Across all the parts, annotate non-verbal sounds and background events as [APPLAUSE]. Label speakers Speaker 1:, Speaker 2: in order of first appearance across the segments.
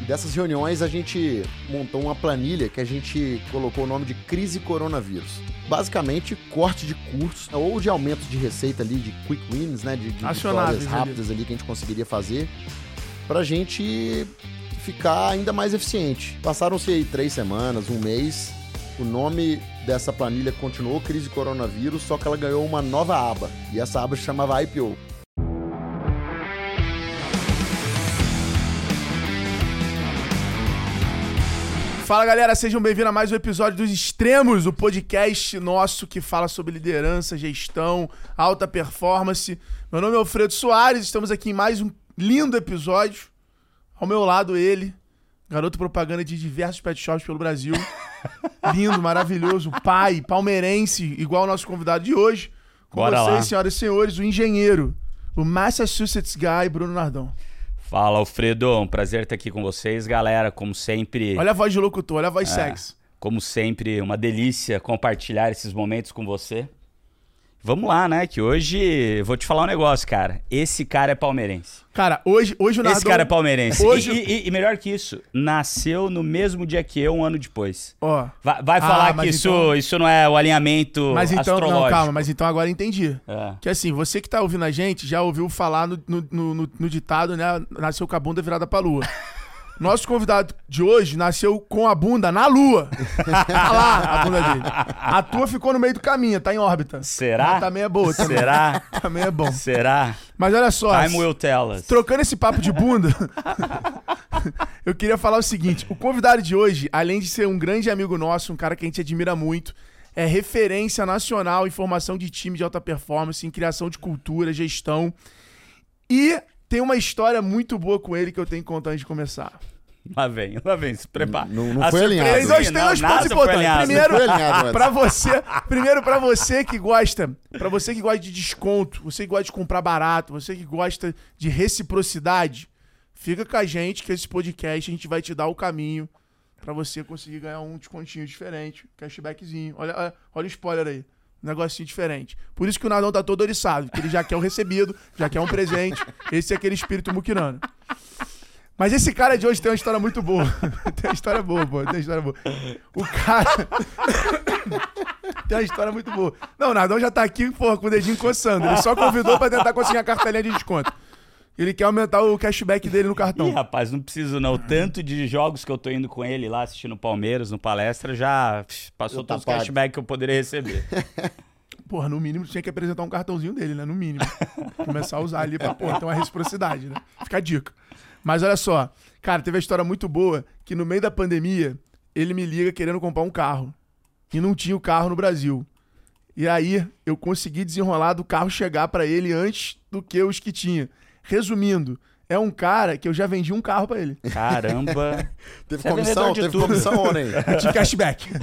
Speaker 1: E dessas reuniões a gente montou uma planilha que a gente colocou o nome de Crise Coronavírus. Basicamente, corte de cursos ou de aumento de receita ali, de quick wins, né? De, de vitórias rápidas ali que a gente conseguiria fazer pra gente ficar ainda mais eficiente. Passaram-se aí três semanas, um mês. O nome dessa planilha continuou Crise Coronavírus, só que ela ganhou uma nova aba. E essa aba se chamava IPO.
Speaker 2: Fala galera, sejam bem-vindos a mais um episódio dos Extremos, o podcast nosso que fala sobre liderança, gestão, alta performance. Meu nome é Alfredo Soares, estamos aqui em mais um lindo episódio. Ao meu lado, ele, garoto propaganda de diversos pet shops pelo Brasil. [LAUGHS] Lindo, maravilhoso, pai, palmeirense, igual o nosso convidado de hoje. Com
Speaker 3: Bora
Speaker 2: vocês,
Speaker 3: lá.
Speaker 2: senhoras e senhores, o engenheiro, o Massachusetts Guy, Bruno Nardon.
Speaker 3: Fala, Alfredo. Um prazer estar aqui com vocês, galera. Como sempre,
Speaker 2: Olha a voz de locutor, olha a
Speaker 3: É.
Speaker 2: voz sexy.
Speaker 3: como sempre, uma delícia compartilhar esses momentos com você. Vamos lá, né? Que hoje vou te falar um negócio, cara. Esse cara é palmeirense.
Speaker 2: Cara, hoje, hoje o Nardon...
Speaker 3: Esse cara é palmeirense.
Speaker 2: Hoje-
Speaker 3: E, e- e melhor que isso, nasceu no mesmo dia que eu, um ano depois.
Speaker 2: Ó,
Speaker 3: Vai, vai
Speaker 2: Ah,
Speaker 3: falar que isso,
Speaker 2: então-
Speaker 3: isso não é o alinhamento
Speaker 2: Mas então,
Speaker 3: astrológico.
Speaker 2: não, calma, mas então agora entendi.
Speaker 3: É.
Speaker 2: Que assim, você que tá ouvindo a gente já ouviu falar no, no, no- no- no ditado, né? Nasceu com a bunda virada pra lua. [LAUGHS] Nosso convidado de hoje nasceu com a bunda na lua. [LAUGHS] tá lá a bunda dele. A tua ficou no meio do caminho, tá em órbita.
Speaker 3: Será?
Speaker 2: Mas também é boa, também.
Speaker 3: Será? [LAUGHS]
Speaker 2: Também é bom.
Speaker 3: Será?
Speaker 2: Mas olha só.
Speaker 3: Time will tell us.
Speaker 2: Trocando esse papo de bunda, [LAUGHS] eu queria falar o seguinte: o convidado de hoje, além de ser um grande amigo nosso, um cara que a gente admira muito, é referência nacional em formação de time de alta performance, em criação de cultura, gestão. E tem uma história muito boa com ele que eu tenho que contar antes de começar.
Speaker 3: Lá vem, lá vem, se prepara.
Speaker 1: Não- não foi alinhado.
Speaker 2: Tem dois, tem dois pontos importantes. Primeiro, pra você, primeiro para você que gosta, pra você que gosta de desconto, você que gosta de comprar barato, você que gosta de reciprocidade, fica com a gente que esse podcast a gente vai te dar o caminho pra você conseguir ganhar um descontinho diferente, cashbackzinho. Olha, olha, olha o spoiler aí. Um negocinho diferente. Por isso que o Nardão tá todo oriçado, que ele já quer o recebido, já quer um presente. Esse é aquele espírito muquirano. Mas esse cara de hoje tem uma história muito boa. [LAUGHS] tem uma história boa, pô. Tem uma história boa. O cara. [LAUGHS] tem uma história muito boa. Não, o Nardão já tá aqui, porra, com o dedinho coçando. Ele só convidou pra tentar conseguir a cartelinha de desconto. Ele quer aumentar o cashback dele no
Speaker 3: Ih,
Speaker 2: cartão.
Speaker 3: rapaz, não preciso não. O Tanto de jogos que eu tô indo com ele lá assistindo Palmeiras no palestra já pff, passou
Speaker 1: tá
Speaker 3: todos os cashback que eu poderia receber. [LAUGHS]
Speaker 2: Porra, no mínimo tinha que apresentar um cartãozinho dele, né? No mínimo. Começar a usar ali pra, porra, ter uma reciprocidade, né? Fica a dica. Mas olha só, cara, teve uma história muito boa que no meio da pandemia ele me liga querendo comprar um carro. E não tinha o carro no Brasil. E aí eu consegui desenrolar do carro chegar pra ele antes do que os que tinha. Resumindo, é um cara que eu já vendi um carro pra ele.
Speaker 3: Caramba. [LAUGHS]
Speaker 1: Teve
Speaker 3: Você é
Speaker 1: comissão?
Speaker 3: vendedor de
Speaker 1: Teve
Speaker 3: tudo.
Speaker 1: comissão ou nem? [LAUGHS]
Speaker 2: Eu tive cashback. [LAUGHS]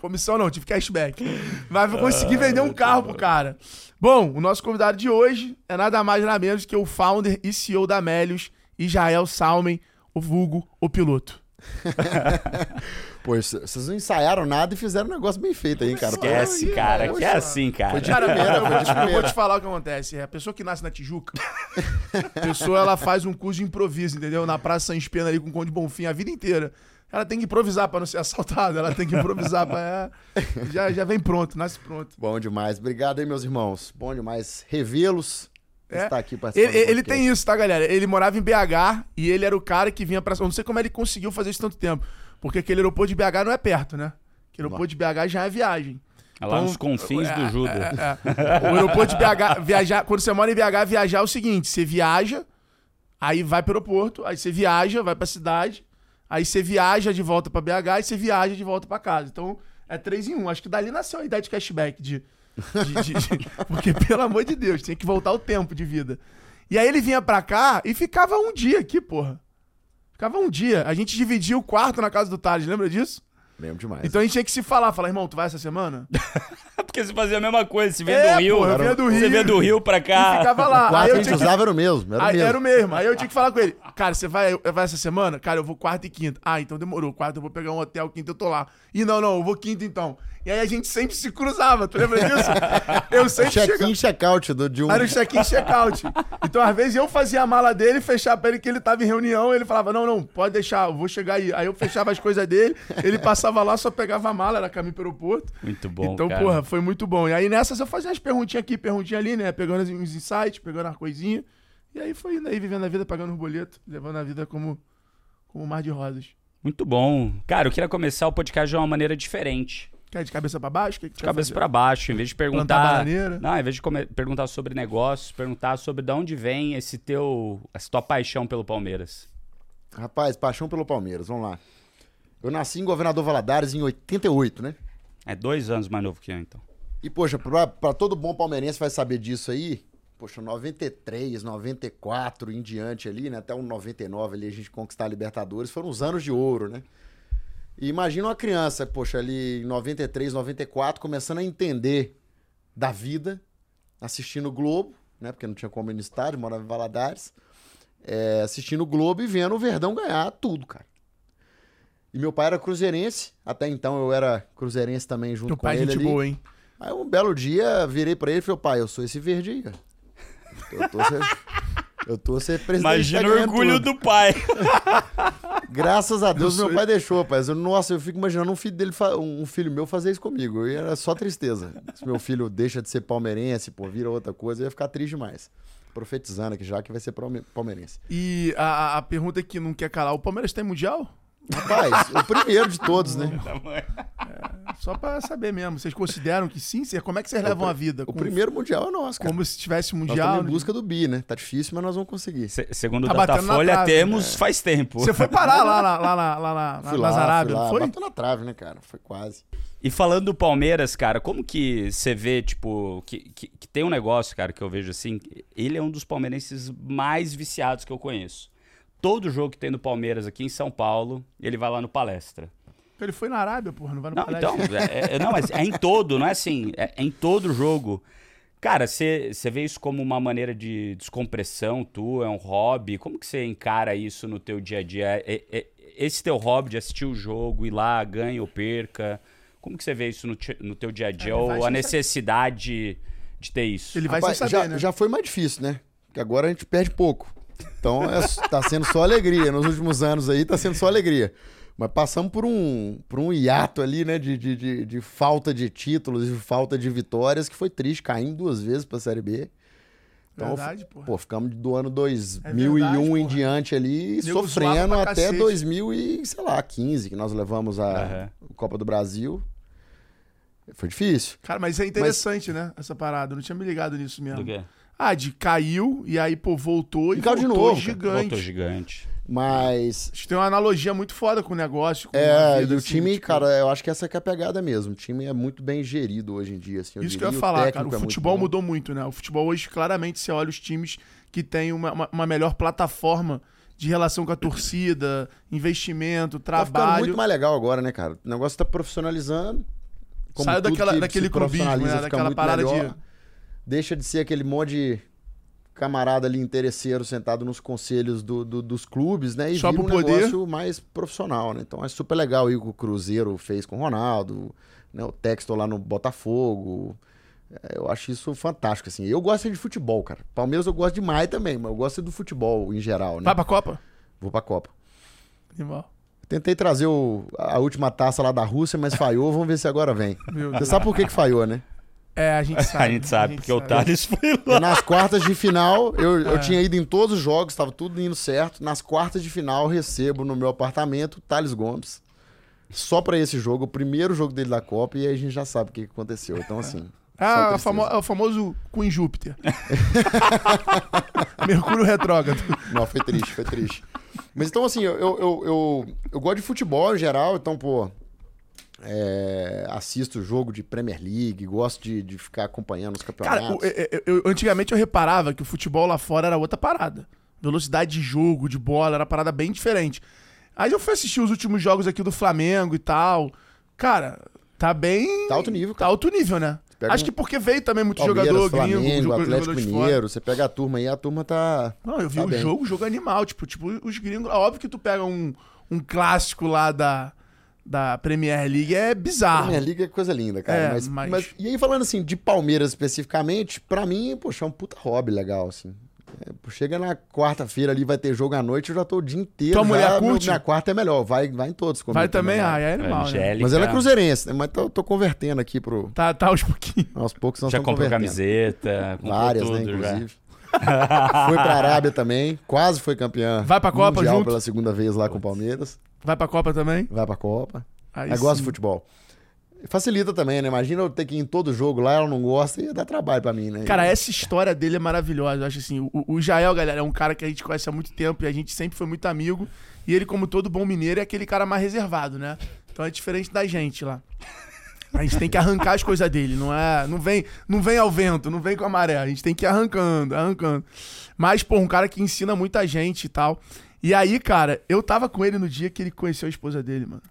Speaker 2: Comissão não, tive cashback. Mas eu consegui vender um carro pro cara. Bom, o nosso convidado de hoje é nada mais nada menos que o founder e CEO da Melios, Israel Salmen, o vulgo, o piloto. [LAUGHS]
Speaker 1: Pô, vocês não ensaiaram nada e fizeram um negócio bem feito aí, cara.
Speaker 3: Esquece,
Speaker 1: Pô,
Speaker 3: cara.
Speaker 1: poxa.
Speaker 3: Que é assim, cara.
Speaker 1: Foi de
Speaker 2: Cara,
Speaker 1: primeira, foi
Speaker 2: vou
Speaker 1: de
Speaker 2: te, eu vou
Speaker 1: primeira.
Speaker 2: te falar o que acontece. A pessoa que nasce na Tijuca, a pessoa ela faz um curso de improviso, entendeu? Na Praça Sans Pena ali com o Conde Bonfim a vida inteira. Ela tem que improvisar pra não ser [LAUGHS] assaltada, ela tem que improvisar pra. é, já, já vem pronto, nasce pronto.
Speaker 1: Bom demais. Obrigado aí, meus irmãos. Bom demais revê-los.
Speaker 2: É.
Speaker 1: Estar aqui participando
Speaker 2: Ele, ele tem isso, tá, galera? Ele morava em BH e ele era o cara que vinha pra. Eu não sei como ele conseguiu fazer isso tanto tempo. Porque aquele aeroporto de BH não é perto, né? Aquele aeroporto de BH já é viagem.
Speaker 3: É lá
Speaker 2: Então,
Speaker 3: nos confins
Speaker 2: é,
Speaker 3: do Judas.
Speaker 2: é, é. O aeroporto de BH, viajar, quando você mora em BH, viajar é o seguinte: você viaja, aí vai pro aeroporto, aí você viaja, vai pra cidade, aí você viaja de volta pra BH e você viaja de volta pra casa. Então é três em um. Acho que dali nasceu a ideia de cashback. De, de- de- de- [LAUGHS] porque, pelo amor de Deus, tinha que voltar o tempo de vida. E aí ele vinha pra cá e ficava um dia aqui, porra. Ficava um dia. A gente dividia o quarto na casa do Thales, lembra disso?
Speaker 1: Lembro demais.
Speaker 2: Então a gente tinha que se falar. Falar, irmão, tu vai essa semana? [LAUGHS]
Speaker 3: Porque você fazia a mesma coisa. Você vem
Speaker 2: É,
Speaker 3: do Rio.
Speaker 2: porra, eu vinha do
Speaker 3: Você
Speaker 2: Rio.
Speaker 3: vem do Rio pra
Speaker 2: E
Speaker 3: cá.
Speaker 2: ficava
Speaker 1: o
Speaker 2: lá.
Speaker 1: quarto
Speaker 2: Aí
Speaker 1: que a
Speaker 2: eu
Speaker 1: gente
Speaker 2: tinha que
Speaker 1: usava era o mesmo. Era o
Speaker 2: Aí,
Speaker 1: mesmo.
Speaker 2: era o mesmo. Aí eu tinha que falar com ele. Cara, você vai, vai essa semana? Cara, eu vou quarta e quinta. Ah, então demorou. Quarta eu vou pegar um hotel, quinta eu tô lá. E não, não, eu vou quinta então. E aí a gente sempre se cruzava, tu lembra disso? Eu sempre chegava.
Speaker 1: Check-in, check-out do, de um.
Speaker 2: Era o check-in check-out. Então, às vezes, eu fazia a mala dele, fechava pra ele que ele tava em reunião, ele falava, não, não, pode deixar, eu vou chegar aí. Aí eu fechava as coisas dele, ele passava lá, só pegava a mala, era caminho pro aeroporto.
Speaker 3: Muito bom,
Speaker 2: Então,
Speaker 3: cara.
Speaker 2: porra, foi muito bom. E aí nessas eu fazia umas perguntinhas aqui, perguntinha ali, né? Pegando uns insights, pegando as coisinhas. E aí foi indo aí, vivendo a vida, pagando os boletos, levando a vida como, como um mar de rosas.
Speaker 3: Muito bom. Cara, eu queria começar o podcast de uma maneira diferente.
Speaker 2: Quer de cabeça pra baixo? Que que tu
Speaker 3: De cabeça pra baixo, em vez de perguntar. Não, em vez de come- perguntar sobre negócios, perguntar sobre de onde vem esse teu. essa tua paixão pelo Palmeiras.
Speaker 1: Rapaz, paixão pelo Palmeiras, vamos lá. Eu nasci em Governador Valadares em 88, né?
Speaker 3: É dois anos mais novo que eu, então.
Speaker 1: E, poxa, pra, pra todo bom palmeirense vai saber disso aí, poxa, 93, 94 em diante ali, né? Até o 99 ali a gente conquistar a Libertadores, foram os anos de ouro, né? E imagina uma criança, poxa, ali em 93, 94, começando a entender da vida, assistindo o Globo, né? Porque não tinha como ir no estádio, morava em Valadares. é, assistindo o Globo e vendo o Verdão ganhar tudo, cara. E meu pai era cruzeirense, até então eu era cruzeirense também junto
Speaker 2: Teu
Speaker 1: com
Speaker 2: pai, é
Speaker 1: ele
Speaker 2: gente
Speaker 1: ali.
Speaker 2: boa, hein?
Speaker 1: Aí um belo dia virei pra ele e falei, pai, eu sou esse verde aí, cara. Eu tô eu tô ser presidente.
Speaker 3: Imagina o orgulho
Speaker 1: tudo.
Speaker 3: do pai. [LAUGHS]
Speaker 1: Graças a Deus,
Speaker 2: Eu
Speaker 1: meu pai deixou, rapaz. Eu, nossa, eu fico imaginando um filho dele, um filho meu fazer isso comigo. E era só tristeza. Se meu filho deixa de ser palmeirense, pô, vira outra coisa, eu ia ficar triste demais. Profetizando aqui já que vai ser palme- palmeirense.
Speaker 2: E a, a- a pergunta que não quer calar, o Palmeiras tem mundial?
Speaker 1: Rapaz, o primeiro de todos, né?
Speaker 2: Só pra saber mesmo. Vocês consideram que sim? Como é que vocês levam a vida?
Speaker 1: O
Speaker 2: Com-
Speaker 1: primeiro mundial é nosso, cara.
Speaker 2: Como se tivesse
Speaker 1: Nós
Speaker 2: mundial?
Speaker 1: estamos em busca do bi, né? Tá difícil, mas nós vamos conseguir.
Speaker 3: Se- segundo o
Speaker 2: Tá na
Speaker 3: Datafolha,
Speaker 2: trave,
Speaker 3: temos faz tempo.
Speaker 2: Você foi parar lá, lá, lá, lá, lá, lá
Speaker 1: lá,
Speaker 2: Arábia,
Speaker 1: lá.
Speaker 2: não foi?
Speaker 1: Bateu na trave, né, cara? Foi quase.
Speaker 3: E falando do Palmeiras, cara, como que você vê, tipo, que, que, que tem um negócio, cara, que eu vejo assim, ele é um dos palmeirenses mais viciados que eu conheço. Todo jogo que tem no Palmeiras aqui em São Paulo, ele vai lá no palestra.
Speaker 2: Ele foi na Arábia, porra, não vai no
Speaker 3: Não,
Speaker 2: palestra.
Speaker 3: então, é, é- não, mas é em todo, não é assim, é, é em todo jogo. Cara, você vê isso como uma maneira de descompressão tua, é um hobby? Como que você encara isso no teu dia a dia? É- é- esse teu hobby de assistir o jogo, ir lá, ganha ou perca, como que você vê isso no, no teu dia a dia?
Speaker 2: É,
Speaker 3: ou a necessidade de ter isso?
Speaker 2: Ele vai
Speaker 1: Rapaz,
Speaker 2: saber,
Speaker 1: já,
Speaker 2: né?
Speaker 1: já foi mais difícil, né? Porque agora a gente perde pouco. Então é, tá sendo só alegria. Nos últimos anos aí tá sendo só alegria. Mas passamos por um, por um hiato ali, né? De, de, de, de falta de títulos, de falta de vitórias, que foi triste, caindo duas vezes pra Série B. Então,
Speaker 2: Verdade, porra.
Speaker 1: Pô, ficamos do ano 2001
Speaker 2: verdade,
Speaker 1: em diante ali,
Speaker 2: Nego
Speaker 1: sofrendo até
Speaker 2: cacete.
Speaker 1: 2000 e, sei lá, 15, que nós levamos a
Speaker 3: Aham.
Speaker 1: Copa do Brasil. Foi difícil.
Speaker 2: Cara, mas é interessante, né? Essa parada. Eu não tinha me ligado nisso mesmo.
Speaker 3: Do quê?
Speaker 2: Ah, de caiu e aí, pô, voltou e,
Speaker 1: E caiu de
Speaker 2: voltou
Speaker 1: novo, cara.
Speaker 2: gigante.
Speaker 3: Voltou gigante.
Speaker 1: Mas
Speaker 2: Acho que tem uma analogia muito foda com o negócio. Com
Speaker 1: É,
Speaker 2: vida,
Speaker 1: e o
Speaker 2: assim,
Speaker 1: time,
Speaker 2: tipo,
Speaker 1: cara, eu acho que essa que é a pegada mesmo. O time é muito bem gerido hoje em dia, assim.
Speaker 2: Isso que eu
Speaker 1: diria.
Speaker 2: ia
Speaker 1: O
Speaker 2: falar, cara. O
Speaker 1: é
Speaker 2: futebol mudou muito, né? O futebol hoje, claramente, você olha os times que têm uma, uma, uma melhor plataforma de relação com a torcida, investimento,
Speaker 1: Tá ficando
Speaker 2: trabalho.
Speaker 1: muito mais legal agora, né, cara? O negócio tá profissionalizando. Como
Speaker 2: Saiu
Speaker 1: tudo
Speaker 2: daquela-
Speaker 1: que
Speaker 2: daquele clubismo, né? Daquela parada
Speaker 1: melhor.
Speaker 2: de-
Speaker 1: Deixa de ser aquele monte de camarada ali interesseiro sentado nos conselhos do- do- dos clubes, né? E
Speaker 2: Só
Speaker 1: vira um
Speaker 2: poder.
Speaker 1: negócio mais profissional, né? Então é super legal aí o que o Cruzeiro fez com o Ronaldo, né? o Textor lá no Botafogo. É, Eu acho isso fantástico, assim. Eu gosto de futebol, cara. Palmeiras eu gosto demais também, mas eu gosto do futebol em geral, né?
Speaker 2: Vai pra Copa?
Speaker 1: Vou pra Copa.
Speaker 2: Animal.
Speaker 1: Tentei trazer o- a última taça lá da Rússia, mas falhou. Vamos ver se agora vem. Você sabe por que, que falhou, né?
Speaker 2: É, a [LAUGHS] gente sabe.
Speaker 3: a gente sabe, porque o Thales foi lá.
Speaker 1: Nas quartas de final, eu, [LAUGHS] eu
Speaker 2: É.
Speaker 1: tinha ido em todos os jogos, estava tudo indo certo. Nas quartas de final, eu recebo no meu apartamento o Thales Gomes. Só pra esse jogo, o primeiro jogo dele da Copa, e aí a gente já sabe o que aconteceu. Então, assim. [LAUGHS]
Speaker 2: Ah, a famo- é o famoso Queen Júpiter. Mercúrio retrógrado.
Speaker 1: Não, foi triste, foi triste. Mas então, assim, eu, eu, eu, eu, eu gosto de futebol em geral, então, pô. É, assisto jogo de Premier League, gosto de, de ficar acompanhando os
Speaker 2: Cara,
Speaker 1: campeonatos.
Speaker 2: o- é- é- eu- antigamente eu reparava que o futebol lá fora era outra parada. Velocidade de jogo, de bola, era uma parada bem diferente. Aí eu fui assistir os últimos jogos aqui do Flamengo e tal. Cara, tá bem.
Speaker 1: Tá alto nível,
Speaker 2: Tá
Speaker 1: cara.
Speaker 2: alto nível, né? Acho
Speaker 1: um
Speaker 2: que porque veio também muito
Speaker 1: Palmeiras,
Speaker 2: jogador
Speaker 1: Flamengo,
Speaker 2: gringo, jogador
Speaker 1: Atlético. Mineiro, você pega a turma aí, a turma tá.
Speaker 2: Não, eu vi
Speaker 1: Tá
Speaker 2: o
Speaker 1: bem.
Speaker 2: jogo, o jogo animal. Tipo, tipo, os gringos. Óbvio que tu pega um, um clássico lá da, da Premier League é bizarro.
Speaker 1: Premier League é coisa linda, cara.
Speaker 2: É,
Speaker 1: mas,
Speaker 2: mas-
Speaker 1: mas- E aí, falando assim, de Palmeiras especificamente, pra mim, poxa, é um puta hobby legal, assim. É, chega na quarta-feira ali, vai ter jogo à noite, eu já tô o dia inteiro.
Speaker 2: Tua
Speaker 1: já,
Speaker 2: mulher
Speaker 1: meu-
Speaker 2: curte?
Speaker 1: Minha quarta é melhor, vai, vai em todos.
Speaker 2: Vai também,
Speaker 1: né?
Speaker 2: ah, é animal, né?
Speaker 1: Mas ela é cruzeirense, né? Mas tô, tô convertendo aqui pro.
Speaker 2: Tá, tá aos pouquinhos.
Speaker 1: Aos poucos nós
Speaker 3: Já
Speaker 1: estamos
Speaker 3: comprou
Speaker 1: convertendo.
Speaker 3: camiseta, comprou
Speaker 1: Várias,
Speaker 3: tudo
Speaker 1: né,
Speaker 3: já. [LAUGHS]
Speaker 1: foi pra Arábia também, quase foi campeã.
Speaker 2: Vai pra Copa
Speaker 1: mundial
Speaker 2: junto?
Speaker 1: pela segunda vez lá com o Palmeiras.
Speaker 2: Vai pra Copa também?
Speaker 1: Vai pra Copa.
Speaker 2: Aí
Speaker 1: Ela gosta de futebol. Facilita também, né? Imagina eu ter que ir em todo jogo lá, ela não gosta, ia dar trabalho pra mim, né?
Speaker 2: Cara, essa história dele é maravilhosa. Eu acho assim, o, o Jael, galera, é um cara que a gente conhece há muito tempo e a gente sempre foi muito amigo. E ele, como todo bom mineiro, é aquele cara mais reservado, né? Então é diferente da gente lá. A gente tem que arrancar as coisas dele, não é, não vem, não vem ao vento, não vem com a maré. A gente tem que ir arrancando, arrancando. Mas pô, um cara que ensina muita gente e tal. E aí, cara, eu tava com ele no dia que ele conheceu a esposa dele, mano.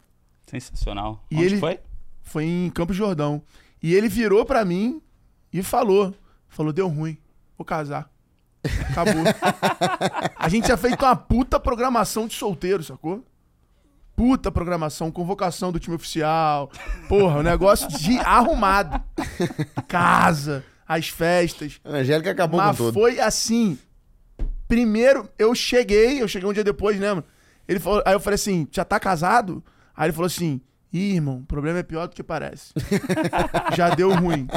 Speaker 3: Sensacional.
Speaker 2: E
Speaker 3: Onde
Speaker 2: ele-
Speaker 3: foi?
Speaker 2: Foi em Campos Jordão. E ele virou pra mim e falou: falou, deu ruim, vou casar. Acabou. [LAUGHS] a gente tinha feito uma puta programação de solteiro, sacou? Puta programação, convocação do time oficial. Porra, o negócio de arrumado. Casa, as festas.
Speaker 1: A Angélica acabou
Speaker 2: Mas
Speaker 1: com tudo.
Speaker 2: foi assim. Primeiro, eu cheguei, eu cheguei um dia depois, lembra? Ele falou, aí eu falei assim: já tá casado? Aí ele falou assim: Ih, irmão, o problema é pior do que parece. [LAUGHS] já deu ruim.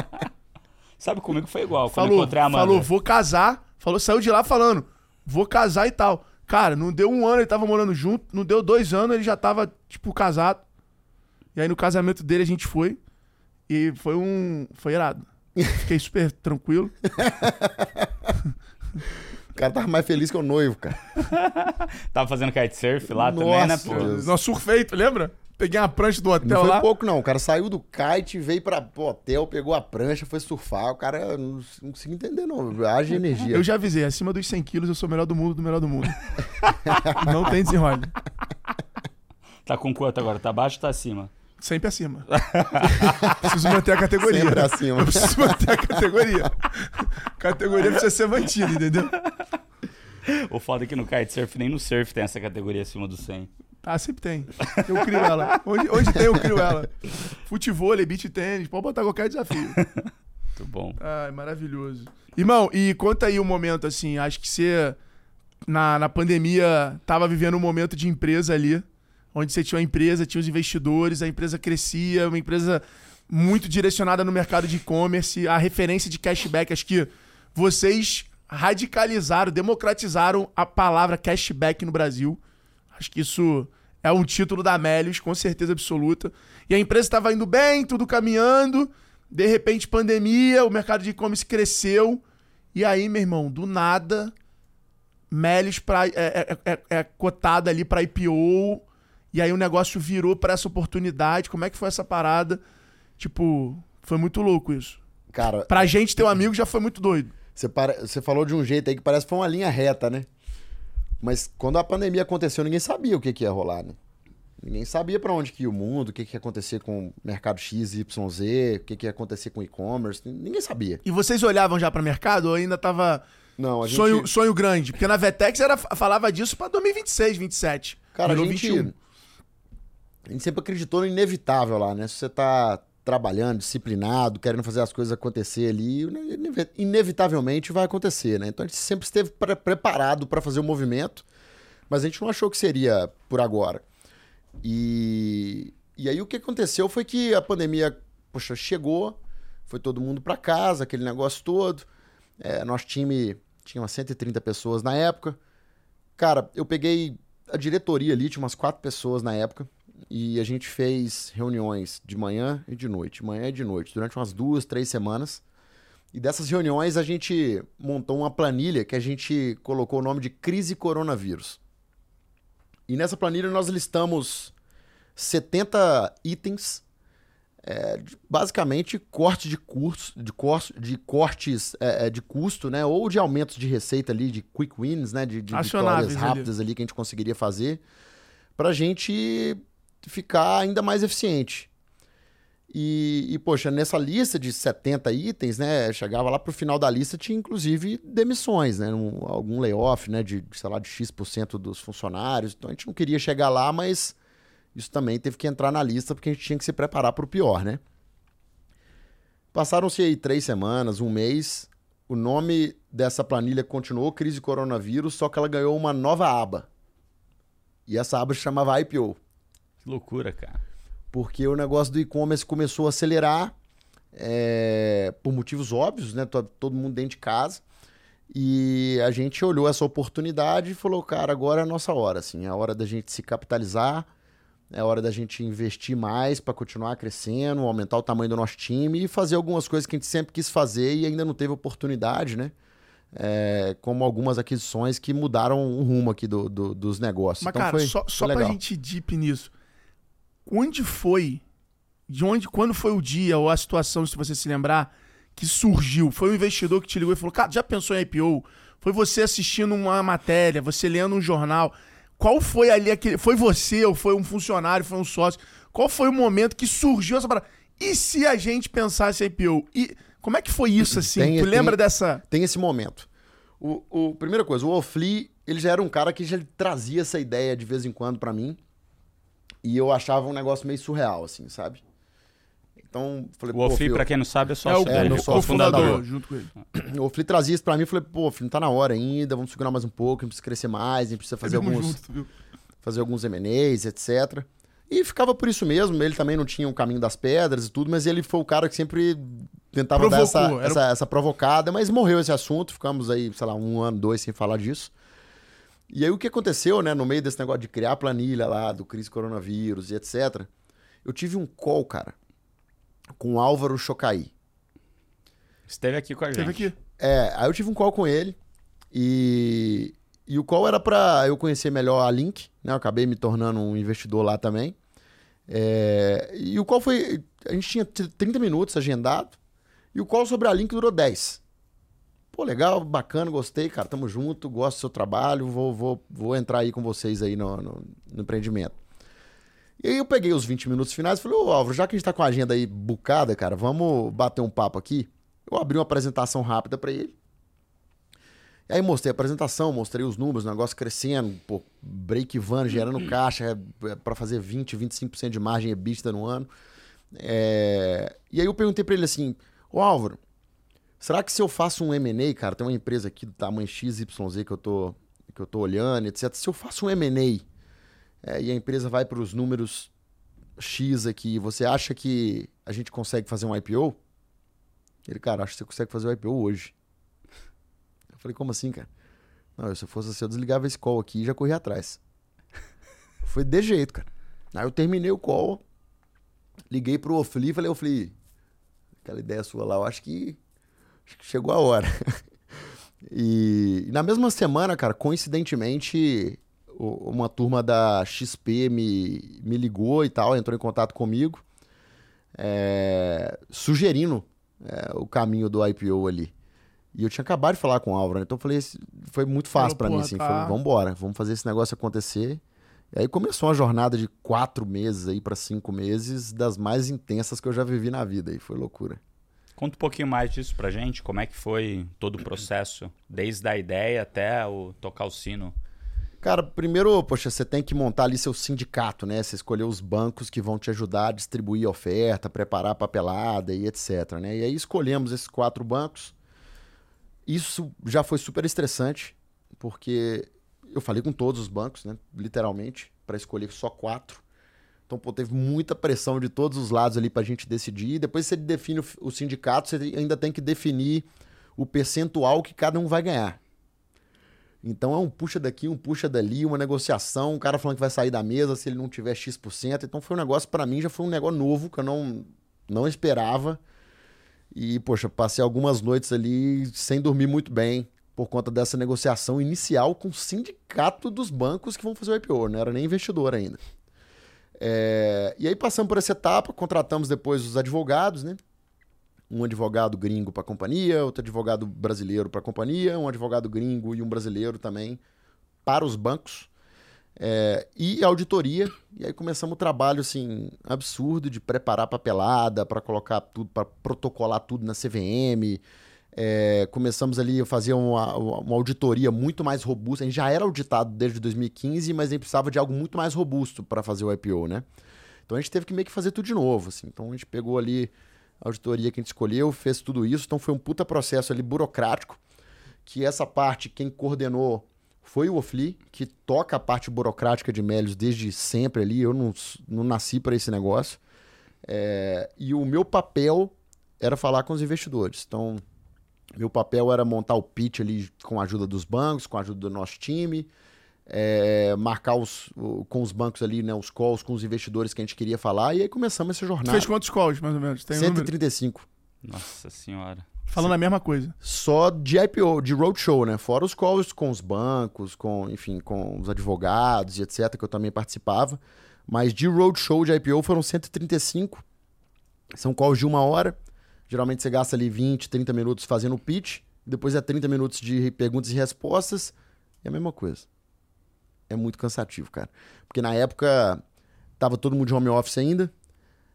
Speaker 3: Sabe, comigo foi igual. Quando eu
Speaker 2: Falou,
Speaker 3: encontrei a Amanda.
Speaker 2: falou, vou casar. Falou, saiu de lá falando, vou casar e tal. Cara, não deu um ano, ele tava morando junto. Não deu dois anos, ele já tava, tipo, casado. E aí no casamento dele a gente foi. E foi um. Foi irado. [LAUGHS] Fiquei super tranquilo. [LAUGHS]
Speaker 1: O cara tava mais feliz que o noivo, cara. [LAUGHS]
Speaker 3: Tava fazendo kitesurf lá também, né,
Speaker 1: Nossa,
Speaker 3: pô?
Speaker 1: Deus.
Speaker 2: Nosso surfeito, lembra? Peguei uma prancha do hotel
Speaker 1: Não foi
Speaker 2: lá.
Speaker 1: pouco, não. O cara saiu do kite, veio pra pro hotel, pegou a prancha, foi surfar. O cara não, não consigo entender, não. Haja energia.
Speaker 2: Eu já avisei, acima dos 100 quilos eu sou o melhor do mundo, do melhor do mundo. [LAUGHS] não tem desenrole.
Speaker 3: Tá com quanto agora? Tá abaixo ou tá acima?
Speaker 2: Sempre acima. preciso manter a categoria.
Speaker 1: Sempre acima.
Speaker 2: Eu preciso manter a categoria. categoria precisa ser mantida, entendeu?
Speaker 3: O foda é que no kitesurf nem no surf tem essa categoria acima do 100.
Speaker 2: Ah, sempre tem. Eu crio ela. Onde, onde tem, eu crio ela. Futebol, beach tênis, pode botar qualquer desafio.
Speaker 3: Muito bom.
Speaker 2: Ai, maravilhoso. Irmão, e conta aí o momento, assim, acho que você, na, na pandemia, tava vivendo um momento de empresa ali, onde você tinha uma empresa, tinha os investidores, a empresa crescia, uma empresa muito direcionada no mercado de e-commerce, a referência de cashback, acho que vocês radicalizaram, democratizaram a palavra cashback no Brasil. Acho que isso é um título da Melius, com certeza absoluta. E a empresa estava indo bem, tudo caminhando. De repente, pandemia, o mercado de e-commerce cresceu. E aí, meu irmão, do nada, Melius pra, é, é, é, é cotada ali para IPO. E aí o negócio virou para essa oportunidade. Como é que foi essa parada? Tipo, foi muito louco isso.
Speaker 1: Cara,
Speaker 2: Pra gente, teu amigo, já foi muito doido.
Speaker 1: você, para- você falou de um jeito aí que parece que foi uma linha reta, né? Mas quando a pandemia aconteceu, ninguém sabia o que, que ia rolar, né? Ninguém sabia pra onde que ia o mundo, o que, que ia acontecer com o mercado X, Y, Z, o que, que ia acontecer com o e-commerce. Ninguém sabia.
Speaker 2: E vocês olhavam já para mercado ou ainda tava
Speaker 1: Não, a gente...
Speaker 2: sonho, sonho grande? Porque na Vetex era, falava disso pra 2026, 27.
Speaker 1: Cara, a
Speaker 2: Virou
Speaker 1: gente,
Speaker 2: 21.
Speaker 1: A gente sempre acreditou no inevitável lá, né? Se você tá trabalhando, disciplinado, querendo fazer as coisas acontecer ali, ine- inevitavelmente vai acontecer, né? Então a gente sempre esteve pre- preparado para fazer o movimento, mas a gente não achou que seria por agora. E, e aí o que aconteceu foi que a pandemia, poxa, chegou, foi todo mundo para casa, aquele negócio todo. É, nosso time tinha umas 130 pessoas na época. Cara, eu peguei a diretoria ali, tinha umas quatro pessoas na época, e a gente fez reuniões de manhã e de noite, manhã e de noite, durante umas duas, três semanas. E dessas reuniões a gente montou uma planilha que a gente colocou o nome de Crise Coronavírus. E nessa planilha nós listamos 70 itens, é, basicamente corte de cursos, de, cor- de cortes é, é, de custo, né? Ou de aumentos de receita ali, de quick wins, né? De, de vitórias
Speaker 2: ali.
Speaker 1: rápidas ali. que a gente conseguiria fazer pra gente ficar ainda mais eficiente. E, e, poxa, nessa lista de 70 itens, né? Chegava lá pro final da lista, tinha inclusive demissões, né? Um- algum layoff, né? De, sei lá, de X% dos funcionários. Então a gente não queria chegar lá, mas isso também teve que entrar na lista porque a gente tinha que se preparar para o pior, né? Passaram-se aí três semanas, um mês. O nome dessa planilha continuou crise coronavírus, só que ela ganhou uma nova aba. E essa aba se chamava IPO.
Speaker 3: Que loucura, cara.
Speaker 1: Porque o negócio do e-commerce começou a acelerar é, por motivos óbvios, né? Todo, mundo dentro de casa. E a gente olhou essa oportunidade e falou, cara, agora é a nossa hora, assim, é a hora da gente se capitalizar, é hora da gente investir mais para continuar crescendo, aumentar o tamanho do nosso time e fazer algumas coisas que a gente sempre quis fazer e ainda não teve oportunidade, né? É, como algumas aquisições que mudaram o rumo aqui do, do dos negócios.
Speaker 2: Mas,
Speaker 1: então
Speaker 2: cara,
Speaker 1: foi,
Speaker 2: só, só
Speaker 1: legal.
Speaker 2: pra gente ir deep nisso. Onde foi, de onde, quando foi o dia ou a situação, se você se lembrar, que surgiu? Foi um investidor que te ligou e falou, cara, já pensou em IPO? Foi você assistindo uma matéria, você lendo um jornal. Qual foi ali aquele. Foi você ou foi um funcionário, foi um sócio? Qual foi o momento que surgiu essa parada? E se a gente pensasse em IPO? E como é que foi isso assim?
Speaker 1: Tem-
Speaker 2: tu
Speaker 1: tem-
Speaker 2: lembra dessa.
Speaker 1: tem esse momento. O, o- primeira coisa, o Ofli, ele já era um cara que já trazia essa ideia de vez em quando pra mim. E eu achava um negócio meio surreal, assim, sabe? Então, falei,
Speaker 3: O Ofli,
Speaker 1: Fli,
Speaker 3: pra quem não sabe, é só
Speaker 2: É o,
Speaker 1: É,
Speaker 2: o
Speaker 1: meu sócio
Speaker 2: cofundador
Speaker 1: fundador.
Speaker 2: junto com ele. [CLEARS THROAT]
Speaker 1: o Ofli trazia isso pra mim, falei, pô, Fli, não tá na hora ainda, vamos segurar mais um pouco, a gente precisa crescer mais, a gente precisa fazer alguns,
Speaker 2: junto,
Speaker 1: fazer alguns M&As, etc. E ficava por isso mesmo, ele também não tinha o caminho das pedras e tudo, mas ele foi o cara que sempre tentava dar essa,
Speaker 2: Provocou, era
Speaker 1: essa, essa provocada, mas morreu esse assunto, ficamos aí, sei lá, um ano, dois sem falar disso. E aí o que aconteceu, né, no meio desse negócio de criar a planilha lá, do crise coronavírus e etc., eu tive um call, cara, com o Álvaro Chocaí.
Speaker 3: Esteve aqui com a gente.
Speaker 2: Teve aqui.
Speaker 1: É, aí eu tive um call com ele e, e o call era pra eu conhecer melhor a Link, né? Eu acabei me tornando um investidor lá também. É, e o call foi. A gente tinha t- 30 minutos agendado e o call sobre a Link durou 10. Pô, legal, bacana, gostei, cara. Tamo junto, gosto do seu trabalho, vou, vou, vou entrar aí com vocês aí no, no, no empreendimento. E aí eu peguei os 20 minutos finais e falei, ô Álvaro, já que a gente tá com a agenda aí bucada, cara, vamos bater um papo aqui. Eu abri uma apresentação rápida pra ele. E aí mostrei a apresentação, mostrei os números, o negócio crescendo, pô, break van gerando [CLEARS THROAT] caixa é, para fazer 20, 25% de margem EBITDA no ano. É, E aí eu perguntei pra ele assim, ô Álvaro, será que se eu faço um M&A, cara, tem uma empresa aqui do tamanho XYZ que eu tô, que eu tô olhando, etc. Se eu faço um M&A é, e a empresa vai para os números X aqui, você acha que a gente consegue fazer um IPO? Ele, cara, acho que você consegue fazer o IPO hoje. Eu falei, como assim, cara? Não, se eu fosse assim, eu desligava esse call aqui e já corria atrás. Foi de jeito, cara. Aí eu terminei o call, liguei pro Ofli e falei, Ofli, aquela ideia sua lá, eu acho que chegou a hora. [LAUGHS] e, e na mesma semana, cara, coincidentemente, uma turma da XP me, me ligou e tal, entrou em contato comigo, é, sugerindo é, o caminho do IPO ali. E eu tinha acabado de falar com o Álvaro, né? então eu falei, foi muito fácil pra mim, assim,
Speaker 2: tá.
Speaker 1: falei, vambora, vamos fazer esse negócio acontecer. E aí começou uma jornada de quatro meses aí pra cinco meses, das mais intensas que eu já vivi na vida, e foi loucura.
Speaker 3: Conta um pouquinho mais disso pra gente, como é que foi todo o processo, desde a ideia até o tocar o sino.
Speaker 1: Cara, primeiro, poxa, você tem que montar ali seu sindicato, né? Você escolher os bancos que vão te ajudar a distribuir oferta, preparar papelada e etc, né? E aí escolhemos esses quatro bancos. Isso já foi super estressante, porque eu falei com todos os bancos, né? Literalmente, para escolher só quatro. Então, pô, teve muita pressão de todos os lados ali pra gente decidir. Depois você define o, sindicato, você ainda tem que definir o percentual que cada um vai ganhar. Então é um puxa daqui, um puxa dali, uma negociação, um cara falando que vai sair da mesa se ele não tiver X%. Então foi um negócio, pra mim, já foi um negócio novo que eu não, não esperava. E, poxa, passei algumas noites ali sem dormir muito bem por conta dessa negociação inicial com o sindicato dos bancos que vão fazer o IPO, não era nem investidor ainda. É, e aí passamos por essa etapa, contratamos depois os advogados, né? Um advogado gringo para a companhia, outro advogado brasileiro para a companhia, um advogado gringo e um brasileiro também para os bancos. É, e auditoria, e aí começamos o trabalho assim absurdo de preparar papelada para colocar tudo, para protocolar tudo na CVM, É, começamos ali a fazer uma, uma auditoria muito mais robusta. A gente já era auditado desde 2015, mas a gente precisava de algo muito mais robusto para fazer o IPO, né? Então a gente teve que meio que fazer tudo de novo, assim. Então a gente pegou ali a auditoria que a gente escolheu, fez tudo isso. Então foi um puta processo ali burocrático, que essa parte quem coordenou foi o Ofli, que toca a parte burocrática de Melios desde sempre ali. Eu não, não nasci para esse negócio. É, e o meu papel era falar com os investidores. Então, meu papel era montar o pitch ali com a ajuda dos bancos, com a ajuda do nosso time, é, marcar os, com os bancos ali, né, os calls com os investidores que a gente queria falar, e aí começamos essa jornada.
Speaker 2: Fez quantos calls, mais ou menos?
Speaker 1: Tem 135.
Speaker 3: Um Nossa senhora.
Speaker 2: Falando Sim. a mesma coisa.
Speaker 1: Só de IPO, de roadshow, né? Fora os calls com os bancos, com, enfim, com os advogados e etc., que eu também participava. Mas de roadshow de IPO foram 135. São calls de uma hora. Geralmente você gasta ali 20, 30 minutos fazendo o pitch. Depois é 30 minutos de perguntas e respostas. É a mesma coisa. É muito cansativo, cara. Porque na época tava todo mundo de home office ainda.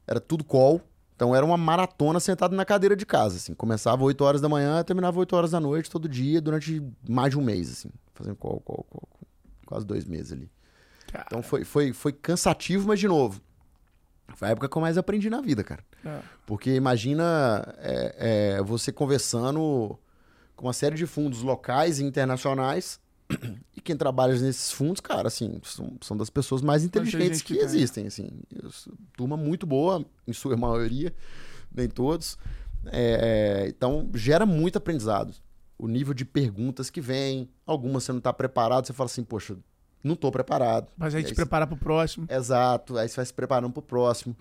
Speaker 1: Era tudo call. Então era uma maratona sentado na cadeira de casa, assim. Começava 8 horas da manhã, terminava 8 horas da noite, todo dia, durante mais de um mês, assim. Fazendo call, call, call. Quase dois meses ali. Cara. Então foi, foi, foi cansativo, mas de novo. Foi a época que eu mais aprendi na vida, cara. É. Porque imagina é, é, você conversando com uma série de fundos locais e internacionais. [CLEARS THROAT] E quem trabalha nesses fundos, cara, assim, são, são das pessoas mais inteligentes que, que existem, assim. Turma muito boa, em sua [LAUGHS] maioria, nem todos. É, então, gera muito aprendizado. O nível de perguntas que vem, algumas você não está preparado, você fala assim, poxa, não estou preparado.
Speaker 2: Mas a gente se prepara para o próximo.
Speaker 1: Exato, aí você vai se preparando para o próximo.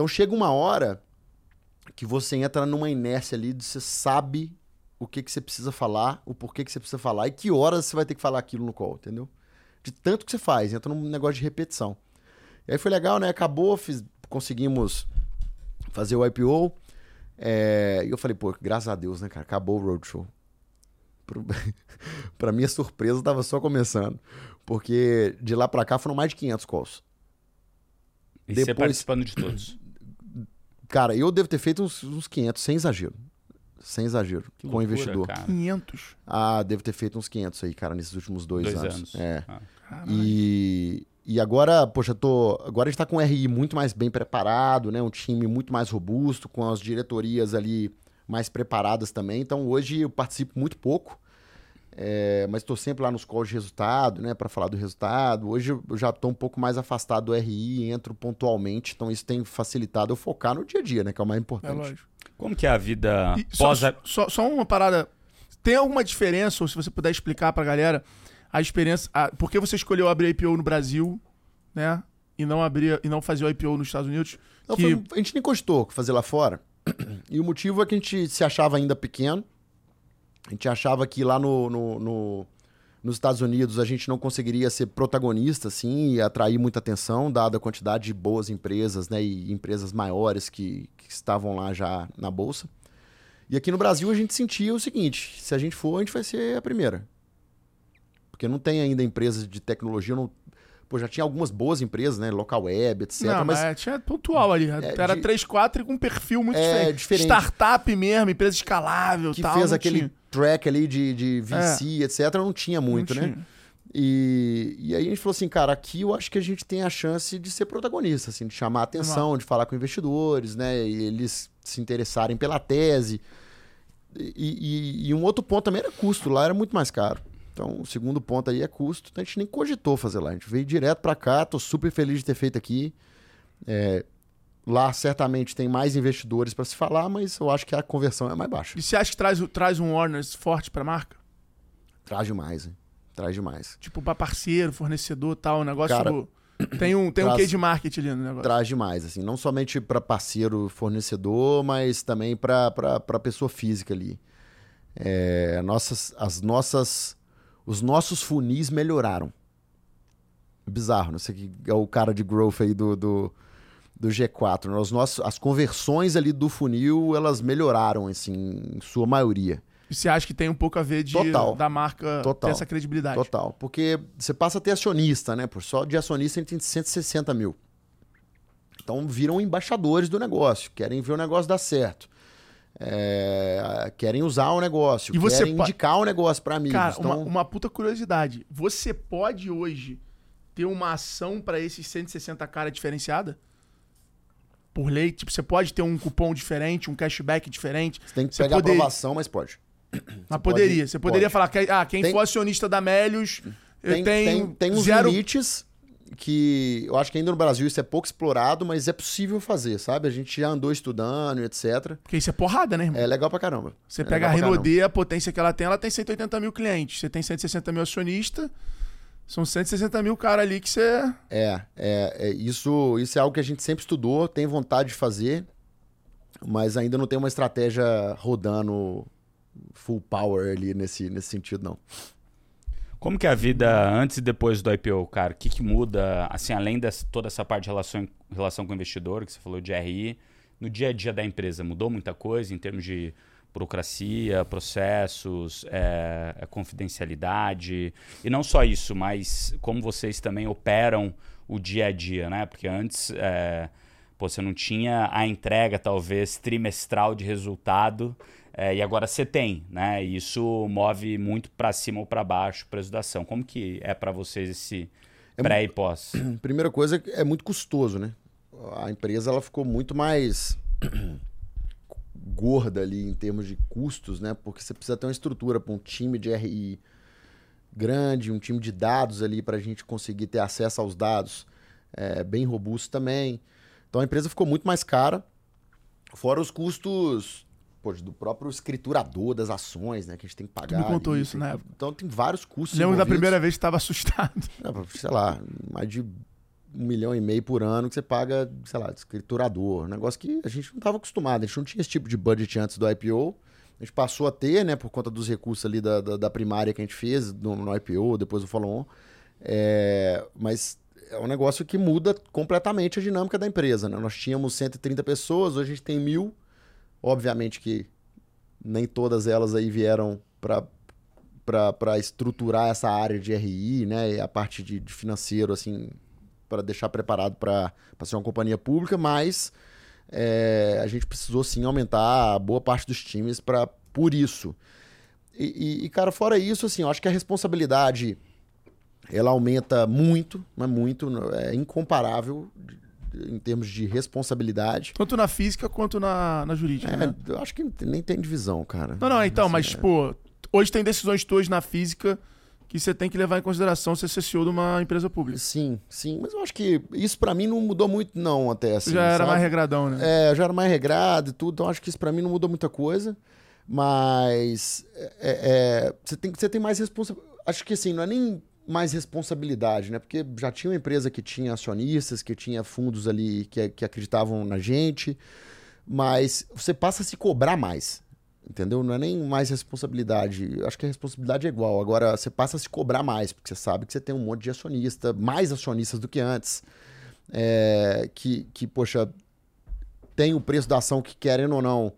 Speaker 1: Então chega uma hora que você entra numa inércia ali, de você sabe o que, que você precisa falar, o porquê que você precisa falar e que horas você vai ter que falar aquilo no call, entendeu? De tanto que você faz, entra num negócio de repetição. E aí foi legal, né? Acabou, fiz, conseguimos fazer o IPO. É, e eu falei, pô, graças a Deus, né, cara? Acabou o Roadshow. para [LAUGHS] minha surpresa, estava só começando. Porque de lá para cá foram mais de 500 calls.
Speaker 3: E Depois, você participando de todos?
Speaker 1: Cara, eu devo ter feito uns, uns 500, sem exagero. Sem exagero, que com loucura, investidor.
Speaker 2: Cara. 500?
Speaker 1: Ah, devo ter feito uns 500 aí, cara, nesses últimos dois,
Speaker 3: dois
Speaker 1: anos.
Speaker 3: anos.
Speaker 1: É. Ah. E, e agora, poxa, tô, agora a gente tá com um RI muito mais bem preparado, né? Um time muito mais robusto, com as diretorias ali mais preparadas também. Então hoje eu participo muito pouco. É, mas estou sempre lá nos calls de resultado, né, para falar do resultado. Hoje eu já estou um pouco mais afastado do RI, entro pontualmente, então isso tem facilitado eu focar no dia a dia, né, que é o mais importante. É lógico.
Speaker 3: Como que é a vida e pós...
Speaker 2: Só, só, só, uma parada, tem alguma diferença, ou se você puder explicar para a galera, a experiência, a, por que você escolheu abrir IPO no Brasil, né, e não abrir, e não fazer o IPO nos Estados Unidos?
Speaker 1: Não, que... foi, a gente nem gostou fazer lá fora, [CLEARS THROAT] e o motivo é que a gente se achava ainda pequeno, a gente achava que lá no, no, no, nos Estados Unidos a gente não conseguiria ser protagonista, assim, e atrair muita atenção, dada a quantidade de boas empresas, né, e empresas maiores que, que estavam lá já na bolsa. E aqui no Brasil a gente sentia o seguinte: se a gente for, a gente vai ser a primeira. Porque não tem ainda empresas de tecnologia, não, Pô, já tinha algumas boas empresas, né? Local web, etc.
Speaker 2: Não, mas é, tinha pontual ali. É, Era de... 3, 4 e com um perfil muito
Speaker 1: é,
Speaker 2: diferente.
Speaker 1: diferente.
Speaker 2: Startup mesmo, empresa escalável
Speaker 1: que
Speaker 2: tal.
Speaker 1: fez aquele tinha. track ali de, de VC, é. etc. Não tinha muito, não né? Tinha. E, e aí a gente falou assim, cara, aqui eu acho que a gente tem a chance de ser protagonista, assim, de chamar a atenção, de falar com investidores, né? E eles se interessarem pela tese. E, e, e um outro ponto também era custo, lá era muito mais caro. Então, o segundo ponto aí é custo. Então, a gente nem cogitou fazer lá. A gente veio direto para cá. Tô super feliz de ter feito aqui. É, lá, certamente, tem mais investidores para se falar, mas eu acho que a conversão é mais baixa.
Speaker 2: E você acha que traz, traz um Warners forte para a marca?
Speaker 1: Traz demais, hein? Traz demais.
Speaker 2: Tipo, para parceiro, fornecedor tal, o negócio... Cara, tem um, tem traz, um quê de marketing ali no negócio?
Speaker 1: Traz demais, assim. Não somente para parceiro, fornecedor, mas também para pessoa física ali. É, nossas, as nossas os nossos funis melhoraram. Bizarro, não sei que é o cara de growth aí do, do, do G4. Né? Os nossos, as conversões ali do funil, elas melhoraram, assim, em sua maioria.
Speaker 2: E você acha que tem um pouco a ver de, Total. da marca Total. ter essa credibilidade?
Speaker 1: Total. Porque você passa a ter acionista, né? Por só de acionista a gente tem 160 mil. Então viram embaixadores do negócio, querem ver o negócio dar certo. É, querem usar o negócio,
Speaker 2: E você
Speaker 1: querem indicar o negócio para amigos.
Speaker 2: Cara,
Speaker 1: então,
Speaker 2: uma, uma puta curiosidade. Você pode hoje ter uma ação pra esses 160 cara diferenciada? Por lei? Tipo, você pode ter um cupom diferente, um cashback diferente?
Speaker 1: você tem que
Speaker 2: você
Speaker 1: pegar
Speaker 2: poderia-
Speaker 1: aprovação, mas pode.
Speaker 2: Mas poderia.
Speaker 1: pode-
Speaker 2: Você poderia
Speaker 1: pode.
Speaker 2: falar que ah, quem
Speaker 1: Tem-
Speaker 2: for acionista da Melios, eu
Speaker 1: Tem,
Speaker 2: tenho
Speaker 1: tem, tem uns
Speaker 2: zero...
Speaker 1: limites que eu acho que ainda no Brasil isso é pouco explorado, mas é possível fazer, sabe? A gente já andou estudando e etc.
Speaker 2: Porque isso é porrada, né, irmão?
Speaker 1: É legal pra caramba.
Speaker 2: Você
Speaker 1: É
Speaker 2: pega a. D, a potência que ela tem, ela tem 180 mil clientes. Você tem 160 mil acionistas, são 160 mil cara ali que você...
Speaker 1: É, é, é, isso, isso é algo que a gente sempre estudou, tem vontade de fazer, mas ainda não tem uma estratégia rodando full power ali nesse, nesse sentido, não.
Speaker 3: Como que é a vida antes e depois do IPO, cara? O que, que muda, assim, além de toda essa parte de relação, relação com o investidor, que você falou de RI, no dia a dia da empresa, mudou muita coisa em termos de burocracia, processos, é, confidencialidade? E não só isso, mas como vocês também operam o dia a dia, né? Porque antes é, pô, você não tinha a entrega, talvez, trimestral de resultado, é, e agora você tem, né? Isso move muito para cima ou para baixo o preço da ação. Como que é para vocês esse
Speaker 1: É
Speaker 3: pré e pós? [CLEARS THROAT]
Speaker 1: Primeira coisa, é muito custoso, né? A empresa ela ficou muito mais [CLEARS THROAT] gorda ali em termos de custos, né? Porque você precisa ter uma estrutura para um time de RI grande, um time de dados ali para a gente conseguir ter acesso aos dados é, bem robusto também. Então a empresa ficou muito mais cara, fora os custos pô, do próprio escriturador das ações, né? Que a gente tem que pagar.
Speaker 2: me contou
Speaker 1: ali.
Speaker 2: isso na época.
Speaker 1: Então tem vários custos.
Speaker 2: Lembro da primeira vez que estava assustado. [LAUGHS]
Speaker 1: Não, sei lá, mais de um milhão e meio por ano que você paga, sei lá, de escriturador. Um negócio que a gente não estava acostumado, a gente não tinha esse tipo de budget antes do IPO. A gente passou a ter, né, por conta dos recursos ali da, da, da primária que a gente fez no, no IPO, depois do follow-on. É, mas é um negócio que muda completamente a dinâmica da empresa. Né? Nós tínhamos 130 pessoas, hoje a gente tem mil. Obviamente que nem todas elas aí vieram para estruturar essa área de RI, né, e a parte de, de financeiro, assim, para deixar preparado para ser uma companhia pública, mas é, a gente precisou sim aumentar a boa parte dos times para por isso. E, e- cara, fora isso, assim, eu acho que a responsabilidade ela aumenta muito, mas muito, é incomparável em termos de responsabilidade.
Speaker 2: Tanto na física quanto na, na jurídica, né?
Speaker 1: É, eu acho que nem tem divisão, cara.
Speaker 2: Não, não, então,
Speaker 1: Assim,
Speaker 2: mas,
Speaker 1: é.
Speaker 2: pô, hoje tem decisões tuas na física que você tem que levar em consideração se você é CEO de uma empresa pública.
Speaker 1: Sim, sim, mas eu acho que isso pra mim não mudou muito não até assim.
Speaker 2: Já era
Speaker 1: sabe?
Speaker 2: mais regradão, né?
Speaker 1: É, já era mais regrado e tudo, então acho que isso pra mim não mudou muita coisa, mas é, é, você tem você tem mais responsabilidade. Acho que assim, não é nem mais responsabilidade, né? Porque já tinha uma empresa que tinha acionistas, que tinha fundos ali que, que acreditavam na gente, mas você passa a se cobrar mais. Entendeu? Não é nem mais responsabilidade. Eu acho que a responsabilidade é igual. Agora você passa a se cobrar mais, porque você sabe que você tem um monte de acionista, mais acionistas do que antes. É, que, que, poxa, tem o preço da ação que, querendo ou não,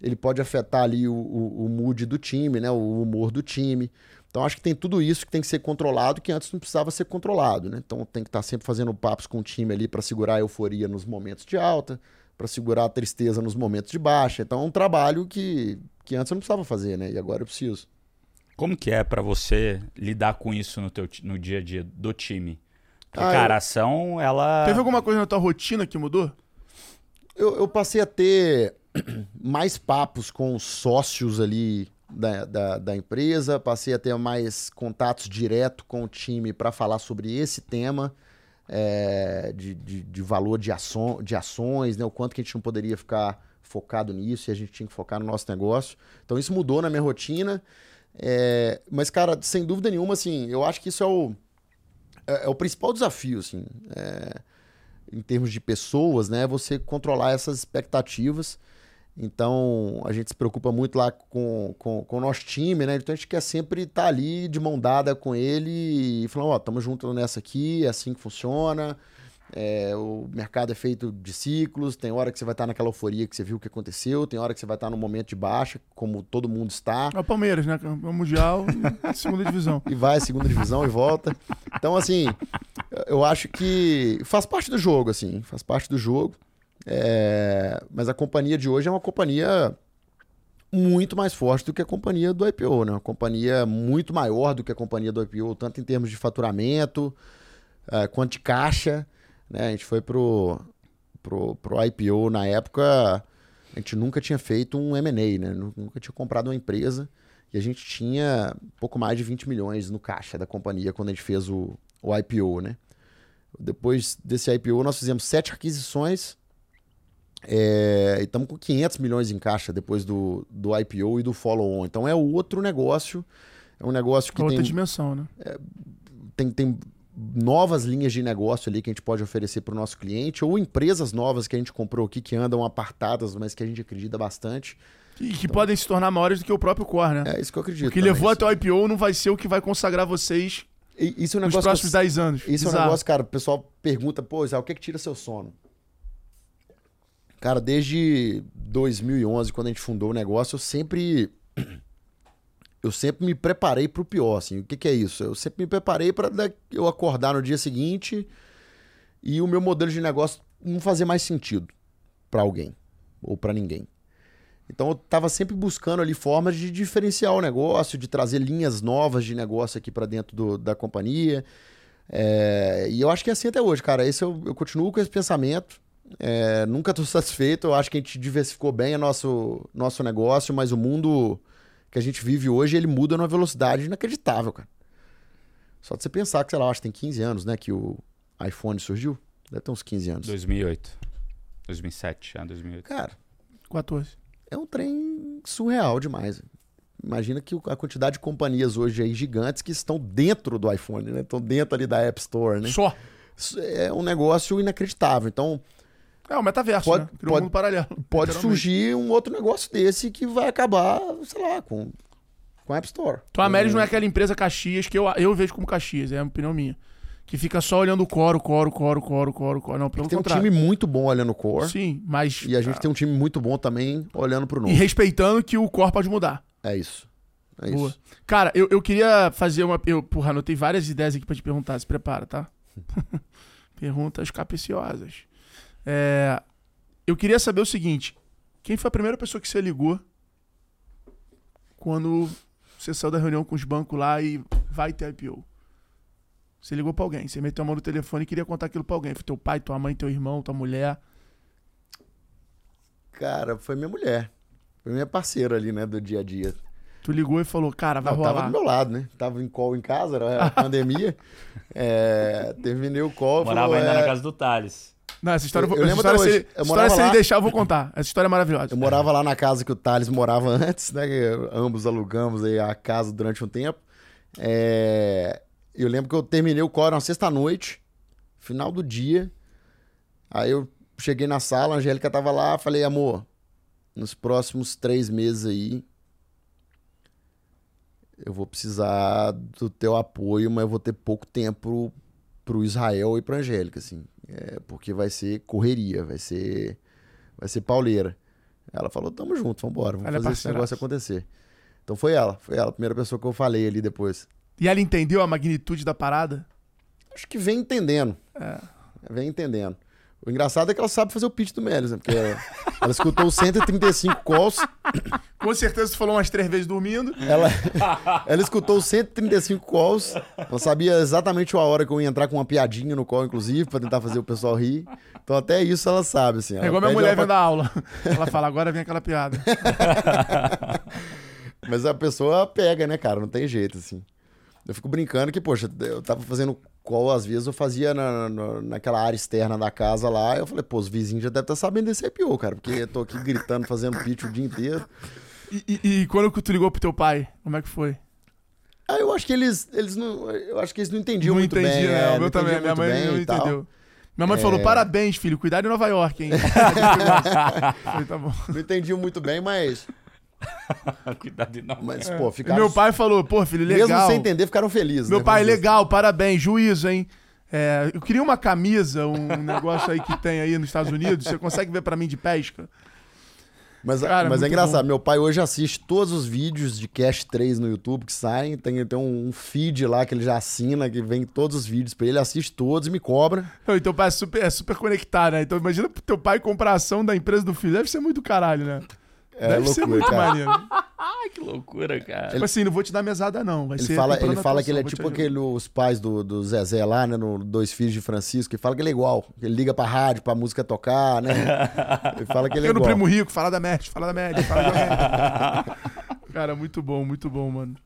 Speaker 1: ele pode afetar ali o, o, o mood do time, né? O humor do time. Então acho que tem tudo isso que tem que ser controlado que antes não precisava ser controlado, né? Então tem que estar sempre fazendo papos com o time ali para segurar a euforia nos momentos de alta, para segurar a tristeza nos momentos de baixa. Então é um trabalho que, que antes eu não precisava fazer, né? E agora eu preciso.
Speaker 3: Como que é pra você lidar com isso no, teu, no dia a dia do time? Porque,
Speaker 1: Ah,
Speaker 3: cara, a ação, ela...
Speaker 2: Teve alguma coisa na tua rotina que mudou?
Speaker 1: Eu, eu passei a ter [CLEARS THROAT] mais papos com os sócios ali da, da, da empresa, passei a ter mais contatos direto com o time para falar sobre esse tema é, de, de, de valor de, aço, de ações, né? o quanto que a gente não poderia ficar focado nisso e a gente tinha que focar no nosso negócio. Então isso mudou na minha rotina. É, mas, cara, sem dúvida nenhuma, assim, eu acho que isso é o, é, é o principal desafio, assim. É, em termos de pessoas, né? Você controlar essas expectativas. Então, a gente se preocupa muito lá com, com, com o nosso time, né? Então, a gente quer sempre estar ali de mão dada com ele e falando, ó, estamos juntos nessa aqui, é assim que funciona. É, o mercado é feito de ciclos, tem hora que você vai estar naquela euforia que você viu o que aconteceu, tem hora que você vai estar num momento de baixa, como todo mundo está.
Speaker 2: É o Palmeiras, né? Campeão mundial, e [LAUGHS] segunda divisão.
Speaker 1: e vai segunda divisão e volta. Então, assim, eu acho que faz parte do jogo, assim, faz parte do jogo. É, Mas a companhia de hoje é uma companhia muito mais forte do que a companhia do IPO, né? Uma companhia muito maior do que a companhia do IPO, tanto em termos de faturamento uh, quanto de caixa. Né? A gente foi pro, pro, pro IPO na época, a gente nunca tinha feito um M&A, né? Nunca tinha comprado uma empresa e a gente tinha pouco mais de 20 milhões no caixa da companhia quando a gente fez o, o IPO, né? Depois desse IPO, nós fizemos sete aquisições é, e estamos com 500 milhões em caixa depois do, do IPO e do follow-on. Então é outro negócio. É um negócio que
Speaker 2: Outra
Speaker 1: tem,
Speaker 2: dimensão, né?
Speaker 1: É, tem, tem novas linhas de negócio ali que a gente pode oferecer para o nosso cliente, ou empresas novas que a gente comprou aqui que andam apartadas, mas que a gente acredita bastante.
Speaker 2: E que então, podem se tornar maiores do que o próprio core, né?
Speaker 1: É isso que eu acredito.
Speaker 2: O que levou até o IPO não vai ser o que vai consagrar vocês
Speaker 1: e, isso é um
Speaker 2: nos próximos 10 anos.
Speaker 1: Isso Exato. é um negócio, cara, o pessoal pergunta, pô, Zé, o que, é que tira seu sono? Cara, desde 2011, quando a gente fundou o negócio, eu sempre [CLEARS THROAT] eu sempre me preparei para o pior, assim. O que, que, é isso? Eu sempre me preparei para eu acordar no dia seguinte e o meu modelo de negócio não fazer mais sentido para alguém ou para ninguém. Então eu estava sempre buscando ali formas de diferenciar o negócio, de trazer linhas novas de negócio aqui para dentro do, da companhia. É, e eu acho que é assim até hoje, cara. Esse eu, eu continuo com esse pensamento. É, nunca estou [LAUGHS] satisfeito. Eu acho que a gente diversificou bem o nosso, nosso negócio, mas o mundo que a gente vive hoje, ele muda numa velocidade inacreditável, cara. Só de você pensar que, sei lá, acho que tem 15 anos, né, que o iPhone surgiu. Deve ter uns 15 anos.
Speaker 3: 2008. 2007, ah, 2008.
Speaker 1: Cara.
Speaker 2: 14.
Speaker 1: É um trem surreal demais. Imagina que a quantidade de companhias hoje aí gigantes que estão dentro do iPhone, né? Estão dentro ali da App Store, né?
Speaker 2: Só.
Speaker 1: É um negócio inacreditável. Então,
Speaker 2: é o metaverso,
Speaker 1: pode,
Speaker 2: né?
Speaker 1: Criou pode, um mundo paralelo. Pode surgir um outro negócio desse que vai acabar, sei lá, com, com a App Store.
Speaker 2: Então a Melis não é aquela empresa Caxias que eu, eu vejo como Caxias, é a opinião minha. Que fica só olhando o core, o core, o core, o core, o core, o core. Não, pelo
Speaker 1: tem
Speaker 2: contrário.
Speaker 1: um time muito bom olhando o core.
Speaker 2: Sim, mas...
Speaker 1: E a gente ah. tem um time muito bom também olhando pro novo.
Speaker 2: E respeitando que o core pode mudar.
Speaker 1: É isso. É
Speaker 2: Boa.
Speaker 1: isso.
Speaker 2: Cara, eu, eu queria fazer uma... Eu, porra, anotei várias ideias aqui pra te perguntar. Se prepara, tá? [LAUGHS] Perguntas capiciosas. É, eu queria saber o seguinte: quem foi a primeira pessoa que você ligou quando você saiu da reunião com os bancos lá e vai ter IPO? Você ligou pra alguém, você meteu a mão no telefone e queria contar aquilo pra alguém. Foi teu pai, tua mãe, teu irmão, tua mulher.
Speaker 1: Cara, foi minha mulher. Foi minha parceira ali, né, do dia a dia.
Speaker 2: Tu ligou e falou, cara, vai
Speaker 1: Não,
Speaker 2: rolar.
Speaker 1: Tava do meu lado, né? Tava em call em casa, era a pandemia. [LAUGHS] É, terminei o call.
Speaker 3: Morava
Speaker 1: falou,
Speaker 3: ainda
Speaker 1: é...
Speaker 3: na casa do Thales.
Speaker 2: Não, essa história,
Speaker 1: Eu- eu
Speaker 2: essa
Speaker 1: lembro
Speaker 2: história, se,
Speaker 1: hoje. Eu
Speaker 2: história
Speaker 1: morava
Speaker 2: se ele
Speaker 1: lá.
Speaker 2: deixar, eu vou contar. Essa história é maravilhosa.
Speaker 1: Eu morava lá na casa que o Thales morava [LAUGHS] antes, né? Ambos alugamos aí a casa durante um tempo. É, Eu lembro que eu terminei o era uma sexta-noite, final do dia. Aí eu cheguei na sala, a Angélica tava lá, falei, amor, nos próximos três meses aí, eu vou precisar do teu apoio, mas eu vou ter pouco tempo pro Israel e pra Angélica, assim. É, porque vai ser correria, vai ser, vai ser pauleira. Ela falou, tamo junto, vambora, vamos
Speaker 2: Ela é
Speaker 1: fazer esse
Speaker 2: parceiraça.
Speaker 1: negócio acontecer. Então foi ela, foi ela, a primeira pessoa que eu falei ali depois.
Speaker 2: E ela entendeu a magnitude da parada?
Speaker 1: Acho que vem entendendo.
Speaker 2: É.
Speaker 1: Vem entendendo. O engraçado é que ela sabe fazer o pitch do Melis, né? Porque ela, ela escutou os 135 calls,
Speaker 2: Com certeza tu falou umas três vezes dormindo.
Speaker 1: ela, ela escutou os 135 calls, não sabia exatamente a hora que eu ia entrar com uma piadinha no call, inclusive, pra tentar fazer o pessoal rir. Então até isso ela sabe, assim.
Speaker 2: É
Speaker 1: ela
Speaker 2: igual minha mulher
Speaker 1: ela pra-
Speaker 2: vendo a aula. Ela fala, agora vem aquela piada. [LAUGHS]
Speaker 1: Mas a pessoa pega, né, cara? Não tem jeito, assim. Eu fico brincando que, poxa, eu tava fazendo call, às vezes eu fazia na, na- naquela área externa da casa lá. Eu falei, pô, os vizinhos já devem estar sabendo desse IPO, cara, porque eu tô aqui gritando, fazendo pitch o dia inteiro.
Speaker 2: E, e- e quando tu ligou pro teu pai? Como é que foi?
Speaker 1: Ah, eu acho que eles, eles não. Eu acho que eles não entendiam
Speaker 2: não
Speaker 1: muito
Speaker 2: entendi,
Speaker 1: bem.
Speaker 2: né?
Speaker 1: é,
Speaker 2: o meu também. Minha mãe não.
Speaker 1: É.
Speaker 2: entendeu. Minha mãe falou, parabéns, filho. Cuidado em Nova York, hein? [LAUGHS] Falei, tá bom.
Speaker 1: Não entendiam muito bem, mas. [LAUGHS]
Speaker 3: Cuidado de não.
Speaker 1: Mas, pô,
Speaker 2: E
Speaker 1: ficaram.
Speaker 2: meu pai falou, pô, filho, legal.
Speaker 1: Mesmo sem entender, ficaram felizes.
Speaker 2: Meu
Speaker 1: né?
Speaker 2: pai,
Speaker 1: dizer
Speaker 2: legal, parabéns, juízo, hein? É, eu queria uma camisa, um [LAUGHS] negócio aí que tem aí nos Estados Unidos. Você consegue ver pra mim de pesca?
Speaker 1: Mas,
Speaker 2: Cara,
Speaker 1: mas é engraçado,
Speaker 2: bom.
Speaker 1: meu pai hoje assiste todos os vídeos de Cash 3 no YouTube que saem. Tem, tem um, um feed lá que ele já assina, que vem todos os vídeos pra ele, ele assiste todos e me cobra.
Speaker 2: Não, e teu pai é super, é super conectado, né? Então imagina pro teu pai comprar a ação da empresa do filho. Deve ser muito caralho, né?
Speaker 1: É
Speaker 2: Deve ser
Speaker 1: loucura,
Speaker 2: muito
Speaker 1: cara. [LAUGHS]
Speaker 3: que loucura, cara.
Speaker 2: Tipo assim, não vou te dar mesada, não. Vai
Speaker 1: Ele fala, ele fala que ele é tipo aquele, os pais do, do Zezé lá, né? No Dois Filhos de Francisco, que fala que ele é igual. Ele liga pra rádio, pra música tocar, né? [LAUGHS] Ele fala que ele é
Speaker 2: Eu no
Speaker 1: igual.
Speaker 2: Primo Rico, fala da média, fala da média, fala da [LAUGHS] cara, muito bom, muito bom, mano.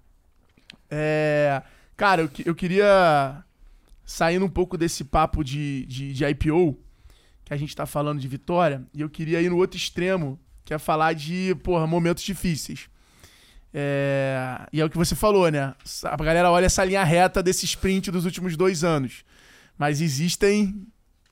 Speaker 2: É, cara, eu, eu queria, saindo um pouco desse papo de, de, de IPO, que a gente tá falando de vitória, e eu queria ir no outro extremo, que é falar de, porra, momentos difíceis. É, e é o que você falou, né? A galera olha essa linha reta desse sprint dos últimos dois anos. Mas existem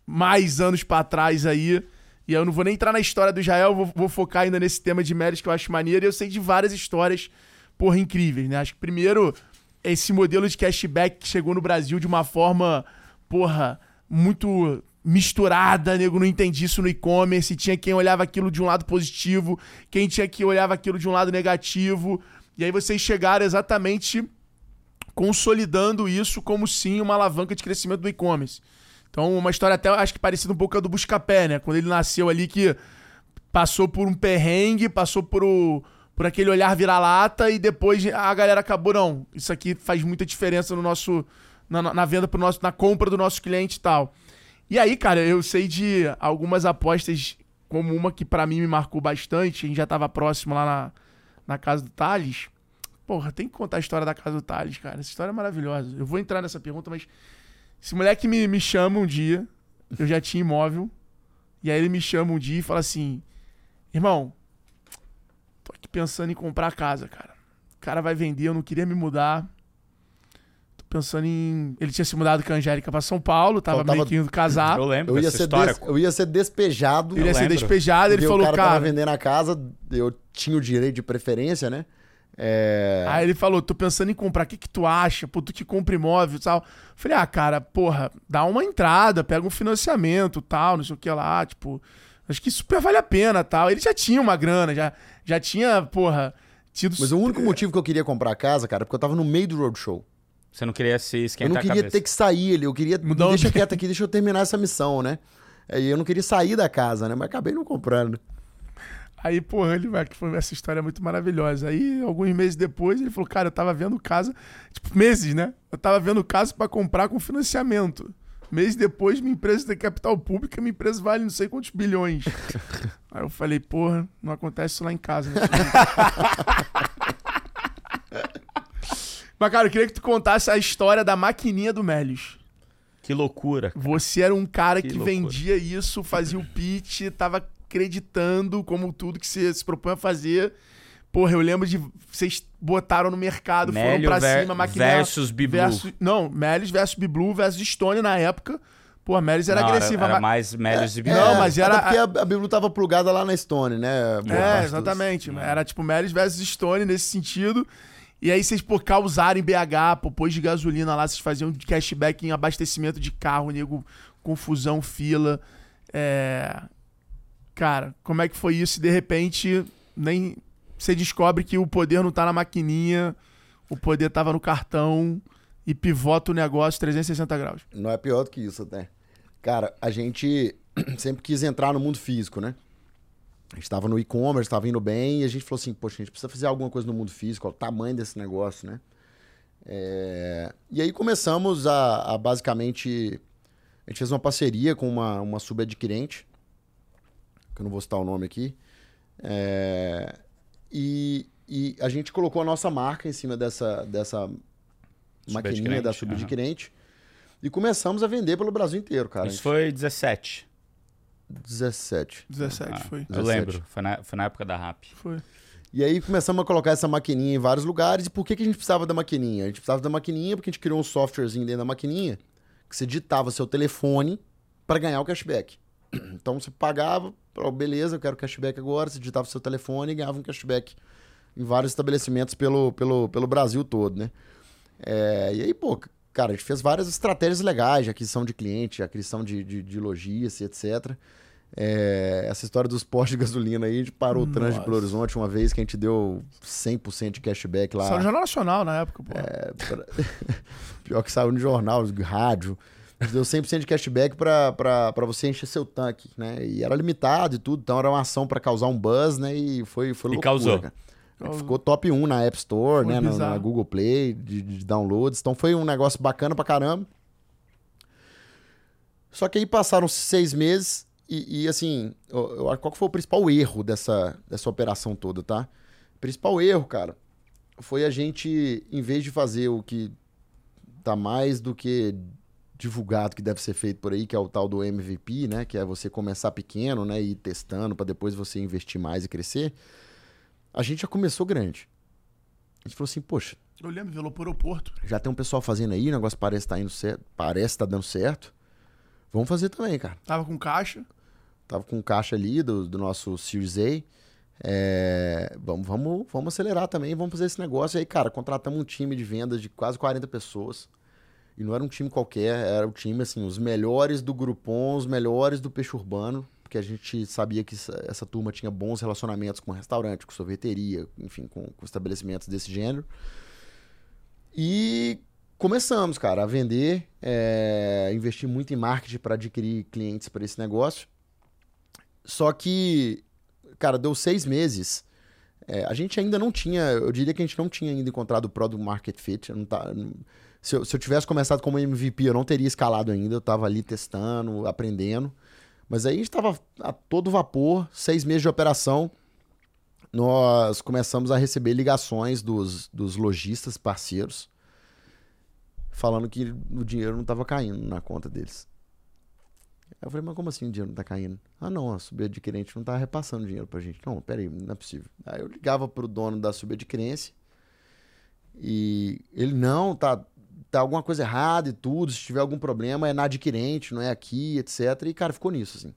Speaker 2: mais anos pra trás aí. E eu não vou nem entrar na história do Israel, vou, vou focar ainda nesse tema de méritos que eu acho maneiro. E eu sei de várias histórias, porra, incríveis, né? Acho que primeiro, esse modelo de cashback que chegou no Brasil de uma forma, porra, muito misturada, nego não entendi isso no e-commerce, tinha quem olhava aquilo de um lado positivo, quem tinha que olhava aquilo de um lado negativo. E aí vocês chegaram exatamente consolidando isso como sim uma alavanca de crescimento do e-commerce. Então, uma história até acho que parecida um pouco com a do Buscapé, né? Quando ele nasceu ali que passou por um perrengue, passou por, o, por aquele olhar vira-lata e depois a galera acabou, não, isso aqui faz muita diferença no nosso na, na venda pro nosso na compra do nosso cliente e tal. E aí, cara, eu sei de algumas apostas como uma que pra mim me marcou bastante, a gente já tava próximo lá na, na casa do Thales. Porra, tem que contar a história da casa do Thales, cara. Essa história é maravilhosa. Eu vou entrar nessa pergunta, mas esse moleque me, me chama um dia, eu já tinha imóvel, e aí ele me chama um dia e fala assim: Irmão, tô aqui pensando em comprar a casa, cara. O cara vai vender, eu não queria me mudar. Pensando em. Ele tinha se mudado com a Angélica pra São Paulo, tava
Speaker 1: Faltava-
Speaker 2: meio que indo casar.
Speaker 3: Eu lembro
Speaker 1: Eu ia, ser des- eu ia ser despejado.
Speaker 2: Ele ia ser
Speaker 3: lembro.
Speaker 2: despejado, ele
Speaker 1: porque
Speaker 2: falou,
Speaker 1: o cara,
Speaker 2: cara.
Speaker 1: tava vendendo a casa, eu tinha o direito de preferência, né? É...
Speaker 2: Aí ele falou, tô pensando em comprar, o que que tu acha? Pô, tu que compra imóvel e tal. Falei, ah, cara, porra, dá uma entrada, pega um financiamento tal, não sei o que lá, tipo... Acho que super vale a pena tal. Ele já tinha uma grana, já, já tinha, porra, tido...
Speaker 1: Mas o único motivo que eu queria comprar a casa, cara, é porque eu tava no meio do roadshow.
Speaker 3: Você não queria se
Speaker 1: Eu
Speaker 3: esquentar
Speaker 1: não
Speaker 3: a
Speaker 1: queria
Speaker 3: cabeça.
Speaker 1: ter que sair ali, eu queria.
Speaker 2: Mudar o
Speaker 1: deixa
Speaker 2: ambiente.
Speaker 1: quieto aqui, deixa eu terminar essa missão, né? Aí eu não queria sair da casa, né? Mas acabei não comprando.
Speaker 2: Aí, porra, ele, vai- que foi essa história é muito maravilhosa. Aí, alguns meses depois, ele falou, cara, eu tava vendo casa, tipo, meses, né? Eu tava vendo casa pra comprar com financiamento. Meses depois, minha empresa tem capital público, minha empresa vale não sei quantos bilhões. [LAUGHS] Aí eu falei, porra, não acontece isso lá em casa, né? [LAUGHS] Mas, cara, eu queria que tu contasse a história da maquininha do Melios.
Speaker 3: Que loucura.
Speaker 2: Você era um cara
Speaker 3: Que
Speaker 2: que, vendia isso, fazia o pitch, tava acreditando como tudo que você se propõe a fazer. Porra, eu lembro de vocês botaram no mercado, foram pra
Speaker 3: ver-
Speaker 2: cima, maquininha
Speaker 3: versus Biblu.
Speaker 2: versus- Não, Melis versus Biblu versus Stone na época. Pô, Melis era
Speaker 3: Não,
Speaker 2: agressiva.
Speaker 3: Era,
Speaker 2: ma-
Speaker 3: mais Melios e
Speaker 2: Não,
Speaker 3: Biblu.
Speaker 2: mas era-
Speaker 1: Até porque a, a Bíblia tava plugada lá na Stone, né? Boa
Speaker 2: É,
Speaker 1: parte dos-
Speaker 2: exatamente. Era tipo Melis versus Stone nesse sentido. E aí vocês, pô, causaram em BH, pô, pôs de gasolina lá, vocês faziam cashback em abastecimento de carro, nego, confusão, fila. É... Cara, como é que foi isso? De repente, nem você descobre que o poder não tá na maquininha, o poder tava no cartão e pivota o negócio 360 graus.
Speaker 1: Não é pior do que isso, até. Cara, a gente [CLEARS THROAT] sempre quis entrar no mundo físico, né? A gente tava no e-commerce, tava indo bem, e a gente falou assim, poxa, a gente precisa fazer alguma coisa no mundo físico, olha o tamanho desse negócio, né? É, E aí começamos a, a basicamente. A gente fez uma parceria com uma, uma subadquirente, que eu não vou citar o nome aqui. É, E, e a gente colocou a nossa marca em cima dessa, dessa maquininha da
Speaker 3: Subadquirente,
Speaker 1: subadquirente. E começamos a vender pelo Brasil inteiro, cara.
Speaker 3: Isso foi 17.
Speaker 1: 17.
Speaker 2: 17
Speaker 3: Ah,
Speaker 2: foi.
Speaker 3: Eu
Speaker 1: 17.
Speaker 3: lembro. Foi na, foi na época da RAP.
Speaker 2: Foi.
Speaker 1: E aí começamos a colocar essa maquininha em vários lugares. E por que, que a gente precisava da maquininha? A gente precisava da maquininha porque a gente criou um softwarezinho dentro da maquininha que você digitava seu telefone para ganhar o cashback. [CLEARS THROAT] Então você pagava, falou, beleza, eu quero cashback agora, você digitava seu telefone e ganhava um cashback em vários estabelecimentos pelo, pelo, pelo Brasil todo, né? É, e aí, pô, cara, a gente fez várias estratégias legais de aquisição de cliente, aquisição de, de, de logística, etc. É, essa história dos postos de gasolina aí, a gente parou o trânsito de
Speaker 2: Nossa.
Speaker 1: Belo Horizonte uma vez que a gente deu 100% de cashback lá.
Speaker 2: Só no Jornal Nacional na época, pô.
Speaker 1: É, pra- [LAUGHS] Pior que saiu no jornal, no rádio. A gente deu 100% de cashback pra, pra, pra você encher seu tanque, né? E era limitado e tudo, então era uma ação pra causar um buzz, né? E foi, foi
Speaker 3: E
Speaker 1: loucura,
Speaker 3: causou.
Speaker 1: cara. Ficou top 1 na App Store,
Speaker 2: Foi
Speaker 1: né? Na, na Google Play, de, de downloads. Então foi um negócio bacana pra caramba. Só que aí passaram seis meses e, e, assim, qual foi o principal erro dessa, dessa operação toda, tá? Principal erro, cara, foi a gente, em vez de fazer o que tá mais do que divulgado que deve ser feito por aí, que é o tal do MVP, né? Que é você começar pequeno, né? E ir testando para depois você investir mais e crescer. A gente já começou grande. A gente falou assim, poxa,
Speaker 2: Eu lembro, velou pro aeroporto.
Speaker 1: já tem um pessoal fazendo aí, o negócio parece estar indo certo, parece estar dando certo. Vamos fazer também, cara.
Speaker 2: Tava com caixa.
Speaker 1: Tava com caixa ali do, do nosso Series A. É, vamos, vamos, vamos acelerar também, vamos fazer esse negócio. E aí, cara, contratamos um time de vendas de quase 40 pessoas. E não era um time qualquer, era o time, assim, os melhores do Groupon, os melhores do Peixe Urbano, porque a gente sabia que essa, essa turma tinha bons relacionamentos com restaurante, com sorveteria, enfim, com, com estabelecimentos desse gênero. E começamos, cara, a vender, é, investir muito em marketing para adquirir clientes para esse negócio. Só que, cara, deu seis meses. é, a gente ainda não tinha, eu diria que a gente não tinha ainda encontrado o Product Market Fit. Não tá, não- se, eu, se eu tivesse começado como MVP, eu não teria escalado ainda. Eu tava ali testando, aprendendo. Mas aí a gente tava a todo vapor, seis meses de operação. Nós começamos a receber ligações dos, dos lojistas parceiros falando que o dinheiro não estava caindo na conta deles. Aí Eu falei, mas como assim o dinheiro não tá caindo? Ah, não, a subadquirente não tá repassando dinheiro pra gente. Não, peraí, não é possível. Aí eu ligava pro dono da subadquirência e ele, não, tá, tá alguma coisa errada e tudo, se tiver algum problema é na adquirente, não é aqui, etc. E, cara, ficou nisso, assim.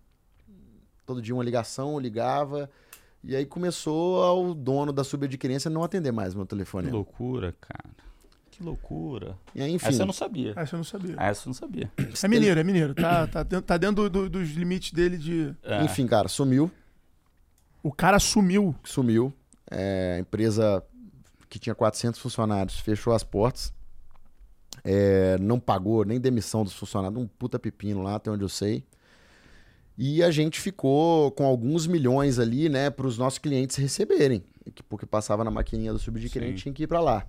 Speaker 1: Todo dia uma ligação, eu ligava, e aí começou o dono da subadquirência não atender mais meu telefone.
Speaker 3: Que loucura, cara. Que loucura.
Speaker 1: E aí, enfim,
Speaker 3: Essa eu não sabia.
Speaker 2: Essa eu não sabia.
Speaker 3: Essa eu não sabia.
Speaker 2: É mineiro, é mineiro. Tá, tá dentro, tá dentro do- do- dos limites dele de.
Speaker 3: É.
Speaker 1: enfim, cara, sumiu.
Speaker 2: O cara sumiu.
Speaker 1: sumiu. É, a empresa que tinha 400 funcionários fechou as portas. É, não pagou nem demissão dos funcionários, um puta pepino lá, até onde eu sei. E a gente ficou com alguns milhões ali, né, para os nossos clientes receberem, que- porque passava na maquininha do subadquirente
Speaker 3: Sim.
Speaker 1: tinha que ir para lá.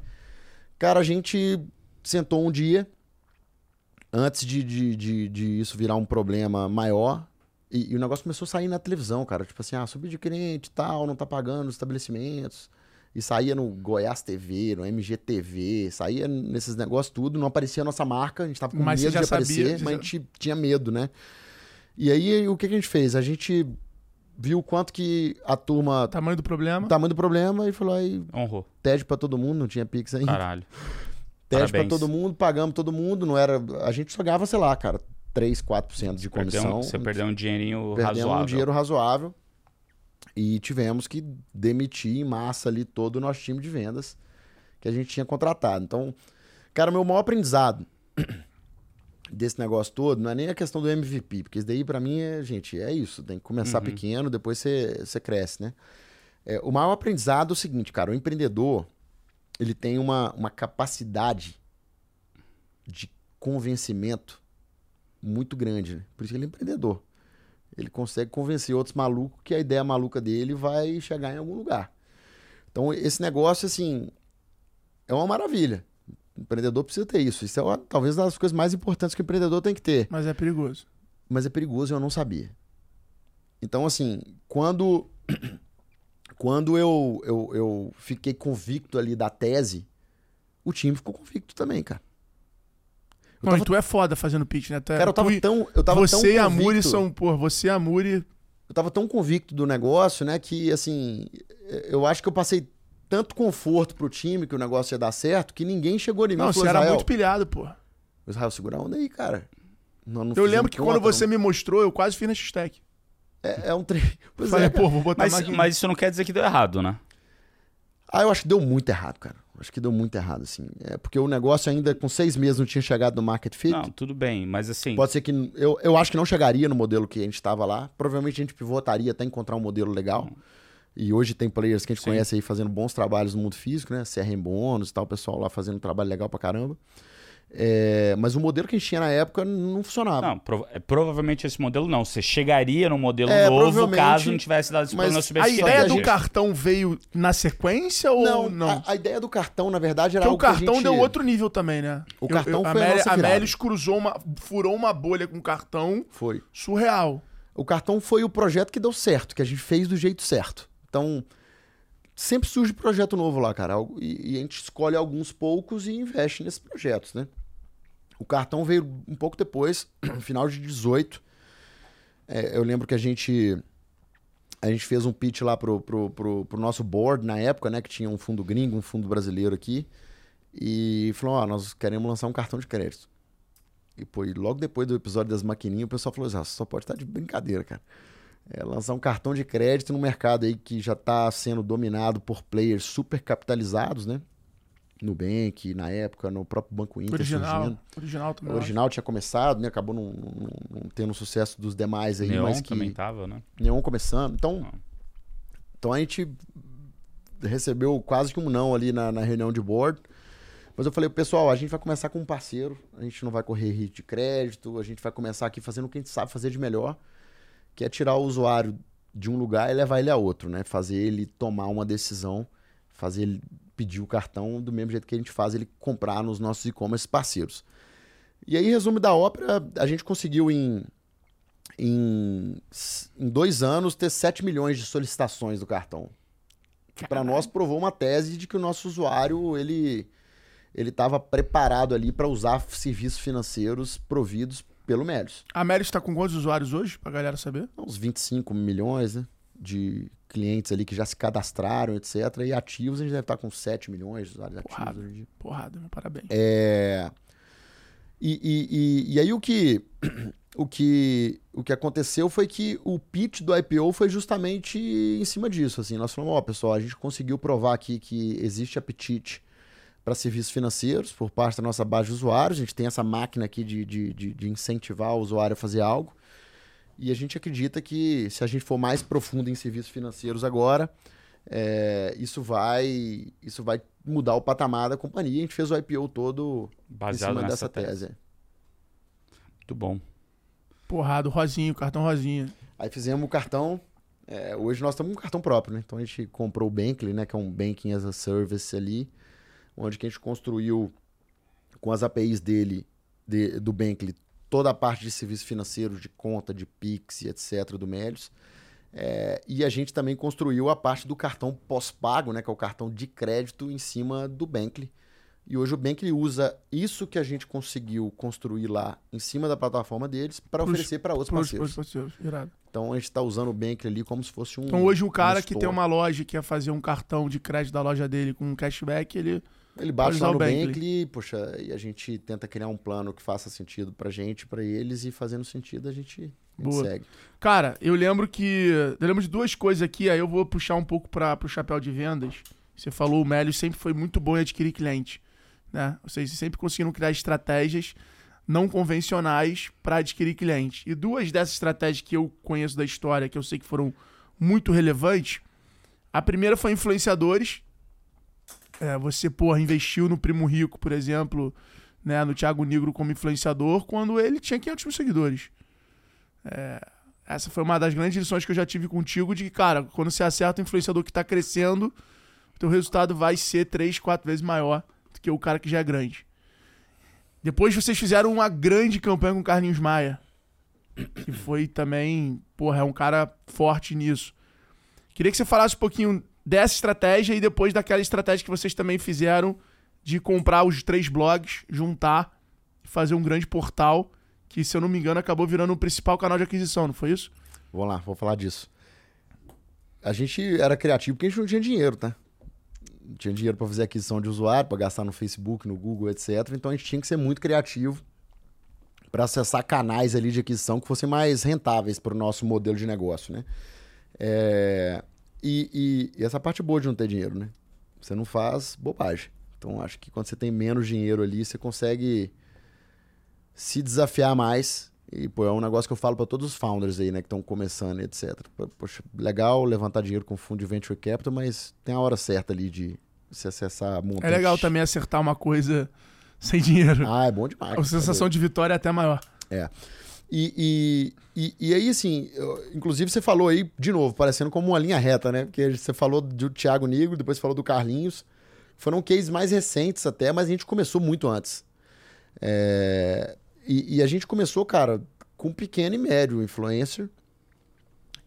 Speaker 1: Cara, a gente sentou um dia antes de, de, de, de isso virar um problema maior. E, e o negócio começou a sair na televisão, cara. Tipo assim, ah, subadquirente e tal, não tá pagando os estabelecimentos. E saía no Goiás TV, no MGTV, saía nesses negócios tudo, não aparecia a nossa marca, a gente tava com
Speaker 2: Mas
Speaker 1: medo de aparecer,
Speaker 2: sabia,
Speaker 1: mas
Speaker 2: já-
Speaker 1: a gente tinha medo, né? E aí, o que, que a gente fez? A gente viu o quanto que a turma
Speaker 2: Tamanho do problema.
Speaker 1: tamanho do problema e falou aí,
Speaker 3: Honrou.
Speaker 1: TED pra todo mundo, não tinha Pix ainda.
Speaker 3: Caralho.
Speaker 1: TED pra
Speaker 3: parabéns.
Speaker 1: todo mundo, pagamos todo mundo, não era, a gente só ganhava, sei lá, cara, 3, 4% de
Speaker 3: Perdeu um-
Speaker 1: comissão.
Speaker 3: você perdeu um dinheirinho
Speaker 1: Perdemos
Speaker 3: razoável.
Speaker 1: um dinheiro razoável e tivemos que demitir em massa ali todo o nosso time de vendas que a gente tinha contratado. Então, cara, meu maior aprendizado desse negócio todo não é nem a questão do MVP, porque isso daí pra mim é, gente, é isso, tem que começar
Speaker 3: Uhum.
Speaker 1: pequeno, depois você, você cresce, né? É, o maior aprendizado é o seguinte, cara, o empreendedor, ele tem uma, uma capacidade de convencimento muito grande, né? Por isso que ele é empreendedor. Ele consegue convencer outros malucos que a ideia maluca dele vai chegar em algum lugar. Então, esse negócio, assim, é uma maravilha. Empreendedor precisa ter isso. Isso é uma, talvez uma das coisas mais importantes que o empreendedor tem que ter.
Speaker 2: Mas é perigoso.
Speaker 1: Mas é perigoso e eu não sabia. Então, assim, quando, [CLEARS THROAT] quando eu, eu, eu fiquei convicto ali da tese, o time ficou convicto também, cara. Eu tava,
Speaker 2: e tu é foda fazendo pitch, né? Tu é-
Speaker 1: cara, eu tava
Speaker 2: tu e-
Speaker 1: tão. Eu tava
Speaker 2: você e
Speaker 1: tão
Speaker 2: a Muri são, pô, você e a Muri.
Speaker 1: eu tava tão convicto do negócio, né, que assim, eu acho que eu passei tanto conforto pro time que o negócio ia dar certo, que ninguém chegou em mim
Speaker 2: Não, você era muito pilhado, pô.
Speaker 1: Israel, segura a onda aí, cara. Nós não
Speaker 2: Eu lembro que quando
Speaker 1: conta,
Speaker 2: você me mostrou, eu quase fiz na X-Tech.
Speaker 1: não- É, é um tre... [LAUGHS] Pois
Speaker 2: Falei,
Speaker 1: é,
Speaker 2: pô, vou botar
Speaker 3: Mas,
Speaker 2: mais.
Speaker 3: mas isso não quer dizer que deu errado, né?
Speaker 1: Ah, eu acho que deu muito errado, cara. Acho que deu muito errado, assim. É porque o negócio ainda com seis meses não tinha chegado no market fit.
Speaker 3: Não, tudo bem, mas assim.
Speaker 1: Pode ser que. Eu, eu acho que não chegaria no modelo que a gente estava lá. Provavelmente a gente pivotaria até encontrar um modelo legal. E hoje tem players que a gente
Speaker 3: Sim.
Speaker 1: conhece aí fazendo bons trabalhos no mundo físico, né? CRM Bônus e tal, o pessoal lá fazendo um trabalho legal pra caramba. É, mas o modelo que a gente tinha na época não funcionava.
Speaker 3: Não, prova- é, provavelmente esse modelo não. Você chegaria num modelo
Speaker 1: É,
Speaker 3: novo caso não tivesse dado esse problema
Speaker 2: A ideia
Speaker 1: a
Speaker 2: do cartão veio na sequência ou não?
Speaker 1: A, a ideia do cartão, na verdade, era
Speaker 2: Porque o
Speaker 1: a
Speaker 2: cartão
Speaker 1: gente-
Speaker 2: deu outro nível também, né?
Speaker 1: O cartão
Speaker 2: a
Speaker 1: foi a
Speaker 2: Meli-
Speaker 1: nossa
Speaker 2: a
Speaker 1: virada.
Speaker 2: Melius cruzou uma. furou uma bolha com cartão
Speaker 1: Foi.
Speaker 2: surreal.
Speaker 1: O cartão foi o projeto que deu certo, que a gente fez do jeito certo. Então, sempre surge projeto novo lá, cara. E, e a gente escolhe alguns poucos e investe nesses projetos, né? O cartão veio um pouco depois, [CLEARS THROAT] final de 18. É, eu lembro que a gente a gente fez um pitch lá pro, pro, pro, pro nosso board na época, né? Que tinha um fundo gringo, um fundo brasileiro aqui. E falou, ó, nós queremos lançar um cartão de crédito. E pô, e logo depois do episódio das maquininhas, o pessoal falou assim, ah, só pode estar de brincadeira, cara. É lançar um cartão de crédito no mercado aí que já está sendo dominado por players super capitalizados, né? Nubank, na época, no próprio Banco Inter
Speaker 2: Original.
Speaker 1: surgindo.
Speaker 2: Original
Speaker 1: O
Speaker 2: também.
Speaker 1: original tinha começado, né? Acabou não, não- não tendo o sucesso dos demais aí,
Speaker 3: Neon
Speaker 1: mas que
Speaker 3: também tava, né?
Speaker 1: Neon começando. Então,
Speaker 3: Ah.
Speaker 1: então a gente recebeu quase que um não ali na, na reunião de board. Mas eu falei, pessoal, a gente vai começar com um parceiro, a gente não vai correr risco de crédito, a gente vai começar aqui fazendo o que a gente sabe fazer de melhor, que é tirar o usuário de um lugar e levar ele a outro, né? Fazer ele tomar uma decisão, fazer ele pedir o cartão do mesmo jeito que a gente faz ele comprar nos nossos e-commerce parceiros. E aí, resumo da ópera, a gente conseguiu em, em, em dois anos ter 7 milhões de solicitações do cartão. Que para nós provou uma tese de que o nosso usuário ele ele estava preparado ali para usar serviços financeiros providos pelo Melios.
Speaker 2: A Melius tá com quantos usuários hoje, pra galera saber?
Speaker 1: Uns 25 milhões né, de clientes ali que já se cadastraram, etc. E ativos a gente deve estar com 7 milhões de usuários ativos
Speaker 2: Porrada.
Speaker 1: hoje em dia.
Speaker 2: Porrada, meu parabéns.
Speaker 1: É, E, e, e, e aí o que, [CLEARS THROAT] o, que, o que aconteceu foi que o pitch do IPO foi justamente em cima disso. Assim. Nós falamos, ó, pessoal, a gente conseguiu provar aqui que existe apetite para serviços financeiros por parte da nossa base de usuários. A gente tem essa máquina aqui de, de, de, de incentivar o usuário a fazer algo. E a gente acredita que se a gente for mais profundo em serviços financeiros agora, é, isso vai isso vai mudar o patamar da companhia. A gente fez o IPO todo em
Speaker 3: Baseado
Speaker 1: cima
Speaker 3: nessa
Speaker 1: dessa
Speaker 3: tese.
Speaker 1: tese.
Speaker 3: Muito bom.
Speaker 2: Porrada, o Rosinho, cartão Rosinha.
Speaker 1: Aí fizemos o cartão. é, hoje nós estamos com um cartão próprio, né? Então a gente comprou o Bankly, né? Que é um Banking as a Service ali, onde que a gente construiu com as APIs dele, de- do Bankly, toda a parte de serviços financeiros, de conta, de Pix etc. do Melios. É, e a gente também construiu a parte do cartão pós-pago, né? Que é o cartão de crédito em cima do Bankly. E hoje o Bankly usa isso que a gente conseguiu construir lá em cima da plataforma deles para oferecer para outros
Speaker 2: Pros-
Speaker 1: parceiros.
Speaker 2: pros parceiros, irado.
Speaker 1: Então a gente está usando o Bankly ali como se fosse um.
Speaker 2: Então hoje o cara
Speaker 1: um
Speaker 2: que tem uma loja e quer fazer um cartão de crédito da loja dele com um cashback, ele.
Speaker 1: Ele
Speaker 2: usar
Speaker 1: lá no
Speaker 2: Bankly.
Speaker 1: Bankly, poxa, e a gente tenta criar um plano que faça sentido pra gente, pra eles, e fazendo sentido a gente, a gente segue.
Speaker 2: Cara, eu lembro que. Eu lembro de duas coisas aqui, aí eu vou puxar um pouco para pro chapéu de vendas. Você falou, o Melios sempre foi muito bom em adquirir cliente. Né? Vocês sempre conseguiram criar estratégias não convencionais para adquirir cliente. E duas dessas estratégias que eu conheço da história, que eu sei que foram muito relevantes. A primeira foi influenciadores. É, você, porra, investiu no Primo Rico, por exemplo, né, no Thiago Negro como influenciador, quando ele tinha 500 mil seguidores. Essa foi uma das grandes lições que eu já tive contigo de que, cara, quando você acerta um influenciador que tá crescendo, o teu resultado vai ser três, quatro vezes maior do que o cara que já é grande. Depois vocês fizeram uma grande campanha com o Carlinhos Maia, que foi também, porra, é um cara forte nisso. Queria que você falasse um pouquinho dessa estratégia e depois daquela estratégia que vocês também fizeram de comprar os três blogs, juntar fazer um grande portal que, se eu não me engano, acabou virando o principal canal de aquisição, não foi isso?
Speaker 1: Vamos lá, vou falar disso. A gente era criativo porque a gente não tinha dinheiro, tá? Não tinha dinheiro para fazer aquisição de usuário, para gastar no Facebook, no Google, etc. Então a gente tinha que ser muito criativo para acessar canais ali de aquisição que fossem mais rentáveis para o nosso modelo de negócio, né? É, E, e- e essa parte boa de não ter dinheiro, né? Você não faz bobagem. Então acho que quando você tem menos dinheiro ali, você consegue se desafiar mais. E, pô, é um negócio que eu falo para todos os founders aí, né, que estão começando, etc. Poxa, legal levantar dinheiro com fundo de venture capital, mas tem a hora certa ali de se acessar
Speaker 2: É
Speaker 1: montantes.
Speaker 2: legal também acertar uma coisa Sem dinheiro.
Speaker 1: Ah, é bom demais.
Speaker 2: A sensação de vitória é até maior.
Speaker 1: É. E, e, e, e aí, assim, eu- inclusive você falou aí, de novo, parecendo como uma linha reta, né? Porque você falou do Thiago Nigro, depois falou do Carlinhos. Foram cases mais recentes até, mas a gente começou muito antes. É, e, e a gente começou, cara, com pequeno e médio influencer.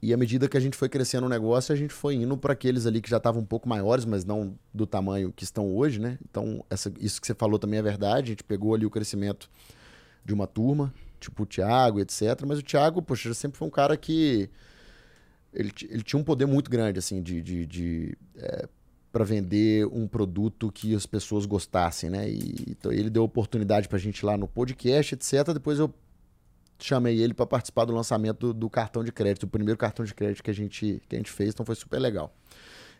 Speaker 1: E à medida que a gente foi crescendo o negócio, a gente foi indo para aqueles ali que já estavam um pouco maiores, mas não do tamanho que estão hoje, né? Então, essa- isso que você falou também é verdade. A gente pegou ali o crescimento de uma turma, tipo o Thiago, etc. Mas o Thiago, poxa, sempre foi um cara que. Ele, ele tinha um poder muito grande, assim, de. de, de para vender um produto que as pessoas gostassem, né? E então, ele deu oportunidade pra gente lá no podcast, etc. Depois eu chamei ele para participar do lançamento do, do cartão de crédito, o primeiro cartão de crédito que a gente, que a gente fez, então foi super legal.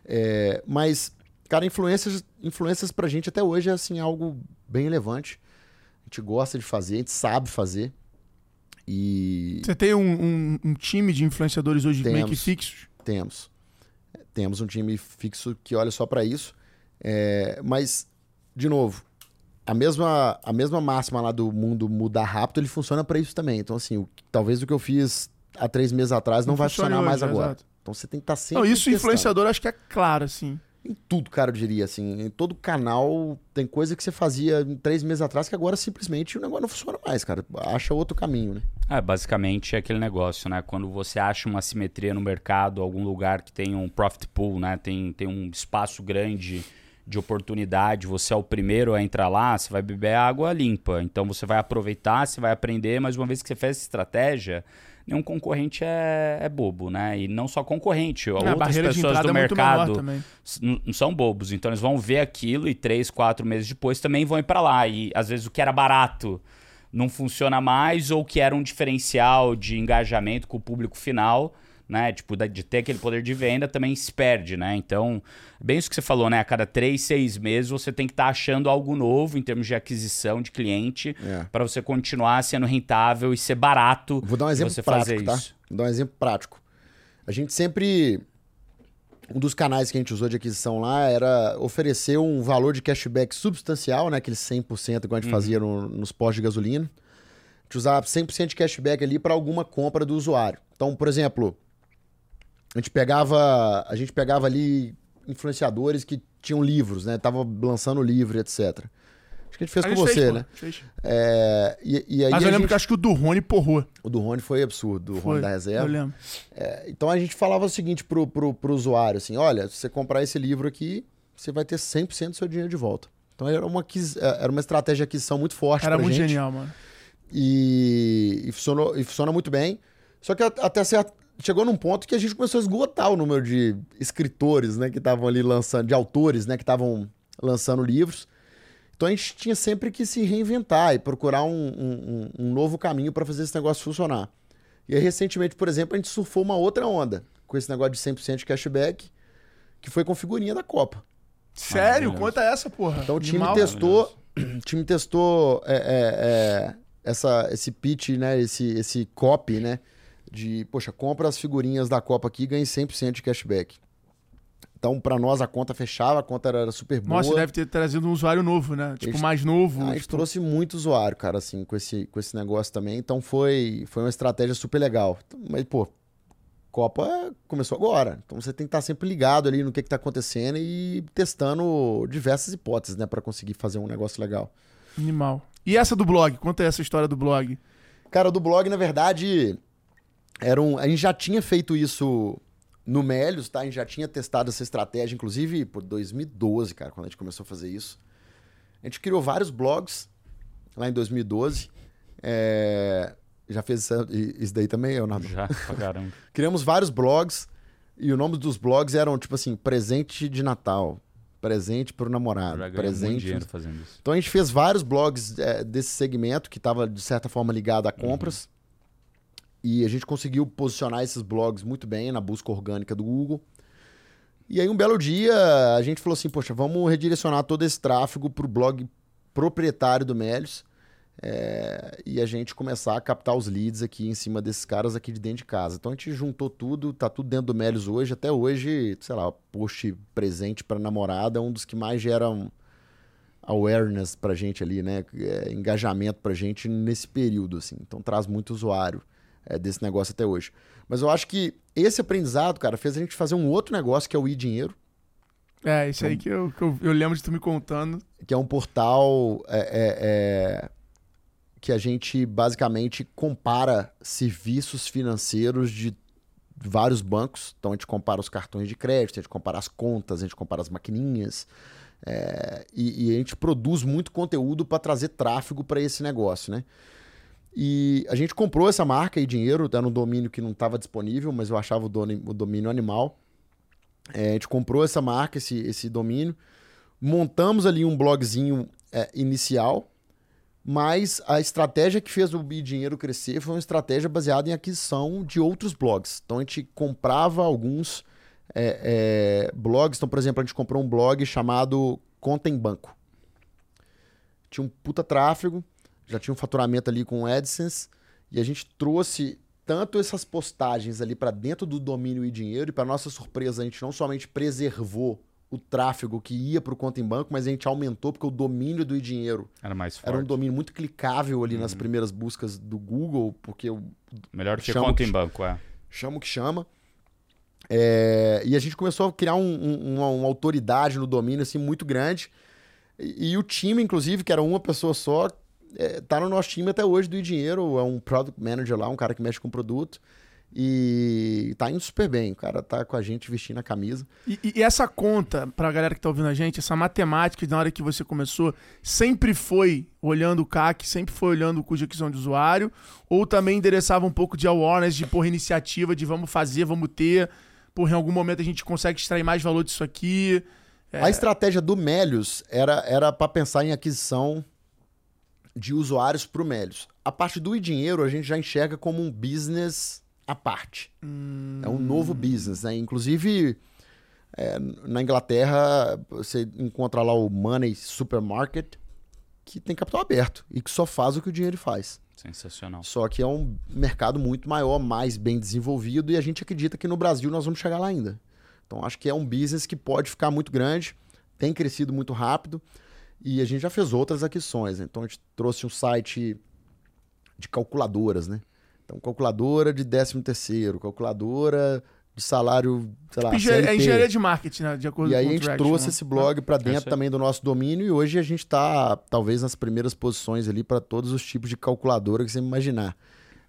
Speaker 1: É, mas, cara, influências, influências pra gente até hoje é assim, algo bem relevante. A gente gosta de fazer, a gente sabe fazer. E
Speaker 2: Você tem um, um- um time de influenciadores hoje meio que
Speaker 1: Temos.
Speaker 2: fixos?
Speaker 1: temos. Temos um time fixo que olha só pra isso. É, mas, de novo, a mesma, a mesma máxima lá do mundo mudar rápido, ele funciona pra isso também. Então, assim, o- talvez o que eu fiz há três meses atrás não, vai
Speaker 2: funcione
Speaker 1: funcionar mais
Speaker 2: hoje,
Speaker 1: agora.
Speaker 2: exato.
Speaker 1: Então você tem que estar sempre.
Speaker 2: Não, isso influenciador acho que é claro, assim.
Speaker 1: Em tudo, cara, eu diria assim. Em todo canal tem coisa que você fazia três meses atrás que agora simplesmente o negócio não funciona mais, cara. Acha outro caminho, né?
Speaker 3: É, basicamente é aquele negócio, né? Quando você acha uma simetria no mercado, algum lugar que tem um profit pool, né? Tem, tem um espaço grande de oportunidade, você é o primeiro a entrar lá, você vai beber água limpa. Então você vai aproveitar, você vai aprender, mas uma vez que você fez essa estratégia, nenhum concorrente é, é bobo, né? E não só concorrente,
Speaker 2: a
Speaker 3: outras pessoas do
Speaker 2: é
Speaker 3: mercado não são bobos. Então eles vão ver aquilo e três, quatro meses depois também vão ir pra lá. E às vezes o que era barato não funciona mais, ou que era um diferencial de engajamento com o público final, né? Tipo, de ter aquele poder de venda também se perde, né? Então, bem isso que você falou, né? A cada três, seis meses você tem que estar achando algo novo em termos de aquisição de cliente
Speaker 1: É.
Speaker 3: para você continuar sendo rentável e ser barato.
Speaker 1: Vou dar um exemplo
Speaker 3: você
Speaker 1: prático,
Speaker 3: fazer
Speaker 1: tá?
Speaker 3: isso.
Speaker 1: Vou dar um exemplo prático. A gente sempre. Um dos canais que a gente usou de aquisição lá era oferecer um valor de cashback substancial, né? Aquele 100% igual a gente fazia no- nos postos de gasolina. A gente usava 100% de cashback ali para alguma compra do usuário. Então, por exemplo, a gente pegava, a gente pegava ali influenciadores que tinham livros, né? Tava lançando livro, etc. Acho que a gente fez
Speaker 2: A
Speaker 1: com
Speaker 2: gente
Speaker 1: você,
Speaker 2: fez,
Speaker 1: né?
Speaker 2: fez.
Speaker 1: É, e, e aí
Speaker 2: Mas eu lembro
Speaker 1: gente-
Speaker 2: que acho que o do Rony porrou.
Speaker 1: o do Rony foi absurdo, o Rony da reserva.
Speaker 2: Eu lembro.
Speaker 1: Então a gente falava o seguinte pro, pro, pro usuário, assim, olha, se você comprar esse livro aqui, você vai ter 100% do seu dinheiro de volta. Então era uma, aquis- era uma estratégia de aquisição muito forte
Speaker 2: Era
Speaker 1: pra
Speaker 2: muito
Speaker 1: gente.
Speaker 2: genial, mano.
Speaker 1: E, e, funcionou, e funciona muito bem. Só que até certo, chegou num ponto que a gente começou a esgotar o número de escritores, né, que estavam ali lançando, de autores, né, que estavam lançando livros. Então a gente tinha sempre que se reinventar e procurar um, um- um- novo caminho para fazer esse negócio funcionar. E aí, recentemente, por exemplo, a gente surfou uma outra onda com esse negócio de 100% de cashback, que foi com figurinha da Copa.
Speaker 2: Sério? Conta essa, porra.
Speaker 1: Então o time
Speaker 2: Animal.
Speaker 1: testou, o time testou é, é, é, essa, esse pitch, né, esse, esse copy, né, de, poxa, compra as figurinhas da Copa aqui e ganhe 100% de cashback. Então, pra nós, a conta fechava, a conta era super boa.
Speaker 2: Nossa, deve ter trazido um usuário novo, né? Tipo, mais novo.
Speaker 1: A gente
Speaker 2: tipo,
Speaker 1: trouxe muito usuário, cara, assim, com esse, com esse negócio também. Então foi, foi uma estratégia super legal. Mas, pô, Copa começou agora. Então você tem que estar sempre ligado ali no que, que tá acontecendo e testando diversas hipóteses, né, Pra conseguir fazer um negócio legal.
Speaker 2: Animal. E essa do blog? Conta essa história do blog.
Speaker 1: Cara, do blog, na verdade, era um, a gente já tinha feito isso no Melios, tá? A gente já tinha testado essa estratégia, inclusive por 2012, cara, quando a gente começou a fazer isso. A gente criou vários blogs lá em 2012. É, Já fez isso- daí também, Leonardo?
Speaker 3: Já, pra caramba. [LAUGHS]
Speaker 1: Criamos vários blogs e o nome dos blogs eram tipo assim: presente de Natal, presente pro namorado,
Speaker 3: Já muito
Speaker 1: presente.
Speaker 3: dinheiro fazendo isso.
Speaker 1: Então a gente fez vários blogs é, desse segmento que estava, de certa forma, ligado a compras. E a gente conseguiu posicionar esses blogs muito bem na busca orgânica do Google. E aí, um belo dia, a gente falou assim: poxa, vamos redirecionar todo esse tráfego para o blog proprietário do Melios. é, e a gente começar a captar os leads aqui em cima desses caras aqui de dentro de casa. Então a gente juntou tudo, tá tudo dentro do Melios hoje. Até hoje, sei lá, post presente para namorada é um dos que mais geram awareness pra gente ali, né? É, engajamento pra gente nesse período, assim. Então traz muito usuário é, desse negócio até hoje. Mas eu acho que esse aprendizado, cara, fez a gente fazer um outro negócio que é o e-dinheiro.
Speaker 2: É, isso aí que, eu, que eu, eu, lembro de tu me contando.
Speaker 1: Que é um portal é, é, é, que a gente basicamente compara serviços financeiros de vários bancos. Então a gente compara os cartões de crédito, a gente compara as contas, a gente compara as maquininhas. É, e, e, a gente produz muito conteúdo para trazer tráfego para esse negócio, né? E a gente comprou essa marca e dinheiro, era um domínio que não estava disponível, mas eu achava o, dono, o domínio animal. É, a gente comprou essa marca, esse, esse domínio, montamos ali um blogzinho é, inicial, mas a estratégia que fez o Bi Dinheiro crescer foi uma estratégia baseada em aquisição de outros blogs. Então a gente comprava alguns é, é, blogs. Então, por exemplo, a gente comprou um blog chamado Conta em Banco. Tinha um puta tráfego, já tinha um faturamento ali com AdSense, e a gente trouxe tanto essas postagens ali para dentro do domínio e dinheiro, e para nossa surpresa, a gente não somente preservou o tráfego que ia para o conta em banco, mas a gente aumentou porque o domínio do dinheiro
Speaker 3: era mais forte.
Speaker 1: Era um domínio muito clicável ali uhum. nas primeiras buscas do Google, porque o
Speaker 3: melhor que conta em banco, é.
Speaker 1: Chama o que chama. É, e a gente começou a criar um, um, uma, uma, autoridade no domínio assim muito grande. E, e, o time, inclusive, que era uma pessoa só, é, tá no nosso time até hoje do dinheiro. É um product manager lá, um cara que mexe com produto. E tá indo super bem. O cara tá com a gente vestindo a camisa.
Speaker 2: E, e essa conta, pra galera que tá ouvindo a gente, essa matemática na hora que você começou, sempre foi olhando o CAC, sempre foi olhando o custo de aquisição de usuário? Ou também endereçava um pouco de awareness, de porra, iniciativa, de vamos fazer, vamos ter? Porra, em algum momento a gente consegue extrair mais valor disso aqui?
Speaker 1: É... A estratégia do Melios era, era para pensar em aquisição de usuários para o Melios. A parte do dinheiro a gente já enxerga como um business à parte. Hum... É um novo business, né? Inclusive, é, na Inglaterra, você encontra lá o Money Supermarket, que tem capital aberto e que só faz o que o dinheiro faz.
Speaker 3: Sensacional.
Speaker 1: Só que é um mercado muito maior, mais bem desenvolvido, e a gente acredita que no Brasil nós vamos chegar lá ainda. Então acho que é um business que pode ficar muito grande, tem crescido muito rápido, e a gente já fez outras aquisições. Né? Então a gente trouxe um site de calculadoras, né? Então, calculadora de 13 terceiro, calculadora de salário, sei lá,
Speaker 2: É engenharia de marketing, né? De acordo
Speaker 1: e
Speaker 2: com
Speaker 1: aí a gente trouxe né? esse blog para dentro também do nosso domínio e hoje a gente está talvez nas primeiras posições ali para todos os tipos de calculadora que você imaginar.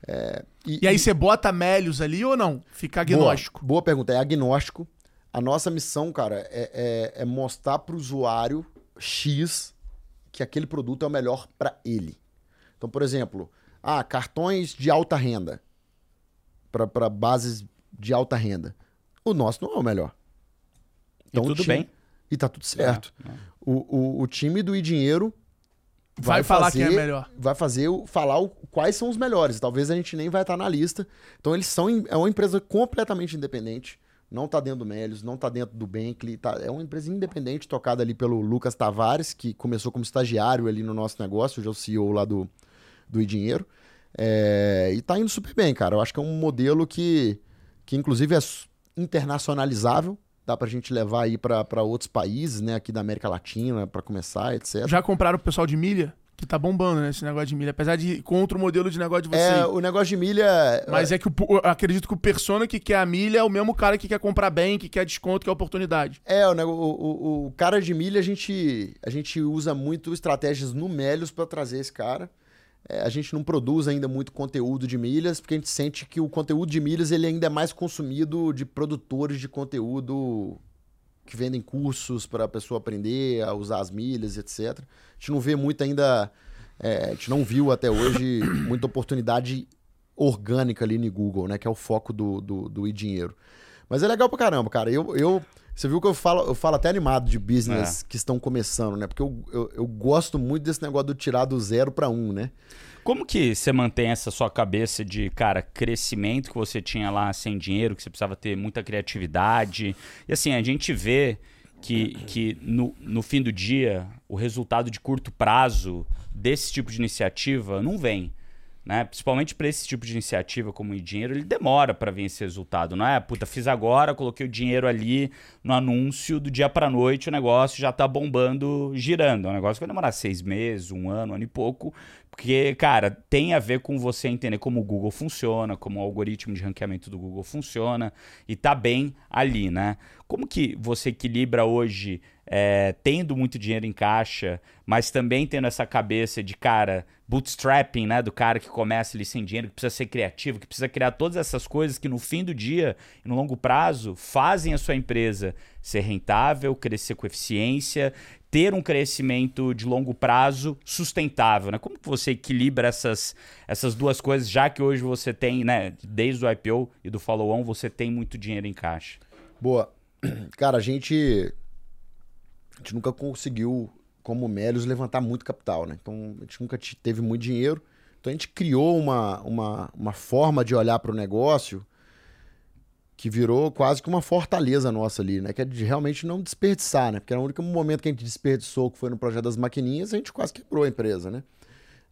Speaker 2: É, e, e, aí e... você bota Melios ali ou não? Fica agnóstico.
Speaker 1: Boa, boa pergunta, é agnóstico. A nossa missão, cara, é, é, é mostrar para o usuário X que aquele produto é o melhor para ele. Então, por exemplo, ah, cartões de alta renda para bases de alta renda. O nosso não é o melhor.
Speaker 3: Então, e tudo time... bem.
Speaker 1: E tá tudo certo. É, é. O, o, o, time do dinheiro
Speaker 2: vai, vai falar fazer, quem é melhor.
Speaker 1: Vai fazer falar o, quais são os melhores. Talvez a gente nem vai estar na lista. Então eles são é uma empresa completamente independente. Não está dentro do Melios, não está dentro do Bentley. Tá, é uma empresa independente tocada ali pelo Lucas Tavares, que começou como estagiário ali no nosso negócio, hoje é o CEO lá do, do dinheiro É, e está indo super bem, cara. Eu acho que é um modelo que que inclusive é internacionalizável, dá pra gente levar aí para outros países, né, aqui da América Latina, para começar, etc.
Speaker 2: Já compraram o pessoal de milha? Que tá bombando, né, esse negócio de milha. Apesar de contra o modelo de negócio de você.
Speaker 1: É, o negócio de milha.
Speaker 2: Mas é, é que o, acredito que o persona que quer a milha é o mesmo cara que quer comprar bem, que quer desconto, que quer oportunidade.
Speaker 1: É, o, o, o cara de milha a gente, a gente usa muito estratégias no Melios para trazer esse cara. É, a gente não produz ainda muito conteúdo de milhas, porque a gente sente que o conteúdo de milhas ele ainda é mais consumido de produtores de conteúdo que vendem cursos para a pessoa aprender a usar as milhas, etc. A gente não vê muito ainda, é, a gente não viu até hoje [COUGHS] muita oportunidade orgânica ali no Google, né? Que é o foco do, do, do e-dinheiro. Mas é legal pra caramba, cara. Eu, eu, você viu que eu falo, eu falo até animado de business é. que estão começando, né? Porque eu, eu, eu, gosto muito desse negócio do tirar do zero para um, né?
Speaker 3: Como que você mantém essa sua cabeça de, cara, crescimento que você tinha lá sem dinheiro, que você precisava ter muita criatividade? E assim, a gente vê que, que no, no fim do dia, o resultado de curto prazo desse tipo de iniciativa não vem. né? Principalmente para esse tipo de iniciativa como o dinheiro, ele demora para vir esse resultado, não é? Puta, fiz agora, coloquei o dinheiro ali no anúncio do dia para noite, o negócio já tá bombando, girando. É um negócio que vai demorar seis meses, um ano, um ano e pouco, porque, cara, tem a ver com você entender como o Google funciona, como o algoritmo de ranqueamento do Google funciona e tá bem ali, né? Como que você equilibra hoje é, tendo muito dinheiro em caixa, mas também tendo essa cabeça de, cara, bootstrapping, né? Do cara que começa ali sem dinheiro, que precisa ser criativo, que precisa criar todas essas coisas que no fim do dia, no longo prazo, fazem a sua empresa ser rentável, crescer com eficiência, ter um crescimento de longo prazo sustentável, né? Como que você equilibra essas, essas duas coisas, já que hoje você tem, né, desde o IPO e do follow-on, você tem muito dinheiro em caixa?
Speaker 1: Boa. [CLEARS THROAT] Cara, a gente a gente nunca conseguiu, como Melios, levantar muito capital, né? Então a gente nunca teve muito dinheiro. Então a gente criou uma, uma, uma forma de olhar para o negócio que virou quase que uma fortaleza nossa ali, né? Que é de realmente não desperdiçar, né? Porque era o único momento que a gente desperdiçou, que foi no projeto das maquininhas, a gente quase quebrou a empresa, né?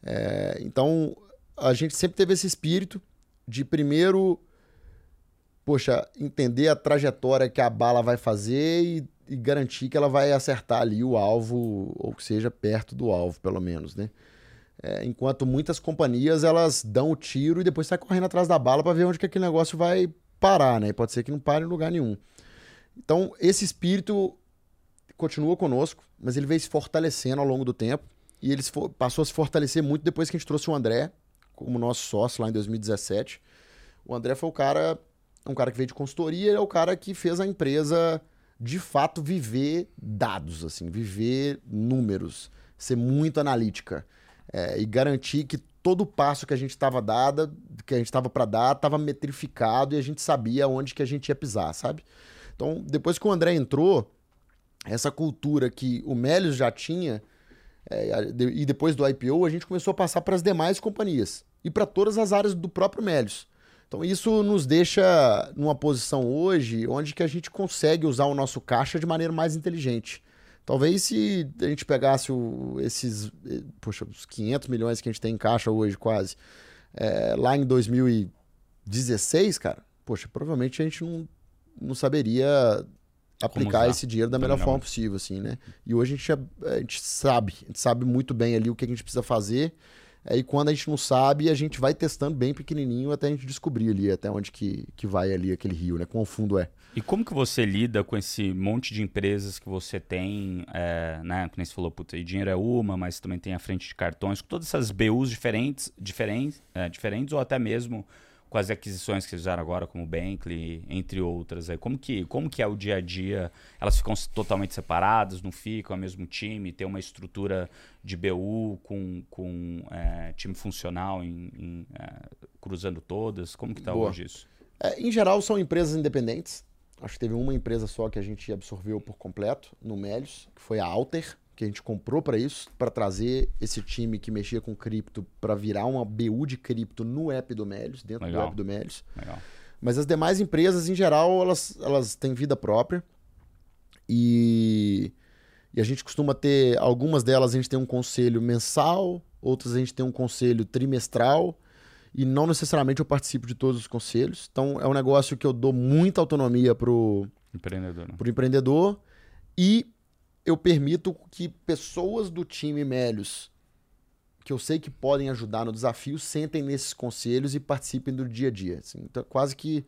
Speaker 1: É, então a gente sempre teve esse espírito de primeiro, poxa, entender a trajetória que a bala vai fazer e e garantir que ela vai acertar ali o alvo, ou que seja perto do alvo, pelo menos, né? É, enquanto muitas companhias elas dão o tiro e depois sai correndo atrás da bala para ver onde que aquele negócio vai parar, né? E pode ser que não pare em lugar nenhum. Então, esse espírito continua conosco, mas ele veio se fortalecendo ao longo do tempo e ele passou a se fortalecer muito depois que a gente trouxe o André como nosso sócio lá em 2017. O André foi o cara, um cara que veio de consultoria, ele é o cara que fez a empresa de fato viver dados, assim, viver números, ser muito analítica é, e garantir que todo passo que a gente estava dada, que a gente estava para dar, estava metrificado e a gente sabia onde que a gente ia pisar, sabe? Então, depois que o André entrou, essa cultura que o Melios já tinha é, e depois do IPO, a gente começou a passar para as demais companhias e para todas as áreas do próprio Melios. Então isso nos deixa numa posição hoje onde que a gente consegue usar o nosso caixa de maneira mais inteligente. Talvez se a gente pegasse o, esses, eh, poxa, os 500 milhões que a gente tem em caixa hoje quase, é, lá em 2016, cara, poxa, provavelmente a gente não, não saberia aplicar esse dinheiro da melhor forma possível, assim, né? E hoje a gente, a gente sabe, a gente sabe muito bem ali o que a gente precisa fazer Aí quando a gente não sabe, a gente vai testando bem pequenininho até a gente descobrir ali até onde que, que vai ali aquele rio, né? Quão fundo é.
Speaker 3: E como que você lida com esse monte de empresas que você tem, é, né? Como você falou, puta, e dinheiro é uma, mas também tem a frente de cartões, com todas essas BUs diferentes, diferentes, é, diferentes ou até mesmo com as aquisições que fizeram agora, como o Bankley, entre outras. Aí, como, que, como que é o dia a dia? Elas ficam totalmente separadas, não ficam é o mesmo time? Tem uma estrutura de BU com, com é, time funcional em, em é, cruzando todas? Como que está hoje isso?
Speaker 1: É, em geral, são empresas independentes. Acho que teve uma empresa só que a gente absorveu por completo no Melios, que foi a Alter que a gente comprou para isso, para trazer esse time que mexia com cripto para virar uma BU de cripto no app do Melios, dentro Legal. do app do Melios. Legal. Mas as demais empresas, em geral, elas, elas têm vida própria. E, e a gente costuma ter, algumas delas a gente tem um conselho mensal, outras a gente tem um conselho trimestral. E não necessariamente eu participo de todos os conselhos. Então é um negócio que eu dou muita autonomia pro
Speaker 3: empreendedor. Né?
Speaker 1: Pro empreendedor. E eu permito que pessoas do time Melios, que eu sei que podem ajudar no desafio, sentem nesses conselhos e participem do dia a dia. Assim. Então, quase que,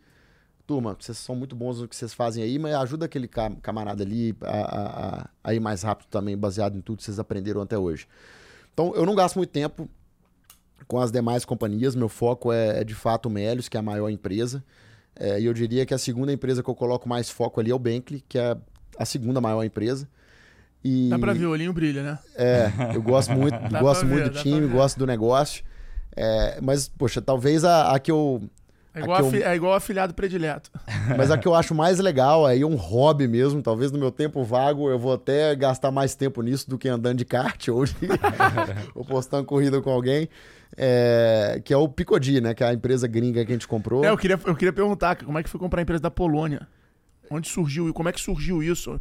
Speaker 1: turma, vocês são muito bons no que vocês fazem aí, mas ajuda aquele camarada ali a, a, a ir mais rápido também, baseado em tudo que vocês aprenderam até hoje. Então, eu não gasto muito tempo com as demais companhias, meu foco é, é de fato o Melios, que é a maior empresa. É, e eu diria que a segunda empresa que eu coloco mais foco ali é o Bankley, que é a segunda maior empresa.
Speaker 2: E... Dá pra ver, o olhinho brilha, né?
Speaker 1: É, eu gosto muito, [LAUGHS] gosto muito ver, do time, gosto do negócio. É, mas, poxa, talvez a, a que eu.
Speaker 2: É igual, eu... é igual afiliado predileto. [LAUGHS]
Speaker 1: Mas a que eu acho mais legal aí, um hobby mesmo. Talvez no meu tempo vago eu vou até gastar mais tempo nisso do que andando de kart hoje. [LAUGHS] ou postando corrida com alguém. É, que é o Picodi, né? Que é a empresa gringa que a gente comprou.
Speaker 2: É, eu queria, eu queria perguntar como é que foi comprar a empresa da Polônia? Onde surgiu e como é que surgiu isso?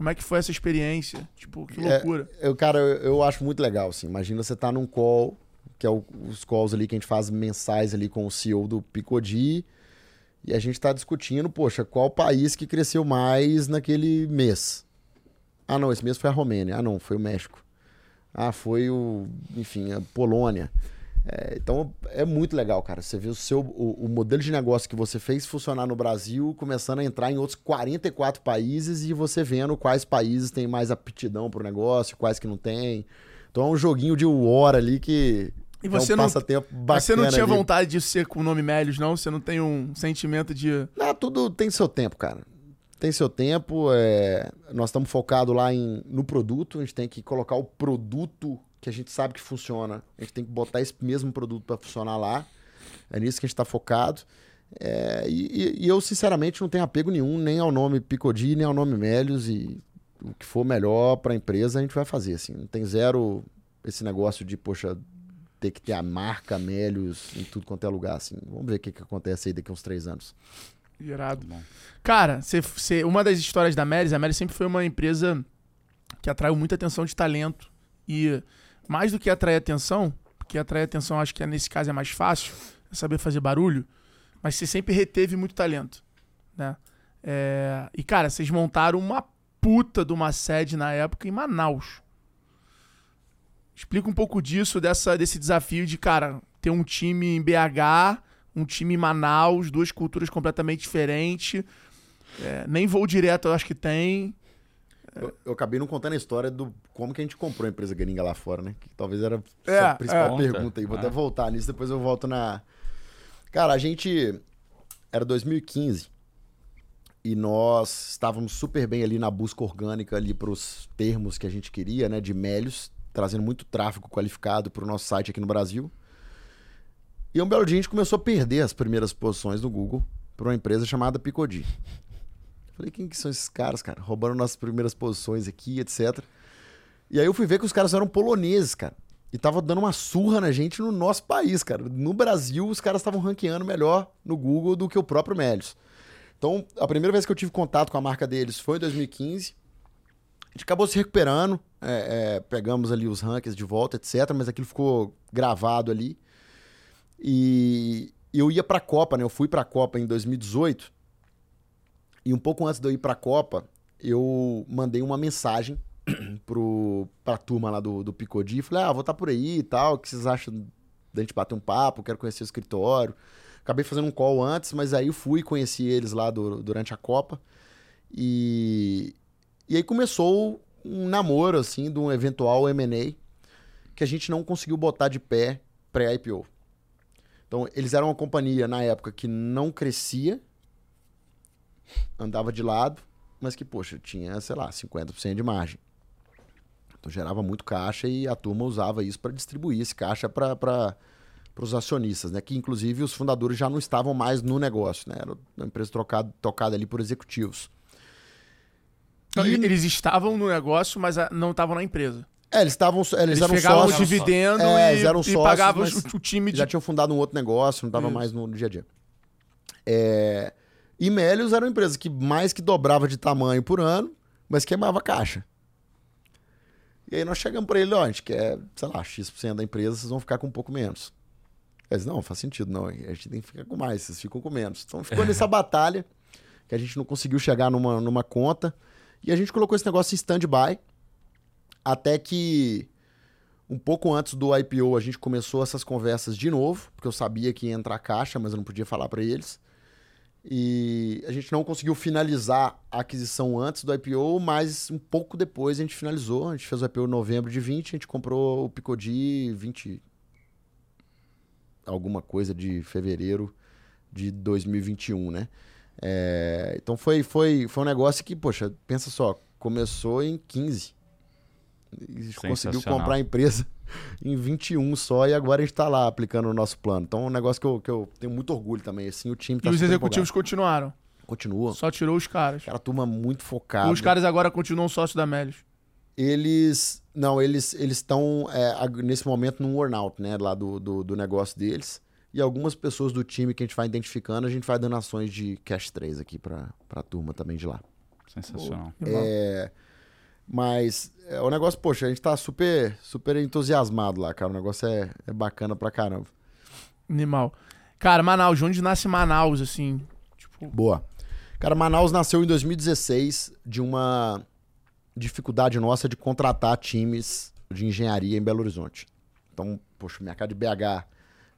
Speaker 2: Como é que foi essa experiência? Tipo, que é, loucura.
Speaker 1: É, eu, cara, eu, eu, acho muito legal, assim. Imagina você tá num call que é o- os calls ali que a gente faz mensais ali com o CEO do Picodi. E a gente está discutindo, poxa, qual país que cresceu mais naquele mês? Ah, não, esse mês foi a Romênia. Ah, não, foi o México. Ah, foi o, enfim, a Polônia. É, então é muito legal, cara. Você vê o seu o, o modelo de negócio que você fez funcionar no Brasil, começando a entrar em outros 44 países e você vendo quais países têm mais aptidão pro negócio, quais que não tem. Então é um joguinho de war ali que
Speaker 2: E você
Speaker 1: é um
Speaker 2: não-
Speaker 1: passatempo bacana.
Speaker 2: Você não tinha
Speaker 1: ali.
Speaker 2: vontade de ser com o nome Melios, não? Você não tem um sentimento de.
Speaker 1: Não, tudo tem seu tempo, cara. Tem seu tempo. é, Nós estamos focados lá em... no produto. A gente tem que colocar o produto que a gente sabe que funciona. A gente tem que botar esse mesmo produto para funcionar lá. É nisso que a gente está focado. É, E, e- eu, sinceramente, não tenho apego nenhum nem ao nome Picodi, nem ao nome Melios. E o que for melhor para a empresa, a gente vai fazer. Assim. Não tem zero esse negócio de, poxa, ter que ter a marca Melios em tudo quanto é lugar. Assim. Vamos ver o que, que acontece aí daqui a uns três anos.
Speaker 2: Irado.
Speaker 3: Bom.
Speaker 2: Cara, você, você- uma das histórias da Melis, a Melis sempre foi uma empresa que atraiu muita atenção de talento. E mais do que atrair atenção, porque atrair atenção acho que é, nesse caso é mais fácil, é saber fazer barulho, mas você sempre reteve muito talento. Né? É, e, cara, vocês montaram uma puta de uma sede na época em Manaus. Explica um pouco disso, dessa, desse desafio de, cara, ter um time em BH, um time em Manaus, duas culturas completamente diferentes. É, nem voo direto eu acho que tem.
Speaker 1: Eu, eu acabei não contando a história do como que a gente comprou a empresa gringa lá fora, né? Que talvez era
Speaker 2: É,
Speaker 1: a principal
Speaker 3: é.
Speaker 1: pergunta aí. Vou
Speaker 3: É.
Speaker 1: até voltar nisso, depois eu volto na. Cara, a gente. Era 2015 e nós estávamos super bem ali na busca orgânica ali para os termos que a gente queria, né? De Melios, trazendo muito tráfego qualificado para o nosso site aqui no Brasil. E um belo dia a gente começou a perder as primeiras posições no Google para uma empresa chamada Picodi. Falei, quem que são esses caras, cara? Roubando nossas primeiras posições aqui, etc. E aí eu fui ver que os caras eram poloneses, cara. E tava dando uma surra na gente no nosso país, cara. No Brasil, os caras estavam ranqueando melhor no Google do que o próprio Melios. Então, a primeira vez que eu tive contato com a marca deles foi em 2015. A gente acabou se recuperando, é, é, pegamos ali os rankings de volta, etc. Mas aquilo ficou gravado ali. E eu ia pra Copa, né? Eu fui pra Copa em 2018. E um pouco antes de eu ir pra Copa, eu mandei uma mensagem [CLEARS THROAT] pro, pra turma lá do, do Picodi. Falei, ah, vou estar por aí e tal. O que vocês acham da gente bater um papo? Quero conhecer o escritório. Acabei fazendo um call antes, mas aí eu fui conheci eles lá do- durante a Copa. E, e aí começou um namoro, assim, de um eventual M&A que a gente não conseguiu botar de pé pré-IPO. Então, eles eram uma companhia, na época, que não crescia, andava de lado, mas que, poxa, tinha, sei lá, 50% de margem. Então, gerava muito caixa e a turma usava isso para distribuir esse caixa para os acionistas, né? Que, inclusive, os fundadores já não estavam mais no negócio, né? Era uma empresa trocada, tocada ali por executivos.
Speaker 2: Não,
Speaker 1: E-
Speaker 2: Eles estavam no negócio, mas não estavam na empresa.
Speaker 1: É, eles estavam, eles,
Speaker 2: Eles
Speaker 1: eram
Speaker 2: pegavam
Speaker 1: sócios.
Speaker 2: dividendo
Speaker 1: É,
Speaker 2: e,
Speaker 1: eles eram sócios,
Speaker 2: pagavam o, time de.
Speaker 1: Já tinham fundado um outro negócio, não estava mais no dia a dia. É, e Melios era uma empresa que mais que dobrava de tamanho por ano, mas queimava caixa. E aí nós chegamos para ele, ó, a gente quer, sei lá, X% da empresa, vocês vão ficar com um pouco menos. Eles, não, faz sentido, não, a gente tem que ficar com mais, vocês ficam com menos. Então ficou [LAUGHS] nessa batalha, que a gente não conseguiu chegar numa, numa conta, e a gente colocou esse negócio em stand-by, até que um pouco antes do IPO, a gente começou essas conversas de novo, porque eu sabia que ia entrar caixa, mas eu não podia falar para eles. E a gente não conseguiu finalizar a aquisição antes do IPO, mas um pouco depois a gente finalizou. A gente fez o IPO em novembro de 20, a gente comprou o Picodi 20 alguma coisa de fevereiro de 2021, né? É, então foi, foi, foi um negócio que, poxa, pensa só, começou em 15. E conseguiu comprar a empresa em 21 só e agora a gente tá lá aplicando o nosso plano. Então é um negócio que eu, que eu tenho muito orgulho também. Assim, o time tá
Speaker 2: E os executivos continuaram.
Speaker 1: empolgado. Continua.
Speaker 2: Só tirou os caras.
Speaker 1: Aquela turma muito
Speaker 2: E
Speaker 1: focada.
Speaker 2: os caras agora continuam sócios da Melios.
Speaker 1: Eles. Não, eles eles estão é, nesse momento num earnout, né? Lá do, do, do negócio deles. E algumas pessoas do time que a gente vai identificando, a gente vai dando ações de cash 3 aqui pra, pra turma também de lá.
Speaker 3: Sensacional.
Speaker 1: É, Mas é, o negócio, poxa, a gente tá super, super entusiasmado lá, cara. O negócio é, é bacana pra caramba.
Speaker 2: Animal. Cara, Manaus, de onde nasce Manaus, assim? Tipo,
Speaker 1: Boa. Cara, Manaus nasceu em 2016 de uma dificuldade nossa de contratar times de engenharia em Belo Horizonte. Então, poxa, o mercado de BH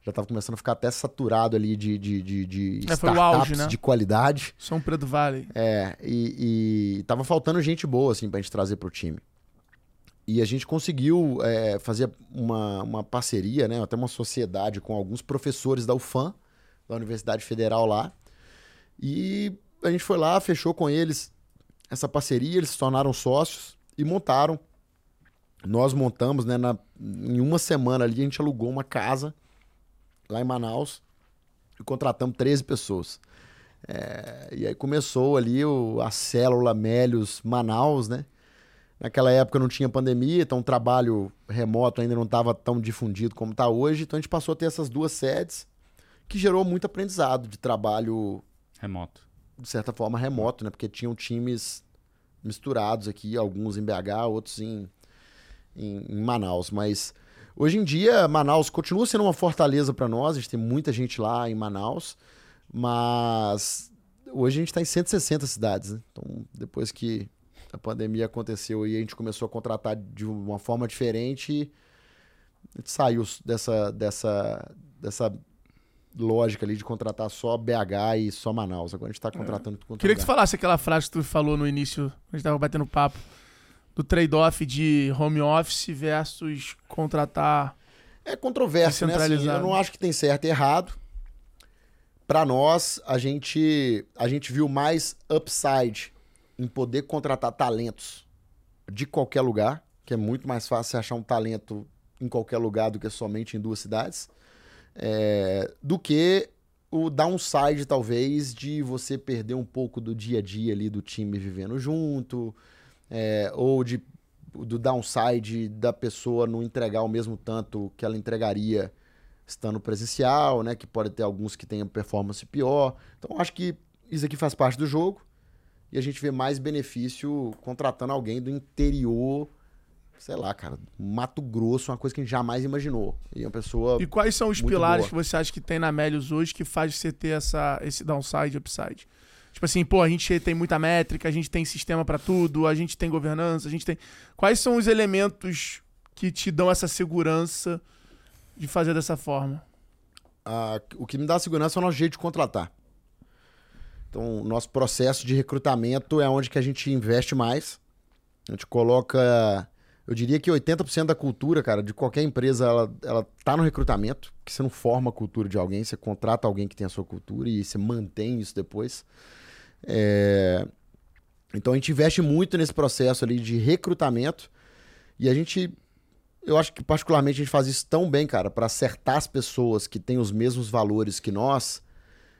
Speaker 1: já estava começando a ficar até saturado ali de, de, de, de
Speaker 2: É,
Speaker 1: startups
Speaker 2: auge, né?
Speaker 1: de qualidade.
Speaker 2: São Pedro Vale.
Speaker 1: É, e, e tava faltando gente boa, assim, pra gente trazer pro time. E a gente conseguiu é, fazer uma, uma parceria, né, até uma sociedade com alguns professores da UFAM, da Universidade Federal lá. E a gente foi lá, fechou com eles essa parceria, eles se tornaram sócios e montaram. Nós montamos, né, na, em uma semana ali, a gente alugou uma casa lá em Manaus e contratamos 13 pessoas. É, e aí começou ali o, a célula Mélios Manaus, né? Naquela época não tinha pandemia, então o trabalho remoto ainda não estava tão difundido como está hoje. Então a gente passou a ter essas duas sedes, que gerou muito aprendizado de trabalho,
Speaker 3: Remoto.
Speaker 1: de certa forma, remoto, né? Porque tinham times misturados aqui, alguns em BH, outros em, em, em Manaus. Mas hoje em dia, Manaus continua sendo uma fortaleza para nós, a gente tem muita gente lá em Manaus, mas hoje a gente está em 160 cidades, né? Então, depois que a pandemia aconteceu e a gente começou a contratar de uma forma diferente, a gente saiu dessa, dessa, dessa lógica ali de contratar só BH e só Manaus. Agora a gente está contratando tudo quanto é
Speaker 2: Queria que tu
Speaker 1: lugar.
Speaker 2: falasse aquela frase que tu falou no início, a gente tava batendo papo, do trade-off de home office versus contratar.
Speaker 1: É controverso, né? Assim, eu não acho que tem certo e errado. Para nós, a gente, a gente viu mais upside em poder contratar talentos de qualquer lugar, que é muito mais fácil você achar um talento em qualquer lugar do que somente em duas cidades, é, do que o downside, talvez, de você perder um pouco do dia a dia ali do time vivendo junto, é, ou de, do downside da pessoa não entregar o mesmo tanto que ela entregaria estando presencial, né? Que pode ter alguns que tenham performance pior. Então, acho que isso aqui faz parte do jogo e a gente vê mais benefício contratando alguém do interior, sei lá, cara, Mato Grosso, uma coisa que a gente jamais imaginou. E uma pessoa.
Speaker 2: E quais são os pilares
Speaker 1: boa.
Speaker 2: que você acha que tem na Melios hoje que faz você ter essa, esse downside e upside? Tipo assim, pô, a gente tem muita métrica, a gente tem sistema pra tudo, a gente tem governança, a gente tem. Quais são os elementos que te dão essa segurança de fazer dessa forma?
Speaker 1: a- o que me dá segurança é o nosso jeito de contratar. Então, o nosso processo de recrutamento é onde que a gente investe mais. A gente coloca, eu diria que 80% da cultura, cara, de qualquer empresa, ela, ela tá no recrutamento, que você não forma a cultura de alguém, você contrata alguém que tem a sua cultura e você mantém isso depois. É, Então, a gente investe muito nesse processo ali de recrutamento e a gente eu acho que particularmente a gente faz isso tão bem, cara, para acertar as pessoas que têm os mesmos valores que nós.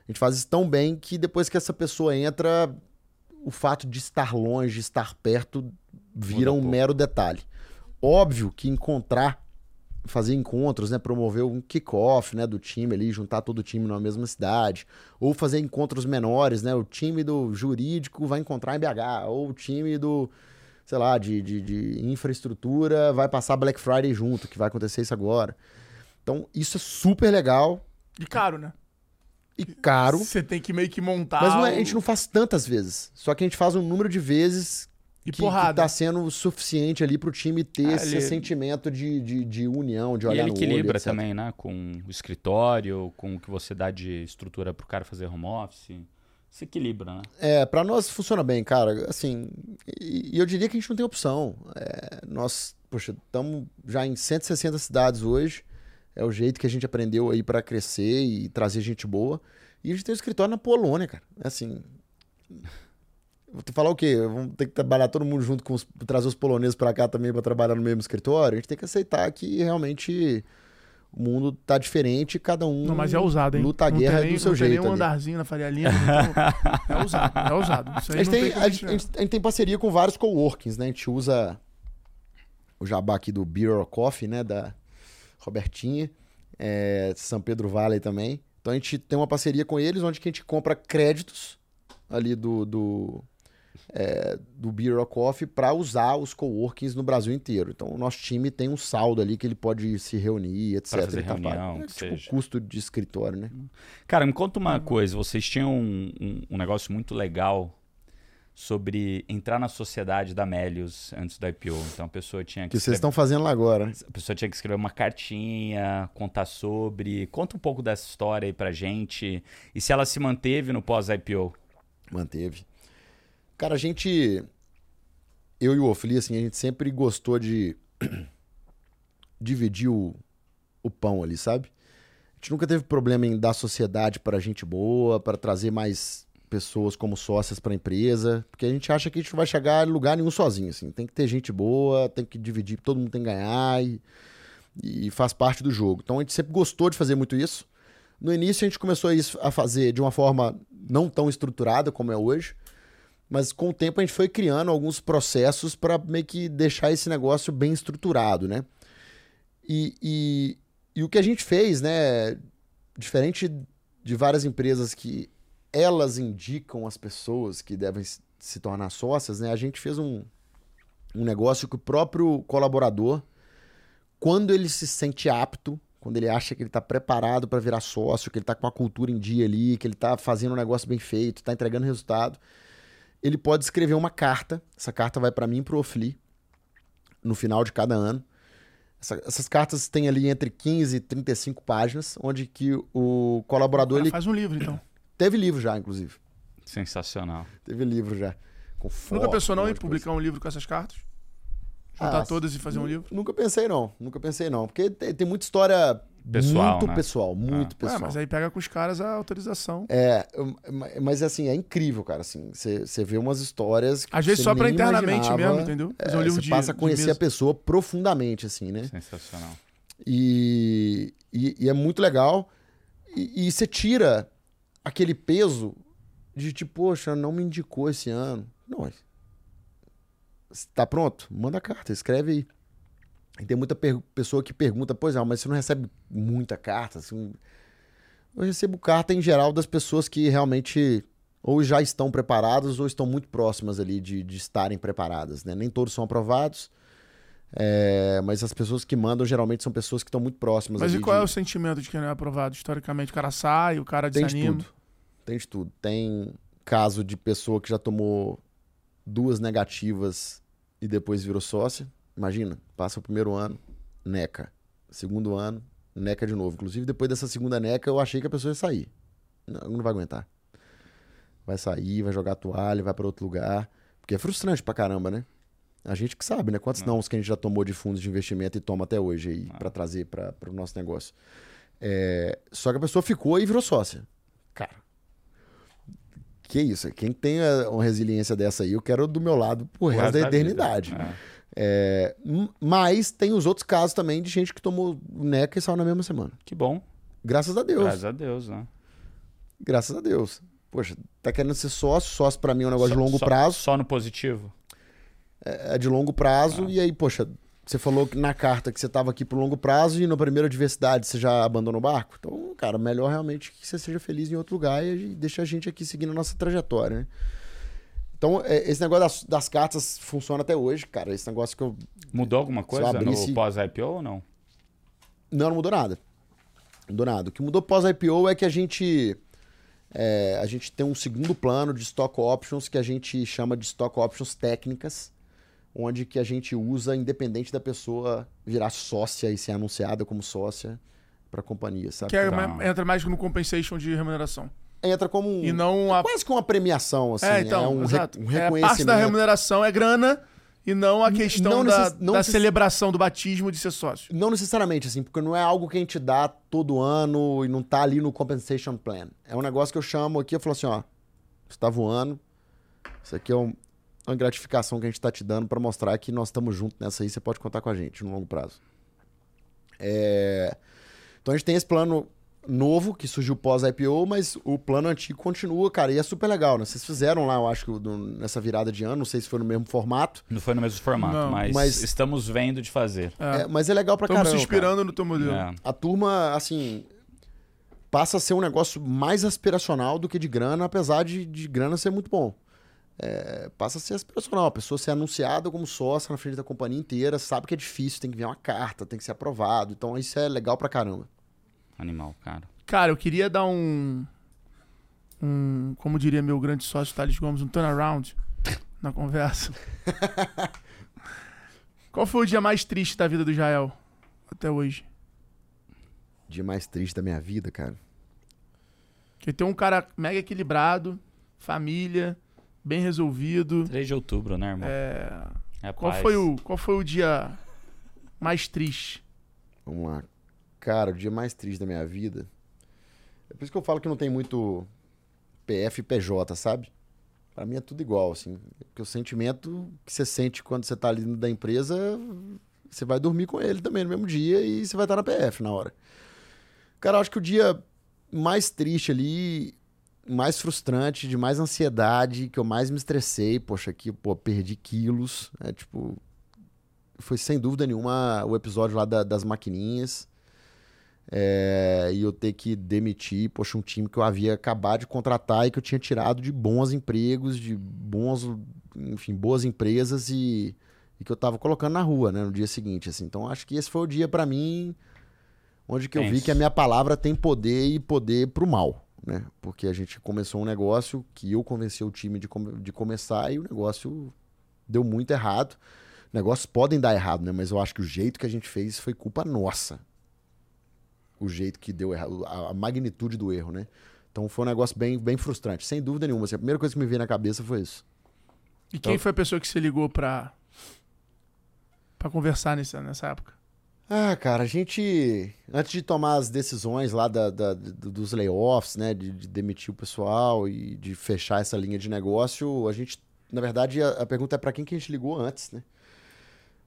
Speaker 1: A gente faz isso tão bem que depois que essa pessoa entra, o fato de estar longe, estar perto, vira um
Speaker 3: pouco.
Speaker 1: mero detalhe. Óbvio que encontrar, fazer encontros, né, promover um kickoff, né, do time ali, juntar todo o time numa mesma cidade, ou fazer encontros menores, né, o time do jurídico vai encontrar em BH, ou o time do sei lá, de, de, de infraestrutura, vai passar Black Friday junto, que vai acontecer isso agora. Então, isso é super legal
Speaker 2: E caro, né?
Speaker 1: e caro,
Speaker 2: Você tem que meio que montar.
Speaker 1: mas é- a gente não faz tantas vezes. Só que a gente faz um número de vezes
Speaker 2: E
Speaker 1: que,
Speaker 2: porrada.
Speaker 1: que tá sendo suficiente ali pro time ter
Speaker 2: Ah,
Speaker 1: esse
Speaker 2: ele-
Speaker 1: sentimento de, de, de união, de
Speaker 3: E
Speaker 1: olhar
Speaker 3: ele
Speaker 1: no olho,
Speaker 3: equilibra
Speaker 1: etc.
Speaker 3: também, né? Com o escritório, com o que você dá de estrutura pro cara fazer home office. Se equilibra, né?
Speaker 1: É, pra nós funciona bem, cara. Assim, e, e eu diria que a gente não tem opção. É, nós, poxa, estamos já em 160 cidades hoje. É o jeito que a gente aprendeu aí pra crescer e trazer gente boa. E a gente tem um escritório na Polônia, cara. Assim. Vou te falar o quê? Vamos ter que trabalhar todo mundo junto com os. trazer os poloneses pra cá também pra trabalhar no mesmo escritório. A gente tem que aceitar que realmente o mundo tá diferente e cada um
Speaker 2: Não, mas é ousado, hein?
Speaker 1: luta a
Speaker 2: Não
Speaker 1: guerra
Speaker 2: tem
Speaker 1: do seu
Speaker 2: não tem
Speaker 1: jeito.
Speaker 2: nem um
Speaker 1: ali.
Speaker 2: andarzinho na Faria Lima. então, é ousado, é ousado.
Speaker 1: A gente, tem,
Speaker 2: como
Speaker 1: a, gente, a gente- a gente tem parceria com vários coworkings, né? A gente usa o jabá aqui do Beer or Coffee, né? Da Robertinha, é, São Pedro Valley também. Então a gente tem uma parceria com eles, onde a gente compra créditos ali do, do, é, do Beer or Coffee para usar os coworkings no Brasil inteiro. Então, o nosso time tem um saldo ali que ele pode se reunir, etc.
Speaker 3: Pra fazer
Speaker 1: e tá
Speaker 3: reunião,
Speaker 1: é, tipo
Speaker 3: seja.
Speaker 1: custo de escritório, né?
Speaker 3: Cara, me conta uma coisa. Vocês tinham um, um- um negócio muito legal sobre entrar na sociedade da Melius antes do IPO. Então a pessoa tinha que,
Speaker 1: Que vocês
Speaker 3: escrever-
Speaker 1: estão fazendo lá agora. né?
Speaker 3: a pessoa tinha que escrever uma cartinha, contar sobre. Conta um pouco dessa história aí pra gente. E se ela se manteve no pós-IPO.
Speaker 1: Manteve. Cara, a gente. Eu e o Ofli, assim, a gente sempre gostou de [CLEARS THROAT] dividir o, o pão ali, sabe? A gente nunca teve problema em dar sociedade para gente boa, para trazer mais pessoas como sócias para a empresa, porque a gente acha que a gente não vai chegar em lugar nenhum sozinho, assim. Tem que ter gente boa, tem que dividir, todo mundo tem que ganhar e, e faz parte do jogo. Então a gente sempre gostou de fazer muito isso. No início a gente começou a fazer de uma forma não tão estruturada como é hoje, mas com o tempo a gente foi criando alguns processos para meio que deixar esse negócio bem estruturado, né? E, e, e o que a gente fez, né, diferente de várias empresas que elas indicam as pessoas que devem se- tornar sócias, né? A gente fez um, um negócio que o próprio colaborador, quando ele se sente apto, quando ele acha que ele está preparado para virar sócio, que ele está com a cultura em dia ali, que ele está fazendo um negócio bem feito, está entregando resultado, ele pode escrever uma carta. Essa carta vai para mim e para o Ofli no final de cada ano. Essa- essas cartas têm ali entre 15 e 35 páginas, onde que o colaborador
Speaker 2: Cara,
Speaker 1: ele
Speaker 2: Faz um livro, então. [COUGHS]
Speaker 1: teve livro já, inclusive.
Speaker 3: Sensacional.
Speaker 1: Teve livro já. Com
Speaker 2: Nunca
Speaker 1: foto,
Speaker 2: pensou não em
Speaker 1: de coisa.
Speaker 2: publicar um livro com essas cartas? Juntar
Speaker 1: Ah,
Speaker 2: todas e fazer um livro?
Speaker 1: Nunca pensei não, nunca pensei não, porque tem, tem muita história
Speaker 3: Pessoal,
Speaker 1: muito
Speaker 3: né?
Speaker 1: pessoal, muito
Speaker 2: Ué,
Speaker 1: pessoal.
Speaker 2: mas aí pega com os caras a autorização.
Speaker 1: É, mas assim, é incrível, cara, assim, você vê umas histórias que
Speaker 2: Às vezes só pra internamente
Speaker 1: imaginava.
Speaker 2: mesmo, entendeu? Fazer
Speaker 1: É,
Speaker 2: um
Speaker 1: você
Speaker 2: de,
Speaker 1: passa a
Speaker 2: de
Speaker 1: conhecer a pessoa profundamente, assim, né?
Speaker 3: Sensacional.
Speaker 1: E, e, e é muito legal. E, você tira aquele peso de tipo, poxa, não me indicou esse ano. Não, tá pronto? Manda a carta, escreve aí. E tem muita pessoa que pergunta, pois é, mas você não recebe muita carta? Assim, eu recebo carta em geral das pessoas que realmente ou já estão preparadas ou estão muito próximas ali de, de estarem preparadas, né? Nem todos são aprovados. É, mas as pessoas que mandam geralmente são pessoas que estão muito próximas.
Speaker 2: Mas e qual
Speaker 1: de-
Speaker 2: é o sentimento de quem não é aprovado? Historicamente, o cara sai, o cara
Speaker 1: Tem de
Speaker 2: desanima.
Speaker 1: tudo. Tem de tudo. Tem caso de pessoa que já tomou duas negativas e depois virou sócia. Imagina, passa o primeiro ano, neca. Segundo ano, neca de novo. Inclusive, depois dessa segunda neca, eu achei que a pessoa ia sair. Não, não vai aguentar. Vai sair, vai jogar toalha, vai para outro lugar. Porque é frustrante pra caramba, né? A gente que sabe, né? Quantos não que a gente já tomou de fundos de investimento e toma até hoje aí pra trazer para o nosso negócio. É, Só que a pessoa ficou e virou sócia. Cara, que isso? Quem tem a- uma resiliência dessa aí, eu quero do meu lado pro resto da
Speaker 3: da
Speaker 1: eternidade.
Speaker 3: É.
Speaker 1: É, mas tem os outros casos também de gente que tomou neca e saiu na mesma semana.
Speaker 3: Que bom.
Speaker 1: Graças a Deus.
Speaker 3: Graças a Deus, né?
Speaker 1: Graças a Deus. Poxa, tá querendo ser sócio? Sócio pra mim é um negócio
Speaker 3: Só-
Speaker 1: de longo
Speaker 3: só-
Speaker 1: prazo.
Speaker 3: Só no positivo.
Speaker 1: É de longo prazo. E aí, poxa, você falou na carta que você tava aqui pro longo prazo e na primeira adversidade você já abandonou o barco. Então, cara, melhor realmente que você seja feliz em outro lugar e deixa a gente aqui seguindo a nossa trajetória, né? Então, é, esse negócio das, das cartas funciona até hoje, cara. Esse negócio que eu.
Speaker 3: Mudou alguma coisa
Speaker 1: abrisse-
Speaker 3: no pós-IPO ou não?
Speaker 1: Não, não mudou nada. Não mudou nada. O que mudou pós-IPO é que a gente. é, a gente tem um segundo plano de stock options que a gente chama de stock options técnicas, onde que a gente usa independente da pessoa virar sócia e ser anunciada como sócia para a companhia, sabe?
Speaker 2: Que é-
Speaker 3: Tá.
Speaker 2: entra mais no compensation de remuneração.
Speaker 1: Entra como um,
Speaker 2: E não a.
Speaker 1: quase que uma premiação, assim,
Speaker 2: é, então,
Speaker 1: é um, re- um
Speaker 2: É,
Speaker 1: reconhecimento.
Speaker 2: parte da remuneração é grana e não a questão
Speaker 1: não
Speaker 2: da,
Speaker 1: não
Speaker 2: da celebração do batismo de ser sócio.
Speaker 1: Não necessariamente, assim, porque não é algo que a gente dá todo ano e não tá ali no compensation plan. É um negócio que eu chamo aqui, eu falo assim, ó, você tá voando, isso aqui é um- uma gratificação que a gente tá te dando para mostrar que nós estamos juntos nessa aí, você pode contar com a gente no longo prazo. É, Então a gente tem esse plano novo que surgiu pós-IPO, mas o plano antigo continua, cara, e é super legal, né? Vocês fizeram lá, eu acho que nessa virada de ano, não sei se foi no mesmo formato,
Speaker 3: Não foi no mesmo formato,
Speaker 2: Não.
Speaker 3: mas,
Speaker 1: Mas-
Speaker 3: estamos vendo de fazer.
Speaker 1: é, mas é legal pra
Speaker 2: Estamos
Speaker 1: caramba.
Speaker 2: se
Speaker 1: cara.
Speaker 2: inspirando no teu modelo.
Speaker 3: É.
Speaker 1: a turma, assim, passa a ser um negócio mais aspiracional do que de grana, apesar de, de grana ser muito bom. é, passa a ser aspiracional. A pessoa ser anunciada como sócia na frente da companhia inteira, sabe que é difícil, tem que vir uma carta, tem que ser aprovado. Então isso é legal pra caramba.
Speaker 3: Animal, cara.
Speaker 2: Cara, eu queria dar um. Um. Como diria meu grande sócio Thales Gomes, um turnaround na conversa. [LAUGHS] Qual foi o dia mais triste da vida do Jael até hoje?
Speaker 1: Dia mais triste da minha vida, cara.
Speaker 2: Porque tem um cara mega equilibrado, família, bem resolvido.
Speaker 3: 3 de outubro, né, irmão?
Speaker 2: É,
Speaker 3: Rapaz,
Speaker 2: Qual foi, o, qual foi o dia mais triste?
Speaker 1: Vamos lá. Cara, o dia mais triste da minha vida. É por isso que eu falo que não tem muito PF e PJ, sabe? Pra mim é tudo igual, assim. Porque o sentimento que você sente quando você tá ali da empresa, você vai dormir com ele também no mesmo dia e você vai estar na PF na hora. Cara, eu acho que o dia mais triste ali, mais frustrante, de mais ansiedade, que eu mais me estressei, poxa, que, pô, perdi quilos, é tipo, foi sem dúvida nenhuma o episódio lá da- das maquininhas. É, e eu ter que demitir, poxa, um time que eu havia acabado de contratar e que eu tinha tirado de bons empregos, de bons, enfim, boas empresas e, e que eu tava colocando na rua, né, no dia seguinte, assim. Então acho que esse foi o dia pra mim onde que eu vi que a minha palavra tem poder e poder pro mal, né? Porque a gente começou um negócio que eu convenci o time de, come- de começar e o negócio deu muito errado. Negócios podem dar errado, né? Mas eu acho que o jeito que a gente fez foi culpa nossa. O jeito que deu errado, a, magnitude do erro, né? Então foi um negócio bem, bem frustrante, sem dúvida nenhuma. assim, a primeira coisa que me veio na cabeça foi isso.
Speaker 2: E quem
Speaker 1: Então-
Speaker 2: foi a pessoa que você ligou pra, pra conversar nessa, nessa época?
Speaker 1: Ah, cara, a gente. Antes de tomar as decisões lá da, da- do- dos layoffs, né? De, de demitir o pessoal e de fechar essa linha de negócio, a gente. Na verdade, a, a pergunta é para quem que a gente ligou antes, né?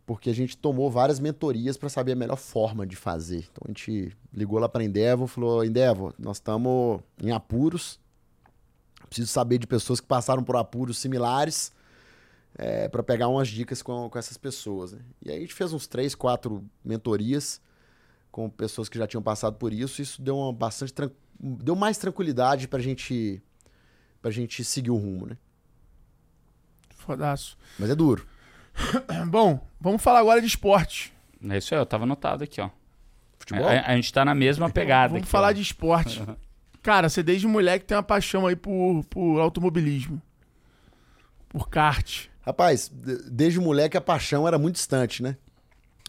Speaker 1: Porque a gente tomou várias mentorias para saber a melhor forma de fazer. Então a gente ligou lá para Endeavor, falou: Endeavor, nós estamos em apuros. Preciso saber de pessoas que passaram por apuros similares para pegar umas dicas com, com essas pessoas. né? E aí a gente fez uns três, quatro mentorias com pessoas que já tinham passado por isso. Isso deu uma bastante deu mais tranquilidade pra gente pra gente seguir o rumo, né?
Speaker 2: Fodaço.
Speaker 1: Mas é duro. [COUGHS]
Speaker 2: Bom, vamos falar agora de esporte.
Speaker 3: É isso aí, eu tava anotado aqui, ó.
Speaker 1: Futebol?
Speaker 3: A, a gente tá na mesma [COUGHS] pegada.
Speaker 2: Vamos
Speaker 3: aqui,
Speaker 2: falar
Speaker 3: ó.
Speaker 2: de esporte. [LAUGHS] Cara, você desde moleque tem uma paixão aí por, por automobilismo. Por kart.
Speaker 1: Rapaz, de- desde moleque a paixão era muito distante, né?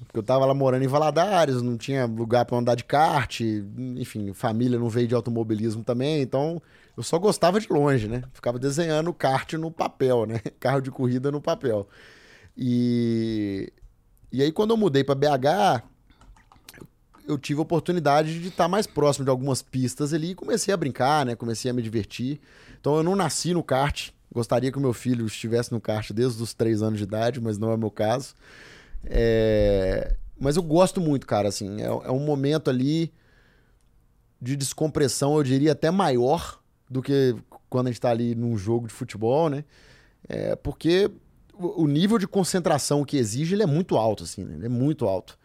Speaker 1: Porque eu tava lá morando em Valadares, não tinha lugar pra andar de kart, enfim, família não veio de automobilismo também, então eu só gostava de longe, né? Ficava desenhando kart no papel, né? [LAUGHS] Carro de corrida no papel. E, e aí quando eu mudei pra BH, eu tive a oportunidade de estar mais próximo de algumas pistas ali e comecei a brincar, né? Comecei a me divertir. Então eu não nasci no kart. Gostaria que o meu filho estivesse no kart desde os três anos de idade, mas não é meu caso. É, Mas eu gosto muito, cara. Assim, é, é um momento ali de descompressão, eu diria até maior do que quando a gente tá ali num jogo de futebol, né? É porque o o nível de concentração que exige ele é muito alto, assim, né? Ele é muito alto.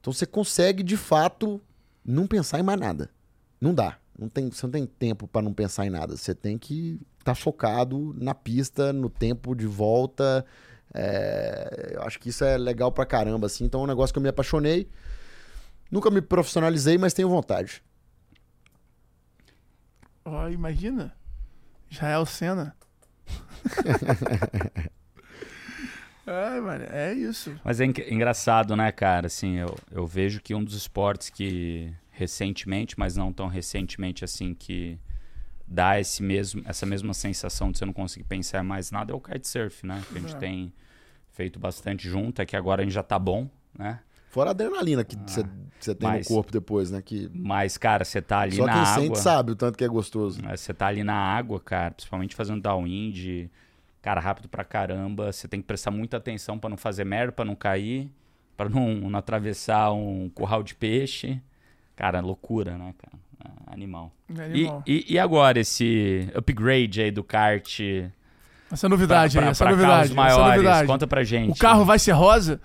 Speaker 1: Então você consegue, de fato, não pensar em mais nada. Não dá. Não tem, você não tem tempo para não pensar em nada. Você tem que estar focado na pista, no tempo de volta. É, eu acho que isso é legal pra caramba, assim. Então é um negócio que eu me apaixonei. Nunca me profissionalizei, mas tenho vontade.
Speaker 2: Ó, imagina. Jael Senna. [LAUGHS] é, mano, é isso.
Speaker 3: Mas é en- engraçado, né, cara? Assim, eu, eu vejo que um dos esportes que recentemente, mas não tão recentemente assim, que dá esse mesmo, essa mesma sensação de você não conseguir pensar mais nada é o kitesurf, né? Que a gente
Speaker 2: É.
Speaker 3: tem feito bastante junto, é que agora a gente já tá bom, né?
Speaker 1: Fora a adrenalina que você você tem
Speaker 3: mas-
Speaker 1: no corpo depois, né? Que
Speaker 3: Mas, cara, você tá ali
Speaker 1: só
Speaker 3: na
Speaker 1: quem
Speaker 3: água.
Speaker 1: sente sabe o tanto que é gostoso.
Speaker 3: né? Você tá ali na água, cara, principalmente fazendo downwind, cara, rápido pra caramba. Você tem que prestar muita atenção pra não fazer merda, pra não cair, pra não, não atravessar um curral de peixe. Cara, loucura, né, cara? É, Animal.
Speaker 2: É
Speaker 3: E,
Speaker 2: animal.
Speaker 3: e, e agora esse upgrade aí do kart
Speaker 2: Essa novidade
Speaker 3: pra,
Speaker 2: aí,
Speaker 3: pra,
Speaker 2: essa
Speaker 3: pra
Speaker 2: novidade.
Speaker 3: carros
Speaker 2: essa
Speaker 3: maiores?
Speaker 2: novidade.
Speaker 3: Conta pra gente.
Speaker 2: O carro vai ser rosa?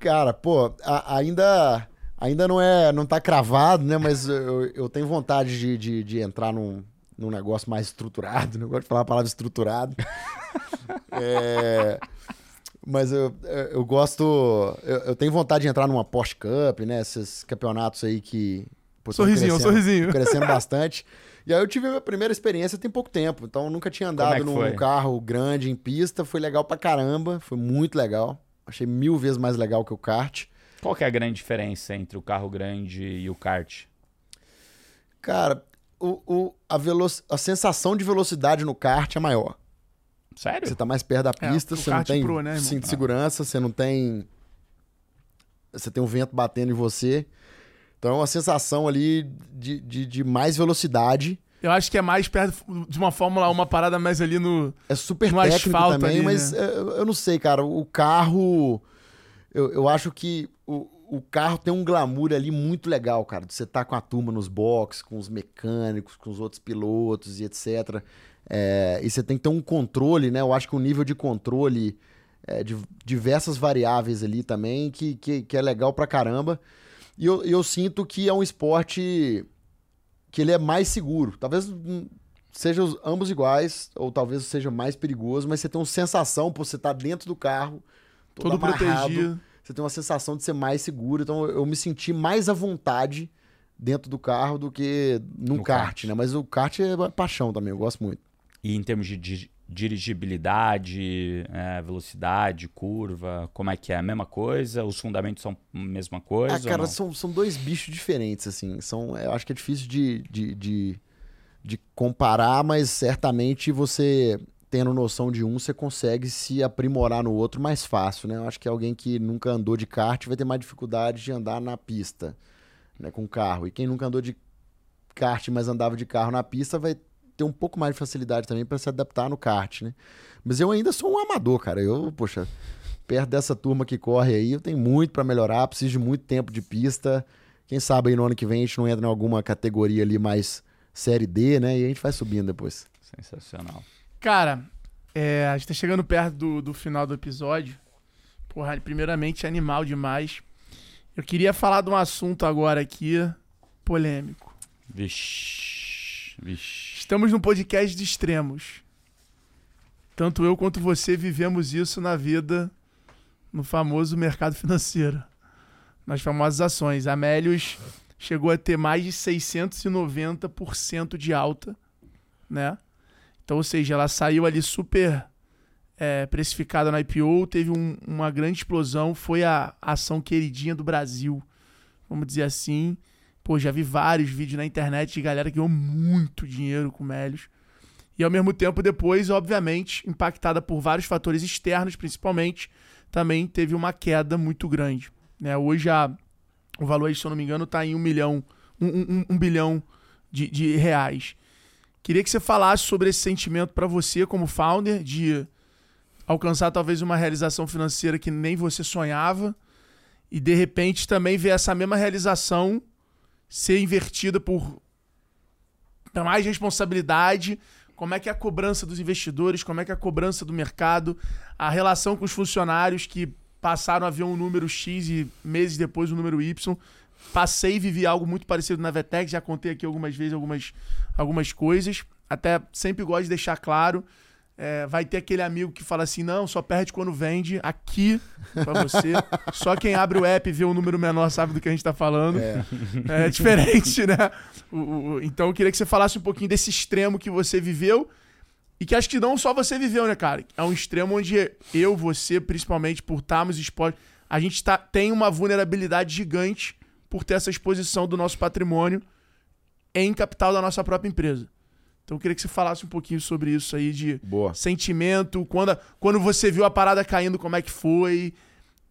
Speaker 1: Cara, pô, a- ainda, ainda não é, não tá cravado, né? Mas eu, eu tenho vontade de, de, de entrar num, num negócio mais estruturado. Não gosto de falar a palavra estruturado. [LAUGHS] É, mas eu, eu gosto. Eu, eu tenho vontade de entrar numa Porsche Cup, né? Esses campeonatos aí que. pô,
Speaker 2: Sorrisinho,
Speaker 1: crescendo-
Speaker 2: sorrisinho.
Speaker 1: Crescendo bastante. E aí eu tive a minha primeira experiência tem pouco tempo. Então eu nunca tinha
Speaker 3: é
Speaker 1: andado
Speaker 3: que
Speaker 1: num
Speaker 3: foi?
Speaker 1: carro grande em pista. Foi legal pra caramba. Foi muito legal. Achei mil vezes mais legal que o kart.
Speaker 3: Qual que é a grande diferença entre o carro grande e o kart?
Speaker 1: Cara, o, o- a, velo- a sensação de velocidade no kart é maior.
Speaker 3: Sério?
Speaker 1: Você tá mais perto da
Speaker 2: É,
Speaker 1: pista,
Speaker 2: o
Speaker 1: você não tem
Speaker 2: pro, né,
Speaker 1: cinto de segurança, você não tem. Você tem um vento batendo em você. Então é uma sensação ali de, de, de mais velocidade.
Speaker 2: Eu acho que é mais perto de uma Fórmula 1, uma parada mais ali no.
Speaker 1: É super
Speaker 2: No
Speaker 1: técnico
Speaker 2: asfalto
Speaker 1: também,
Speaker 2: ali,
Speaker 1: mas
Speaker 2: né?
Speaker 1: é, eu, eu não sei, cara. O carro. Eu, eu acho que o, o carro tem um glamour ali muito legal, cara. de Você tá com a turma nos boxes, com os mecânicos, com os outros pilotos e etc. É, e você tem que ter um controle, né? Eu acho que o nível de controle é, de diversas variáveis ali também, que, que, que é legal pra caramba. E eu, eu sinto que é um esporte que ele é mais seguro. Talvez hum, sejam os- ambos iguais, ou talvez seja mais perigoso, mas você tem uma sensação, por você estar dentro do carro, todo,
Speaker 2: Todo
Speaker 1: amarrado,
Speaker 2: protegido.
Speaker 1: Você tem uma sensação de ser mais seguro. Então eu, me senti mais à vontade dentro do carro do que no,
Speaker 3: No
Speaker 1: kart,
Speaker 3: kart.
Speaker 1: né? Mas o kart é paixão também, eu gosto muito.
Speaker 3: E em termos de di- dirigibilidade, é, velocidade, curva, como é que é? A mesma coisa? Os fundamentos são a mesma coisa?
Speaker 1: Ah, cara, são, são dois bichos diferentes, assim. São, eu acho que é difícil de, de, de, de comparar, mas certamente você, tendo noção de um, você consegue se aprimorar no outro mais fácil, né? Eu acho que alguém que nunca andou de kart vai ter mais dificuldade de andar na pista, né? Com carro. E quem nunca andou de kart, mas andava de carro na pista, vai ter um pouco mais de facilidade também para se adaptar no kart, né? Mas eu ainda sou um amador, cara. Eu, poxa, perto dessa turma que corre aí, eu tenho muito para melhorar, preciso de muito tempo de pista. Quem sabe aí no ano que vem a gente não entra em alguma categoria ali mais série D, né? E a gente vai subindo depois.
Speaker 3: Sensacional.
Speaker 2: Cara, é, a gente tá chegando perto do, do final do episódio. Porra, primeiramente, animal demais. Eu queria falar de um assunto agora aqui, polêmico.
Speaker 3: Vixe. Vixe.
Speaker 2: Estamos num podcast de extremos. Tanto eu quanto você vivemos isso na vida, no famoso mercado financeiro. Nas famosas ações. A Melius chegou a ter mais de 690% de alta, né? Então, ou seja, ela saiu ali super é, precificada na IPO, teve um- uma grande explosão, foi a ação queridinha do Brasil, vamos dizer assim. Pô, já vi vários vídeos na internet de galera que ganhou muito dinheiro com Melios. E ao mesmo tempo, depois, obviamente, impactada por vários fatores externos, principalmente, também teve uma queda muito grande. Né? Hoje a, o valor, se eu não me engano, está em um milhão, um- um- um bilhão de, de reais. Queria que você falasse sobre esse sentimento para você, como founder, de alcançar talvez uma realização financeira que nem você sonhava, e de repente também ver essa mesma realização ser invertida por mais responsabilidade, como é que é a cobrança dos investidores, como é que é a cobrança do mercado, a relação com os funcionários que passaram a ver um número X e meses depois um número Y. Passei e vivi algo muito parecido na Vetec, já contei aqui algumas vezes algumas, algumas coisas. Até sempre gosto de deixar claro. é, vai ter aquele amigo que fala assim: não, só perde quando vende. Aqui, pra você. [LAUGHS] só quem abre o app e vê um número menor sabe do que a gente tá falando.
Speaker 1: É. [LAUGHS]
Speaker 2: É diferente, né? O- o- então eu queria que você falasse um pouquinho desse extremo que você viveu. E que acho que não só você viveu, né, cara? É um extremo onde eu, você, principalmente por estarmos expostos, a gente tá, tem uma vulnerabilidade gigante por ter essa exposição do nosso patrimônio em capital da nossa própria empresa. Então eu queria que você falasse um pouquinho sobre isso aí de
Speaker 1: Boa.
Speaker 2: sentimento, quando, a- quando você viu a parada caindo, como é que foi.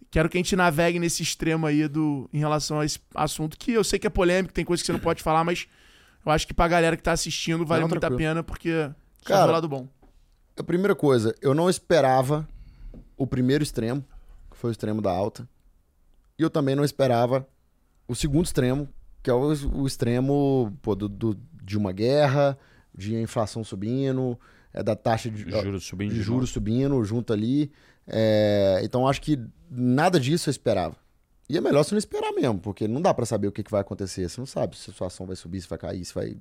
Speaker 2: Quero que a gente navegue nesse extremo aí do, em relação a esse assunto, que eu sei que é polêmico, tem coisa que você não pode falar, mas eu acho que pra galera que tá assistindo vale
Speaker 1: Não,
Speaker 2: muito a
Speaker 1: tranquilo.
Speaker 2: pena, porque
Speaker 1: Cara,
Speaker 2: do lado bom.
Speaker 1: A primeira coisa, eu não esperava o primeiro extremo, que foi o extremo da alta. E eu também não esperava o segundo extremo, que é o, o extremo pô, do, do- de uma guerra, de inflação subindo, é, da taxa de,
Speaker 3: Juros subindo
Speaker 1: de juros subindo junto ali. É, então acho que nada disso eu esperava. E é melhor você não esperar mesmo, porque não dá pra saber o que, que vai acontecer. Você não sabe se a sua ação vai subir, se vai cair, se vai.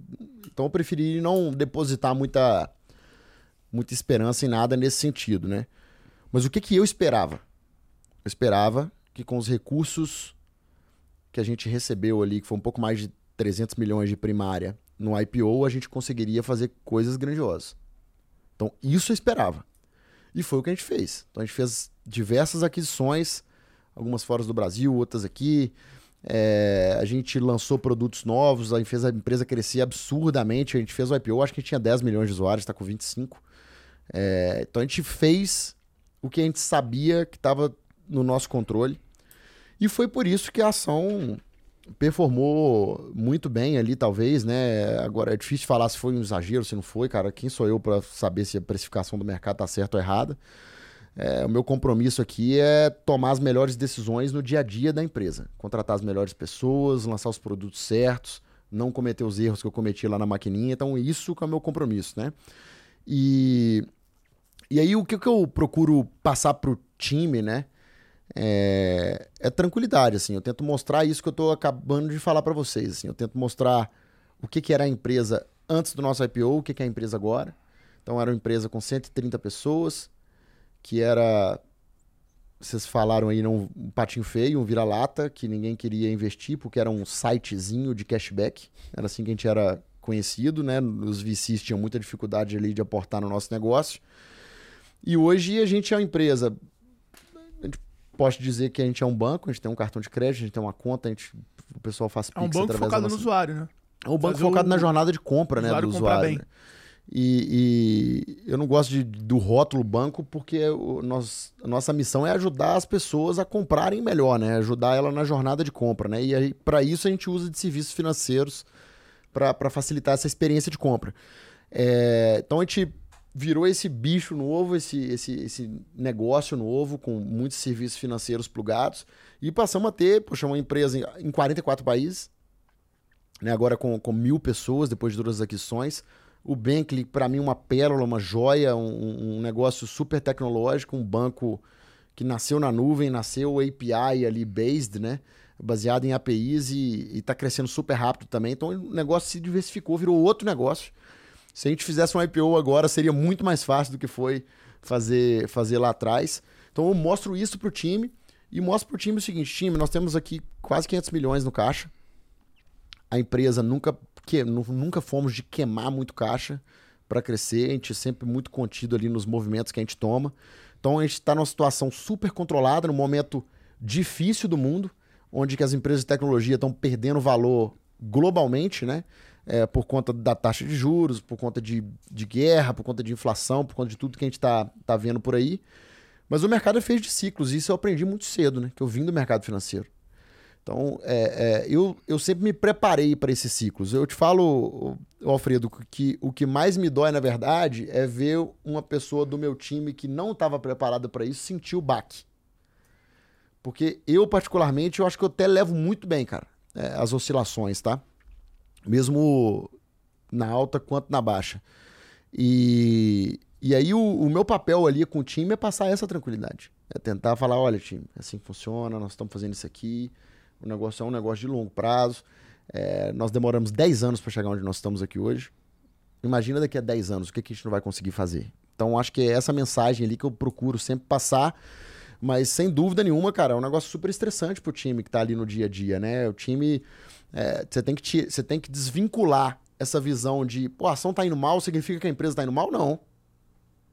Speaker 1: Então eu preferi não depositar muita muita esperança em nada nesse sentido, né? Mas o que, que eu esperava? Eu esperava que com os recursos que a gente recebeu ali, que foi um pouco mais de 300 milhões de primária no IPO, a gente conseguiria fazer coisas grandiosas. Então, isso eu esperava. E foi o que a gente fez. Então, a gente fez diversas aquisições, algumas fora do Brasil, outras aqui. É, a gente lançou produtos novos, a fez a empresa crescer absurdamente. A gente fez o IPO, acho que a gente tinha 10 milhões de usuários, está com 25. É, então, a gente fez o que a gente sabia que estava no nosso controle. E foi por isso que a ação performou muito bem ali, talvez, né? Agora é difícil falar se foi um exagero, se não foi, cara. Quem sou eu para saber se a precificação do mercado tá certa ou errada? É, o meu compromisso aqui é tomar as melhores decisões no dia a dia da empresa, contratar as melhores pessoas, lançar os produtos certos, não cometer os erros que eu cometi lá na maquininha. Então, isso que é o meu compromisso, né? E, e aí, o que, que eu procuro passar pro time, né? É, é, tranquilidade, assim. Eu tento mostrar isso que eu estou acabando de falar para vocês. Assim. Eu tento mostrar o que, que era a empresa antes do nosso IPO, o que, que é a empresa agora. Então, era uma empresa com 130 pessoas, que era. Vocês falaram aí, um patinho feio, um vira-lata, que ninguém queria investir, porque era um sitezinho de cashback. Era assim que a gente era conhecido, né? Os VCs tinham muita dificuldade ali de aportar no nosso negócio. E hoje a gente é uma empresa posso dizer que a gente é um banco, a gente tem um cartão de crédito, a gente tem uma conta, a gente, o pessoal faz
Speaker 2: É um banco focado nossa... no usuário, né?
Speaker 1: É um banco Fazer focado o... na jornada de compra, né, do usuário. Né? E, e, eu não gosto de, do rótulo banco porque o, nós, a nossa missão é ajudar as pessoas a comprarem melhor, né? Ajudar ela na jornada de compra, né? E para isso a gente usa de serviços financeiros para facilitar essa experiência de compra. É, então a gente virou esse bicho novo, esse, esse, esse negócio novo, com muitos serviços financeiros plugados, e passamos a ter, poxa, uma empresa em, em 44 países, né, agora com, com mil pessoas, depois de duas aquisições. O Bankly, para mim, uma pérola, uma joia, um, um, negócio super tecnológico, um banco que nasceu na nuvem, nasceu API ali based, né? Baseado em APIs e está crescendo super rápido também. Então o negócio se diversificou, virou outro negócio. Se a gente fizesse um IPO agora, seria muito mais fácil do que foi fazer, fazer lá atrás. Então eu mostro isso pro time e mostro pro time o seguinte: time, nós temos aqui quase 500 milhões no caixa. A empresa nunca, que, nunca fomos de queimar muito caixa para crescer, a gente é sempre muito contido ali nos movimentos que a gente toma. Então a gente está numa situação super controlada, num momento difícil do mundo, onde que as empresas de tecnologia estão perdendo valor globalmente, né? É, por conta da taxa de juros, por conta de, de guerra, por conta de inflação, por conta de tudo que a gente está tá vendo por aí. Mas o mercado feito de ciclos, e isso eu aprendi muito cedo, né? Que eu vim do mercado financeiro. Então, é, é, eu, eu sempre me preparei para esses ciclos. Eu te falo, Alfredo, que o que mais me dói, na verdade, é ver uma pessoa do meu time que não estava preparada para isso sentir o baque. Porque eu, particularmente, eu acho que eu até levo muito bem, cara, é, as oscilações, tá? Mesmo na alta quanto na baixa. E, e aí o, o, meu papel ali com o time é passar essa tranquilidade. É tentar falar, olha, time, é assim funciona, nós estamos fazendo isso aqui, o negócio é um negócio de longo prazo. É, nós demoramos 10 anos para chegar onde nós estamos aqui hoje. Imagina daqui a 10 anos o que, que a gente não vai conseguir fazer. Então acho que é essa mensagem ali que eu procuro sempre passar. Mas sem dúvida nenhuma, cara, é um negócio super estressante pro time que tá ali no dia a dia, né? O time é, você, tem que te, você tem que desvincular essa visão de, pô, a ação tá indo mal, significa que a empresa tá indo mal? Não.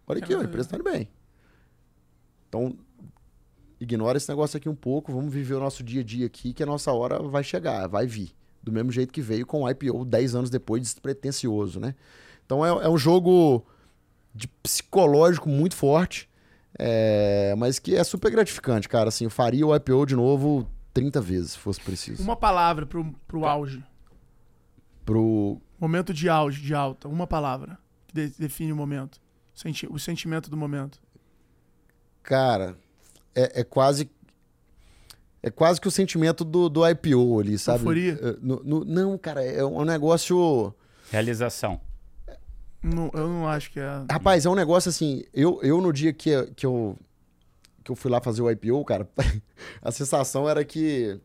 Speaker 1: Olha aqui, ó, a empresa tá indo bem. Então, ignora esse negócio aqui um pouco, vamos viver o nosso dia a dia aqui, que a nossa hora vai chegar, vai vir. Do mesmo jeito que veio com o IPO 10 anos depois, despretensioso, né? Então é, é um jogo de psicológico muito forte, é, mas que é super gratificante, cara. Assim, eu faria o IPO de novo 30 vezes, se fosse preciso.
Speaker 2: Uma palavra pro, pro auge.
Speaker 1: Pro.
Speaker 2: Momento de auge, de alta. Uma palavra que de, define o momento. Senti o sentimento do momento.
Speaker 1: Cara, é, é, quase. É quase que o sentimento do, do IPO ali, sabe?
Speaker 2: Euforia?
Speaker 1: É, no, no, não, cara, é um negócio.
Speaker 3: Realização.
Speaker 2: Não, eu não acho que é.
Speaker 1: Rapaz, é um negócio assim. Eu, eu no dia que, que eu que eu fui lá fazer o IPO, cara, [LAUGHS] a sensação era que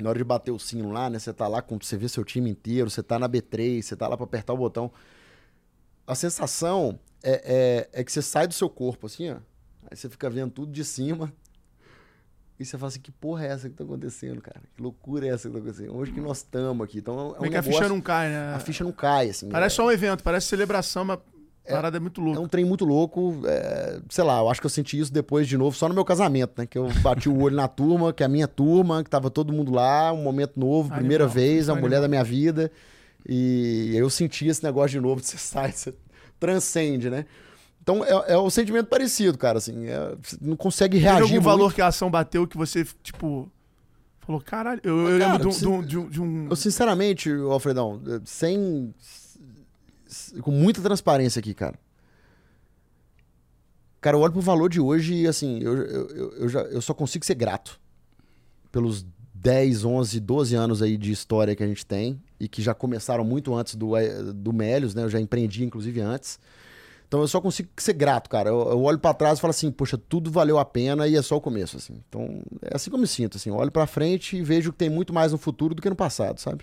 Speaker 1: na hora de bater o sino lá, né? Você tá lá, com, você vê seu time inteiro, você tá na B3, você tá lá pra apertar o botão. A sensação é, é, é que você sai do seu corpo, assim, ó. Aí você fica vendo tudo de cima. E você fala assim, que porra é essa que tá acontecendo, cara? Que loucura é essa que tá acontecendo? Onde que nós estamos aqui? Então, é um
Speaker 2: Como é que a
Speaker 1: negócio-
Speaker 2: ficha não cai, né?
Speaker 1: A ficha não cai, assim.
Speaker 2: Parece
Speaker 1: é,
Speaker 2: só um evento, parece celebração, mas a parada é muito
Speaker 1: é
Speaker 2: louca.
Speaker 1: um trem muito louco. é, sei lá, eu acho que eu senti isso depois de novo, só no meu casamento, né? Que eu bati o olho na turma, que é a minha turma, que tava todo mundo lá, um momento novo,
Speaker 2: Animal,
Speaker 1: primeira vez, a
Speaker 2: animal.
Speaker 1: mulher da minha vida. E eu senti esse negócio de novo, você [LAUGHS] sai, você transcende, né? Então é, é um sentimento parecido, cara, assim. é- não consegue
Speaker 2: Teve
Speaker 1: reagir.
Speaker 2: algum
Speaker 1: muito.
Speaker 2: valor que a ação bateu que você, tipo, falou, caralho, eu, eu
Speaker 1: Cara,
Speaker 2: lembro de um- de um- de um-.
Speaker 1: Eu, sinceramente, Alfredão, eh, sem. com muita transparência aqui, cara. Cara, eu olho pro valor de hoje e, assim, eu, eu, eu, eu já, eu só consigo ser grato pelos 10, 11, 12 anos aí de história que a gente tem e que já começaram muito antes do, eh, do Melios, né? Eu já empreendi, inclusive, antes. Então eu só consigo ser grato, cara. Eu, eu olho pra trás e falo assim, poxa, tudo valeu a pena e é só o começo, assim. Então é assim que eu me sinto, assim. Eu olho pra frente e vejo que tem muito mais no futuro do que no passado, sabe?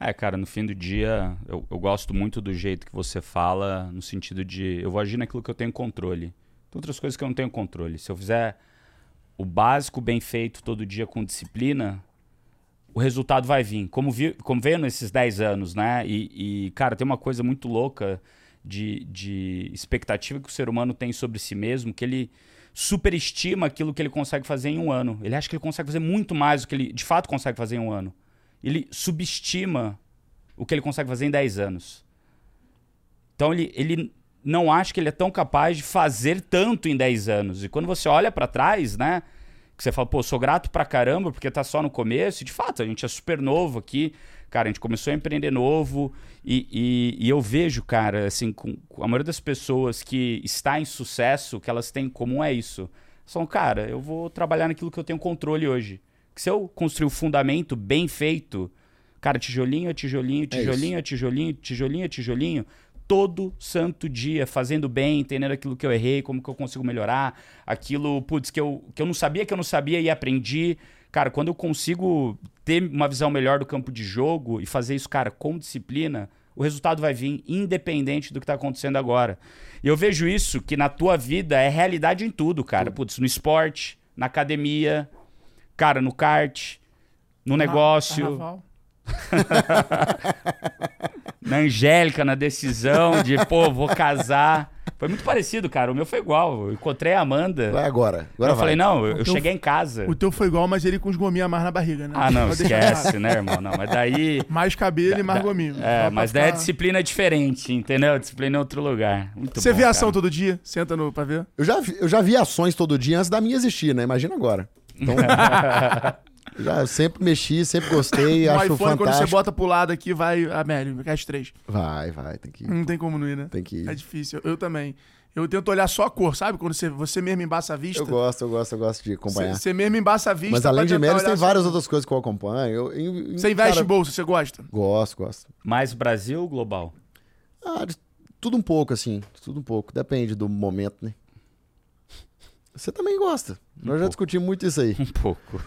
Speaker 3: É, cara, no fim do dia, eu, eu gosto muito do jeito que você fala, no sentido de eu vou agir naquilo que eu tenho controle. Tem outras coisas que eu não tenho controle. Se eu fizer o básico bem feito todo dia com disciplina, o resultado vai vir. Como, vi, como veio nesses 10 anos, né? E, e, cara, tem uma coisa muito louca de, de expectativa que o ser humano tem sobre si mesmo, que ele superestima aquilo que ele consegue fazer em um ano. Ele acha que ele consegue fazer muito mais do que ele de fato consegue fazer em um ano. Ele subestima o que ele consegue fazer em 10 anos. Então ele, ele não acha que ele é tão capaz de fazer tanto em 10 anos. E quando você olha pra trás, né? Que você fala, pô, sou grato pra caramba porque tá só no começo. E de fato, a gente é super novo aqui. Cara, a gente começou a empreender novo. E, e, e eu vejo, cara, assim, com, com a maioria das pessoas que está em sucesso, o que elas têm em comum é isso. São, cara, eu vou trabalhar naquilo que eu tenho controle hoje. Que se eu construir o fundamento bem feito, cara, tijolinho tijolinho, tijolinho a tijolinho, tijolinho a tijolinho, todo santo dia, fazendo bem, entendendo aquilo que eu errei, como que eu consigo melhorar, aquilo, putz, que eu, que eu não sabia que eu não sabia e aprendi. Cara, quando eu consigo ter uma visão melhor do campo de jogo e fazer isso, cara, com disciplina, o resultado vai vir independente do que tá acontecendo agora. E eu vejo isso que na tua vida é realidade em tudo, cara. Putz, no esporte, na academia, cara, no kart, no negócio,
Speaker 2: Carnaval. [LAUGHS]
Speaker 3: na Angélica, na decisão de, pô, vou casar. Foi muito parecido, cara. O meu foi igual. Eu encontrei a Amanda.
Speaker 1: Vai agora. Agora
Speaker 3: eu
Speaker 1: vai.
Speaker 3: falei, não, eu, eu cheguei em casa.
Speaker 2: O teu foi igual, mas ele com os gominhos a mais na barriga, né?
Speaker 3: Ah, não, esquece, né, irmão? Não, mas daí.
Speaker 2: Mais cabelo e mais gominho.
Speaker 3: É,
Speaker 2: pra
Speaker 3: mas daí é
Speaker 2: ficar-
Speaker 3: disciplina diferente, entendeu? Disciplina em outro lugar. Muito
Speaker 2: Você
Speaker 3: bom,
Speaker 2: vê a ação
Speaker 3: cara.
Speaker 2: todo dia? Senta no pra ver?
Speaker 1: Eu já, vi, eu já vi ações todo dia antes da minha existir, né? Imagina agora. Então, [LAUGHS] já eu sempre mexi, sempre gostei, [COUGHS]
Speaker 2: no
Speaker 1: acho
Speaker 2: iPhone, quando você
Speaker 1: fantástico.
Speaker 2: bota pro lado aqui, vai a Meli, Cast 3.
Speaker 1: Vai, vai, tem que ir.
Speaker 2: Não tem como não ir, né?
Speaker 1: Tem que ir.
Speaker 2: É difícil. Eu também. Eu tento olhar só a cor, sabe? Quando você, você mesmo embaça a vista.
Speaker 1: Eu gosto, eu gosto, eu gosto de acompanhar.
Speaker 2: Você, você mesmo embaça a vista.
Speaker 1: Mas além de Melis, tem
Speaker 2: só-
Speaker 1: várias outras coisas que eu acompanho. Eu, em- em-
Speaker 2: Você investe
Speaker 1: cara,
Speaker 2: em bolsa, você gosta?
Speaker 1: Gosto, gosto.
Speaker 3: Mais Brasil ou global?
Speaker 1: Ah, de- tudo um pouco, assim. Tudo um pouco. Depende do momento, né? Você também gosta. Nós já
Speaker 3: pouco.
Speaker 1: discutimos muito isso aí. [LAUGHS]
Speaker 3: Um pouco.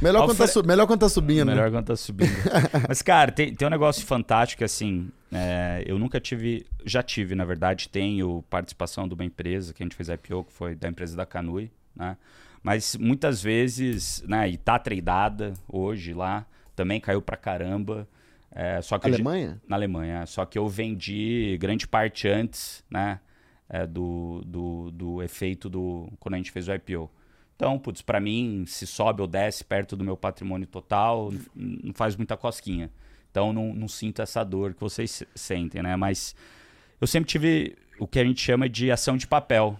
Speaker 1: Melhor, quando tá, melhor quando tá subindo, né?
Speaker 3: Melhor quando tá subindo. [LAUGHS] Mas, cara, tem, tem um negócio fantástico assim, é, eu nunca tive, já tive, na verdade, tenho participação de uma empresa que a gente fez IPO, que foi da empresa da Canui, né? Mas muitas vezes, né, e tá tradada hoje lá, também caiu pra caramba. É, só que eu-
Speaker 1: Alemanha?
Speaker 3: na Alemanha. Só que eu vendi grande parte antes, né? É, do, do, do efeito do quando a gente fez o IPO. Então, putz, pra mim, se sobe ou desce perto do meu patrimônio total, não faz muita cosquinha. Então, não, não sinto essa dor que vocês se- sentem, né? Mas eu sempre tive o que a gente chama de ação de papel.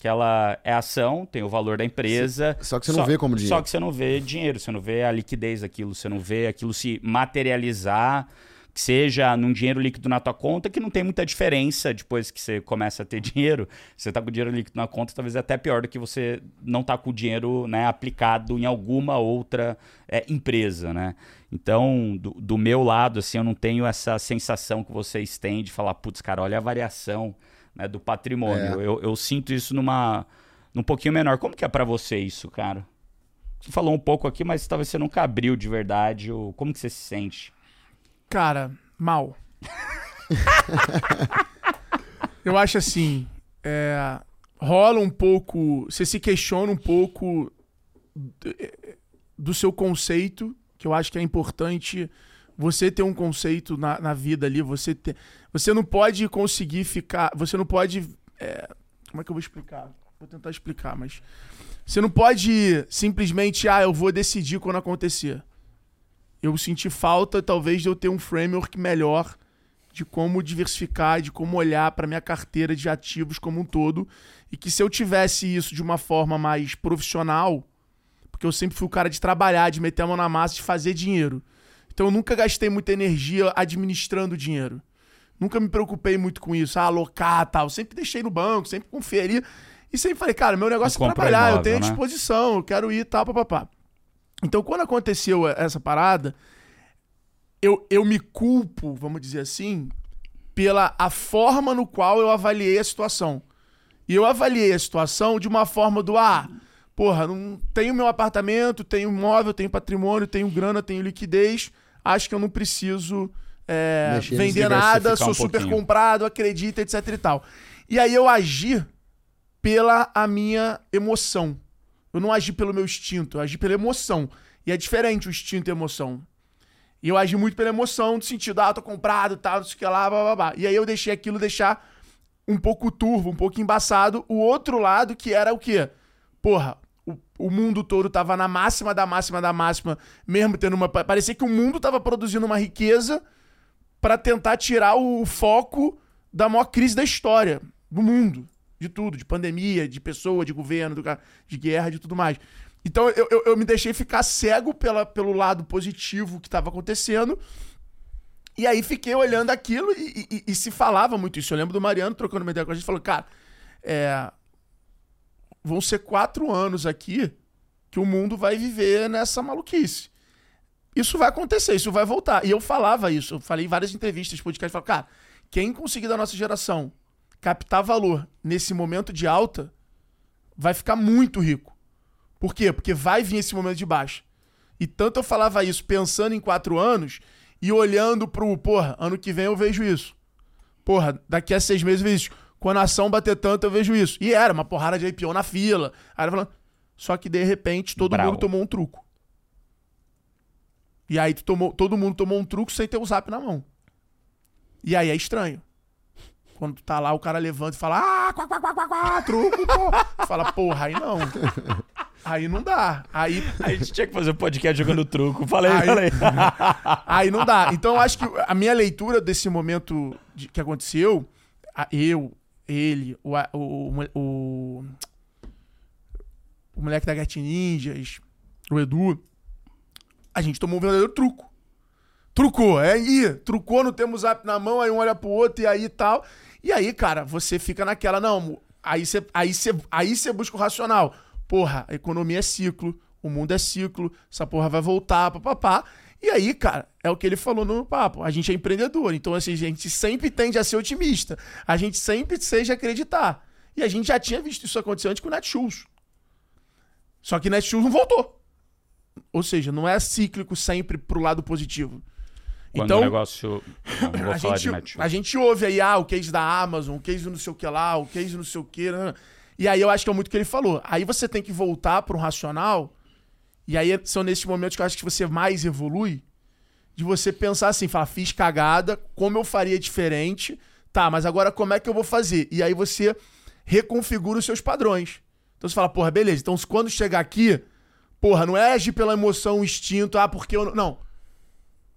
Speaker 3: Que ela é ação, tem o valor da empresa.
Speaker 1: Só que você não vê como dinheiro.
Speaker 3: Só que você não vê dinheiro, você não vê a liquidez daquilo, você não vê aquilo se materializar, que seja num dinheiro líquido na tua conta, que não tem muita diferença depois que você começa a ter dinheiro. Você tá com dinheiro líquido na conta, talvez é até pior do que você não tá com o dinheiro né, aplicado em alguma outra é, empresa, né? Então, do, do meu lado, assim, eu não tenho essa sensação que vocês têm de falar, putz, cara, olha a variação né, do patrimônio.
Speaker 1: É.
Speaker 3: Eu, eu sinto isso numa num pouquinho menor. Como que é pra você isso, cara? Você falou um pouco aqui, mas talvez você nunca abriu de verdade. o- Como que você se sente?
Speaker 2: Cara, mal. [LAUGHS] Eu acho assim, é, rola um pouco, você se questiona um pouco do, do seu conceito, que eu acho que é importante você ter um conceito na, na vida ali, você ter, você não pode conseguir ficar, você não pode, é, como é que eu vou explicar? Vou tentar explicar, mas você não pode simplesmente, ah, eu vou decidir quando acontecer. Eu senti falta, talvez, de eu ter um framework melhor de como diversificar, de como olhar para minha carteira de ativos como um todo. E que se eu tivesse isso de uma forma mais profissional, porque eu sempre fui o cara de trabalhar, de meter a mão na massa, de fazer dinheiro. Então eu nunca gastei muita energia administrando dinheiro. Nunca me preocupei muito com isso, ah, alocar tal. Sempre deixei no banco, sempre conferi. E sempre falei, cara, meu negócio é trabalhar, imóvel, eu tenho né? disposição, eu quero ir tal, papapá. Então, quando aconteceu essa parada, eu, eu me culpo, vamos dizer assim, pela a forma no qual eu avaliei a situação. E eu avaliei a situação de uma forma do ah, porra, não tenho meu apartamento, tenho imóvel, tenho patrimônio, tenho grana, tenho liquidez, acho que eu não preciso é, vender nada, sou um super pouquinho. comprado, acredito, etc e tal. E aí eu agi pela a minha emoção. Eu não agi pelo meu instinto, eu agi pela emoção. E é diferente o instinto e a emoção. E eu agi muito pela emoção, do sentido, ah, tô comprado, tal, não sei o que lá, blá, blá, blá. E aí eu deixei aquilo deixar um pouco turvo, um pouco embaçado. O outro lado, que era o quê? Porra, o, o mundo todo tava na máxima da máxima da máxima, mesmo tendo uma. Parecia que o mundo tava produzindo uma riqueza para tentar tirar o foco da maior crise da história do mundo de tudo, de pandemia, de pessoa, de governo, de guerra, de tudo mais. Então eu, eu, eu me deixei ficar cego pela, pelo lado positivo que estava acontecendo. E aí fiquei olhando aquilo e, e, e, se falava muito isso. Eu lembro do Mariano trocando uma ideia com a gente, falou, cara, é, vão ser quatro anos aqui que o mundo vai viver nessa maluquice. Isso vai acontecer, isso vai voltar. E eu falava isso, eu falei em várias entrevistas, podcast, falei, cara, quem conseguir da nossa geração captar valor nesse momento de alta, vai ficar muito rico. Por quê? Porque vai vir esse momento de baixa. E tanto eu falava isso pensando em quatro anos e olhando pro, porra, ano que vem eu vejo isso. Porra, daqui a seis meses eu vejo isso. Quando a ação bater tanto, eu vejo isso. E era uma porrada de IPO na fila. Aí falando. Só que de repente todo mundo tomou um truco. E aí tomou, todo mundo tomou um truco sem ter o zap na mão. E aí é estranho. Quando tá lá, o cara levanta e fala, ah, quá, quá, quá, quá, quá truco, pô. [LAUGHS] fala, porra, aí não. [LAUGHS] Aí não dá. Aí...
Speaker 3: A gente tinha que fazer um podcast jogando truco. Falei, aí, falei. [LAUGHS]
Speaker 2: aí não dá. Então eu acho que a minha leitura desse momento de, que aconteceu, eu, ele, o, o, o, o moleque da Gat Ninjas, o Edu, a gente tomou um verdadeiro truco. Trucou, é aí, trucou, não temos zap na mão, aí um olha pro outro e aí tal. E aí, cara, você fica naquela, não, aí você aí aí você busca o racional. Porra, a economia é ciclo, o mundo é ciclo, essa porra vai voltar, papapá. E aí, cara, é o que ele falou no papo. A gente é empreendedor, então assim, a gente sempre tende a ser otimista. A gente sempre seja acreditar. E a gente já tinha visto isso acontecer antes com o Netshoes. Só que Netshoes não voltou. Ou seja, não é cíclico sempre pro lado positivo.
Speaker 3: Quando então, o negócio. [LAUGHS] Não,
Speaker 2: a, gente, a gente ouve aí, ah, o case da Amazon, o case não sei o que lá, o case não sei o que. Né? E aí eu acho que é muito o que ele falou. Aí você tem que voltar para um racional. E aí são nesses momentos que eu acho que você mais evolui. De você pensar assim, falar, fiz cagada, como eu faria diferente? Tá, mas agora como é que eu vou fazer? E aí você reconfigura os seus padrões. Então você fala, porra, beleza. Então quando chegar aqui, porra, não é agir pela emoção, instinto, ah, porque eu. Não.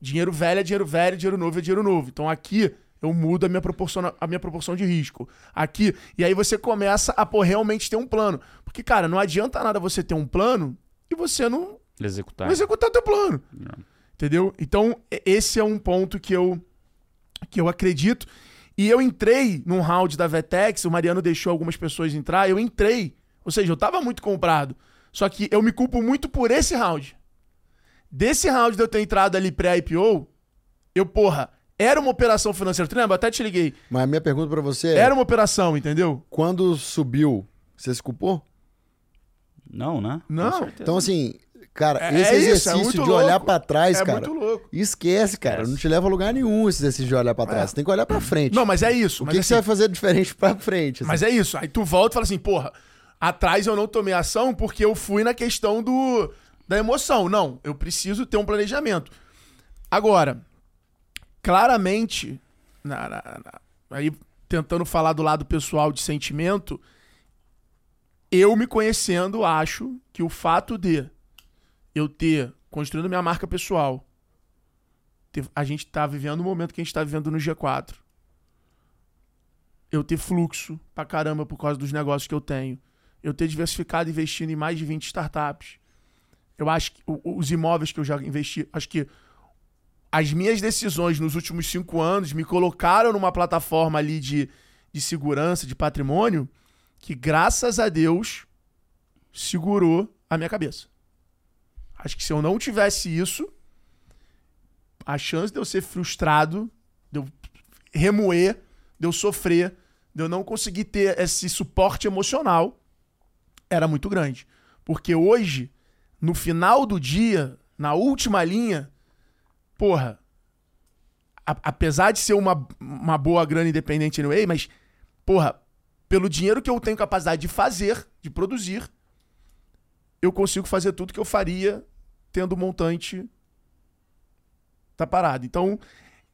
Speaker 2: Dinheiro velho é dinheiro velho, dinheiro novo é dinheiro novo. Então aqui eu mudo a minha proporção, a minha proporção de risco. Aqui, e aí você começa a pô, realmente ter um plano. Porque, cara, não adianta nada você ter um plano e você não
Speaker 3: executar,
Speaker 2: não executar teu plano. Não. Entendeu? Então, esse é um ponto que eu que eu acredito. E eu entrei num round da Vetex, o Mariano deixou algumas pessoas entrar, eu entrei. Ou seja, eu tava muito comprado. Só que eu me culpo muito por esse round. Desse round de eu ter entrado ali pré-IPO, eu, porra, era uma operação financeira. Tu lembra? Até te liguei.
Speaker 1: Mas a minha pergunta para você é...
Speaker 2: Era uma operação, entendeu?
Speaker 1: Quando subiu, você se culpou?
Speaker 3: Não, né?
Speaker 2: Não.
Speaker 1: Então, assim, Cara,
Speaker 2: É-
Speaker 1: esse
Speaker 2: é isso, é
Speaker 1: exercício
Speaker 2: muito
Speaker 1: de olhar pra trás,
Speaker 2: É
Speaker 1: cara.
Speaker 2: muito louco.
Speaker 1: Esquece, cara.
Speaker 3: Esquece.
Speaker 1: Não te leva a lugar nenhum esse exercício de olhar pra trás.
Speaker 2: É.
Speaker 1: Você tem que olhar pra frente.
Speaker 2: Não, mas é isso.
Speaker 1: o
Speaker 2: mas
Speaker 1: que, que
Speaker 2: assim,
Speaker 1: você vai fazer diferente pra frente? assim?
Speaker 2: Mas é isso. Aí tu volta e fala assim, porra, atrás eu não tomei ação porque eu fui na questão do da emoção. Não, eu preciso ter um planejamento. Agora, claramente, na- na- na- aí tentando falar do lado pessoal de sentimento, eu me conhecendo, acho que o fato de eu ter construído minha marca pessoal, ter- a gente tá vivendo o momento que a gente tá vivendo no G4 eu ter fluxo pra caramba por causa dos negócios que eu tenho, eu ter diversificado investindo em mais de 20 startups. Eu acho que os imóveis que eu já investi, acho que as minhas decisões nos últimos cinco anos me colocaram numa plataforma ali de, de segurança, de patrimônio, que graças a Deus segurou a minha cabeça. Acho que se eu não tivesse isso, a chance de eu ser frustrado, de eu remoer, de eu sofrer, de eu não conseguir ter esse suporte emocional, era muito grande. Porque hoje, no final do dia, na última linha, porra, a- apesar de ser uma, uma boa grana independente anyway, mas, porra, pelo dinheiro que eu tenho capacidade de fazer, de produzir, eu consigo fazer tudo que eu faria tendo o montante tá parado. Então,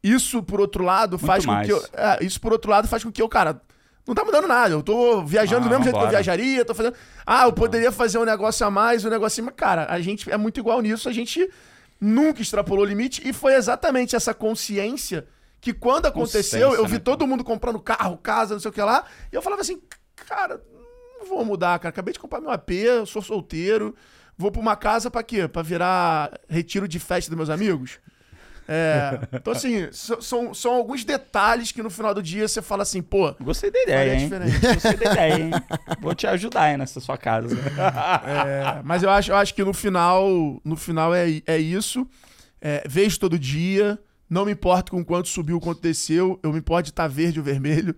Speaker 2: isso por outro lado faz com
Speaker 3: mais.
Speaker 2: que eu, é, isso por outro lado faz com que eu, cara, não tá mudando nada. Eu tô viajando
Speaker 3: Ah,
Speaker 2: do mesmo jeito que eu viajaria, tô fazendo. Ah, eu poderia fazer um negócio a mais, um negocinho, mas cara, a gente é muito igual nisso, a gente nunca extrapolou o limite e foi exatamente essa consciência que quando aconteceu, eu vi
Speaker 3: né?
Speaker 2: todo mundo comprando carro, casa, não sei o que lá, e eu falava assim, cara, não vou mudar, cara. Acabei de comprar meu AP, eu sou solteiro. Vou pra uma casa pra quê? Pra virar retiro de festa dos meus amigos? É. [LAUGHS] Então, assim, so- são, são alguns detalhes que no final do dia você fala assim, pô,
Speaker 3: Gostei da ideia, hein?
Speaker 2: diferente. [LAUGHS]
Speaker 3: Gostei da ideia, hein? Vou te ajudar aí nessa sua casa. [LAUGHS]
Speaker 2: É, mas eu acho, eu acho que no final, no final é, é isso. É, vejo todo dia. Não me importo com quanto subiu, quanto desceu. Eu me importo de estar verde ou vermelho.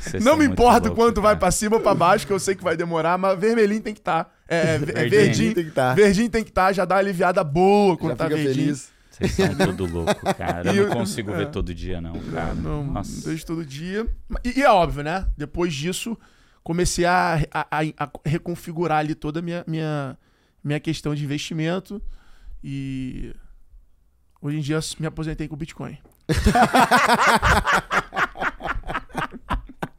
Speaker 3: Vocês
Speaker 2: não me importa quanto vai
Speaker 3: cara.
Speaker 2: pra cima ou pra baixo, que eu sei que vai demorar, mas vermelhinho tem que estar. É, é,
Speaker 3: Verdinho.
Speaker 2: verdinho,
Speaker 1: Tem que tá.
Speaker 2: verdinho tem que estar, já dá uma aliviada boa quando
Speaker 1: Já
Speaker 2: tá
Speaker 1: fica
Speaker 2: verdinho.
Speaker 1: feliz.
Speaker 3: Vocês são tudo louco, cara. Eu não consigo
Speaker 2: é.
Speaker 3: ver todo dia, não, cara.
Speaker 2: Não,
Speaker 3: Nossa.
Speaker 2: vejo todo dia. E, e é óbvio, né? Depois disso, comecei a, a- a- a reconfigurar ali toda a minha, minha, minha questão de investimento. E hoje em dia me aposentei com Bitcoin. [LAUGHS]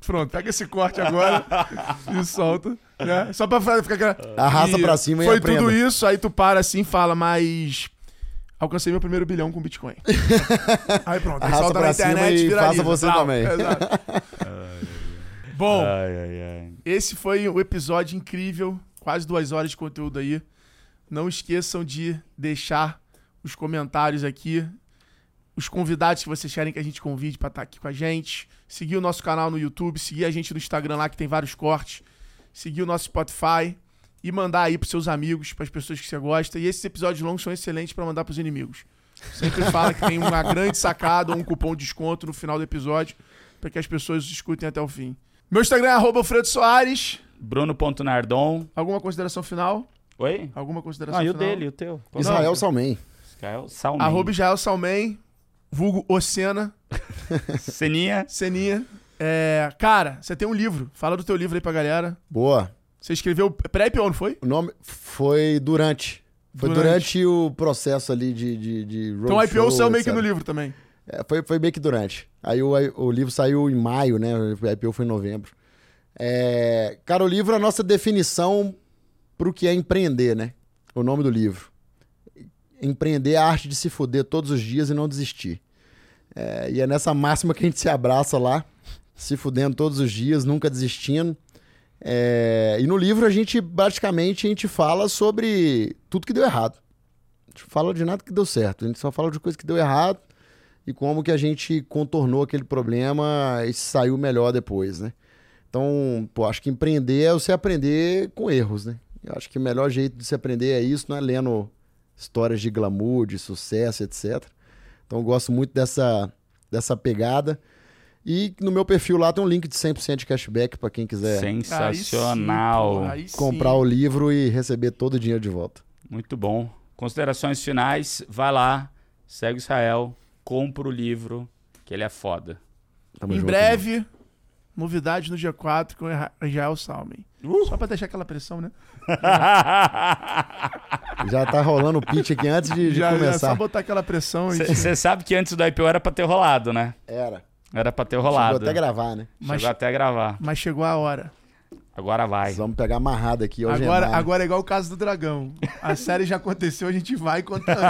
Speaker 2: Pronto, pega esse corte agora [LAUGHS] e solta. Né? Só pra ficar aquela.
Speaker 1: Arrasta pra cima e
Speaker 2: Foi
Speaker 1: aprenda.
Speaker 2: tudo isso, aí tu para assim e fala, mas. Alcancei meu primeiro bilhão com Bitcoin. [LAUGHS] aí pronto, aí solta na
Speaker 1: cima
Speaker 2: internet
Speaker 1: e
Speaker 2: viraliza.
Speaker 1: faça você
Speaker 2: Brau.
Speaker 1: também.
Speaker 2: Exato. [LAUGHS] Bom,
Speaker 3: Ai, ai, ai.
Speaker 2: esse foi o episódio incrível. Quase duas horas de conteúdo aí. Não esqueçam de deixar os comentários aqui. Os convidados que vocês querem que a gente convide pra estar aqui com a gente. Seguir o nosso canal no YouTube. Seguir a gente no Instagram lá que tem vários cortes. Seguir o nosso Spotify. E mandar aí pros seus amigos, pras pessoas que você gosta. E esses episódios longos são excelentes pra mandar pros inimigos. Sempre fala que tem uma [LAUGHS] grande sacada ou um cupom de desconto no final do episódio pra que as pessoas escutem até o fim. Meu Instagram é arroba Alfredo Soares.
Speaker 3: Bruno.nardon.
Speaker 2: Alguma consideração final?
Speaker 3: Oi?
Speaker 2: Alguma consideração
Speaker 3: Ah, e o
Speaker 2: final?
Speaker 3: dele, o teu? Qual
Speaker 1: Israel
Speaker 3: nome?
Speaker 1: Salmen.
Speaker 3: Israel Salmen.
Speaker 2: Arroba Israel Salmen, vulgo Ocena, [LAUGHS]
Speaker 3: Seninha.
Speaker 2: Seninha. É, cara, você tem um livro. Fala do teu livro aí pra galera.
Speaker 1: Boa.
Speaker 2: Você escreveu pré-IPO, não foi?
Speaker 1: O nome foi durante. Foi
Speaker 2: Durante.
Speaker 1: durante, o processo ali de, de, de
Speaker 2: Então o IPO saiu meio que no livro também.
Speaker 1: É, foi, foi meio que durante. Aí o, o livro saiu em maio, né? O IPO foi em novembro. É, cara, o livro é a nossa definição pro que é empreender, né? O nome do livro. Empreender é a arte de se fuder todos os dias e não desistir. É, e é nessa máxima que a gente se abraça lá, se fudendo todos os dias, nunca desistindo. É, e no livro a gente, basicamente, a gente fala sobre tudo que deu errado. A gente fala de nada que deu certo. A gente só fala de coisa que deu errado e como que a gente contornou aquele problema e saiu melhor depois, né? Então, pô, acho que empreender é você aprender com erros, né? Eu acho que o melhor jeito de se aprender é isso, não é lendo histórias de glamour, de sucesso, etc. Então, eu gosto muito dessa, dessa pegada. E no meu perfil lá tem um link de 100% de cashback para quem quiser
Speaker 3: Sensacional.
Speaker 2: Aí sim, pô, aí sim.
Speaker 1: comprar o livro e receber todo o dinheiro de volta.
Speaker 3: Muito bom. Considerações finais, vai lá, segue o Israel, compra o livro, que ele é foda.
Speaker 1: Tamo
Speaker 2: Em
Speaker 1: junto,
Speaker 2: breve, novidade no dia 4 com o Israel Salmen.
Speaker 3: Uh!
Speaker 2: Só pra deixar aquela pressão, né? [LAUGHS]
Speaker 1: Já tá rolando o pitch aqui antes de, de
Speaker 2: Já, já
Speaker 1: começar.
Speaker 2: só botar aquela pressão.
Speaker 3: Você sabe que antes do IPO era pra ter rolado, né?
Speaker 1: Era.
Speaker 3: Era pra ter
Speaker 1: Chegou
Speaker 3: rolado.
Speaker 1: até gravar, né?
Speaker 2: Mas,
Speaker 3: Chegou até a gravar.
Speaker 2: mas chegou a hora.
Speaker 3: Agora vai.
Speaker 1: Vamos pegar amarrado aqui hoje.
Speaker 2: Agora, agora é igual o caso do dragão. A [LAUGHS] série já aconteceu, a gente vai contando. [LAUGHS]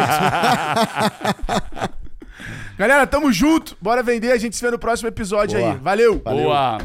Speaker 2: Galera, tamo junto. Bora vender. A gente se vê no próximo episódio
Speaker 1: Boa.
Speaker 2: aí. Valeu.
Speaker 1: Valeu.
Speaker 3: Boa.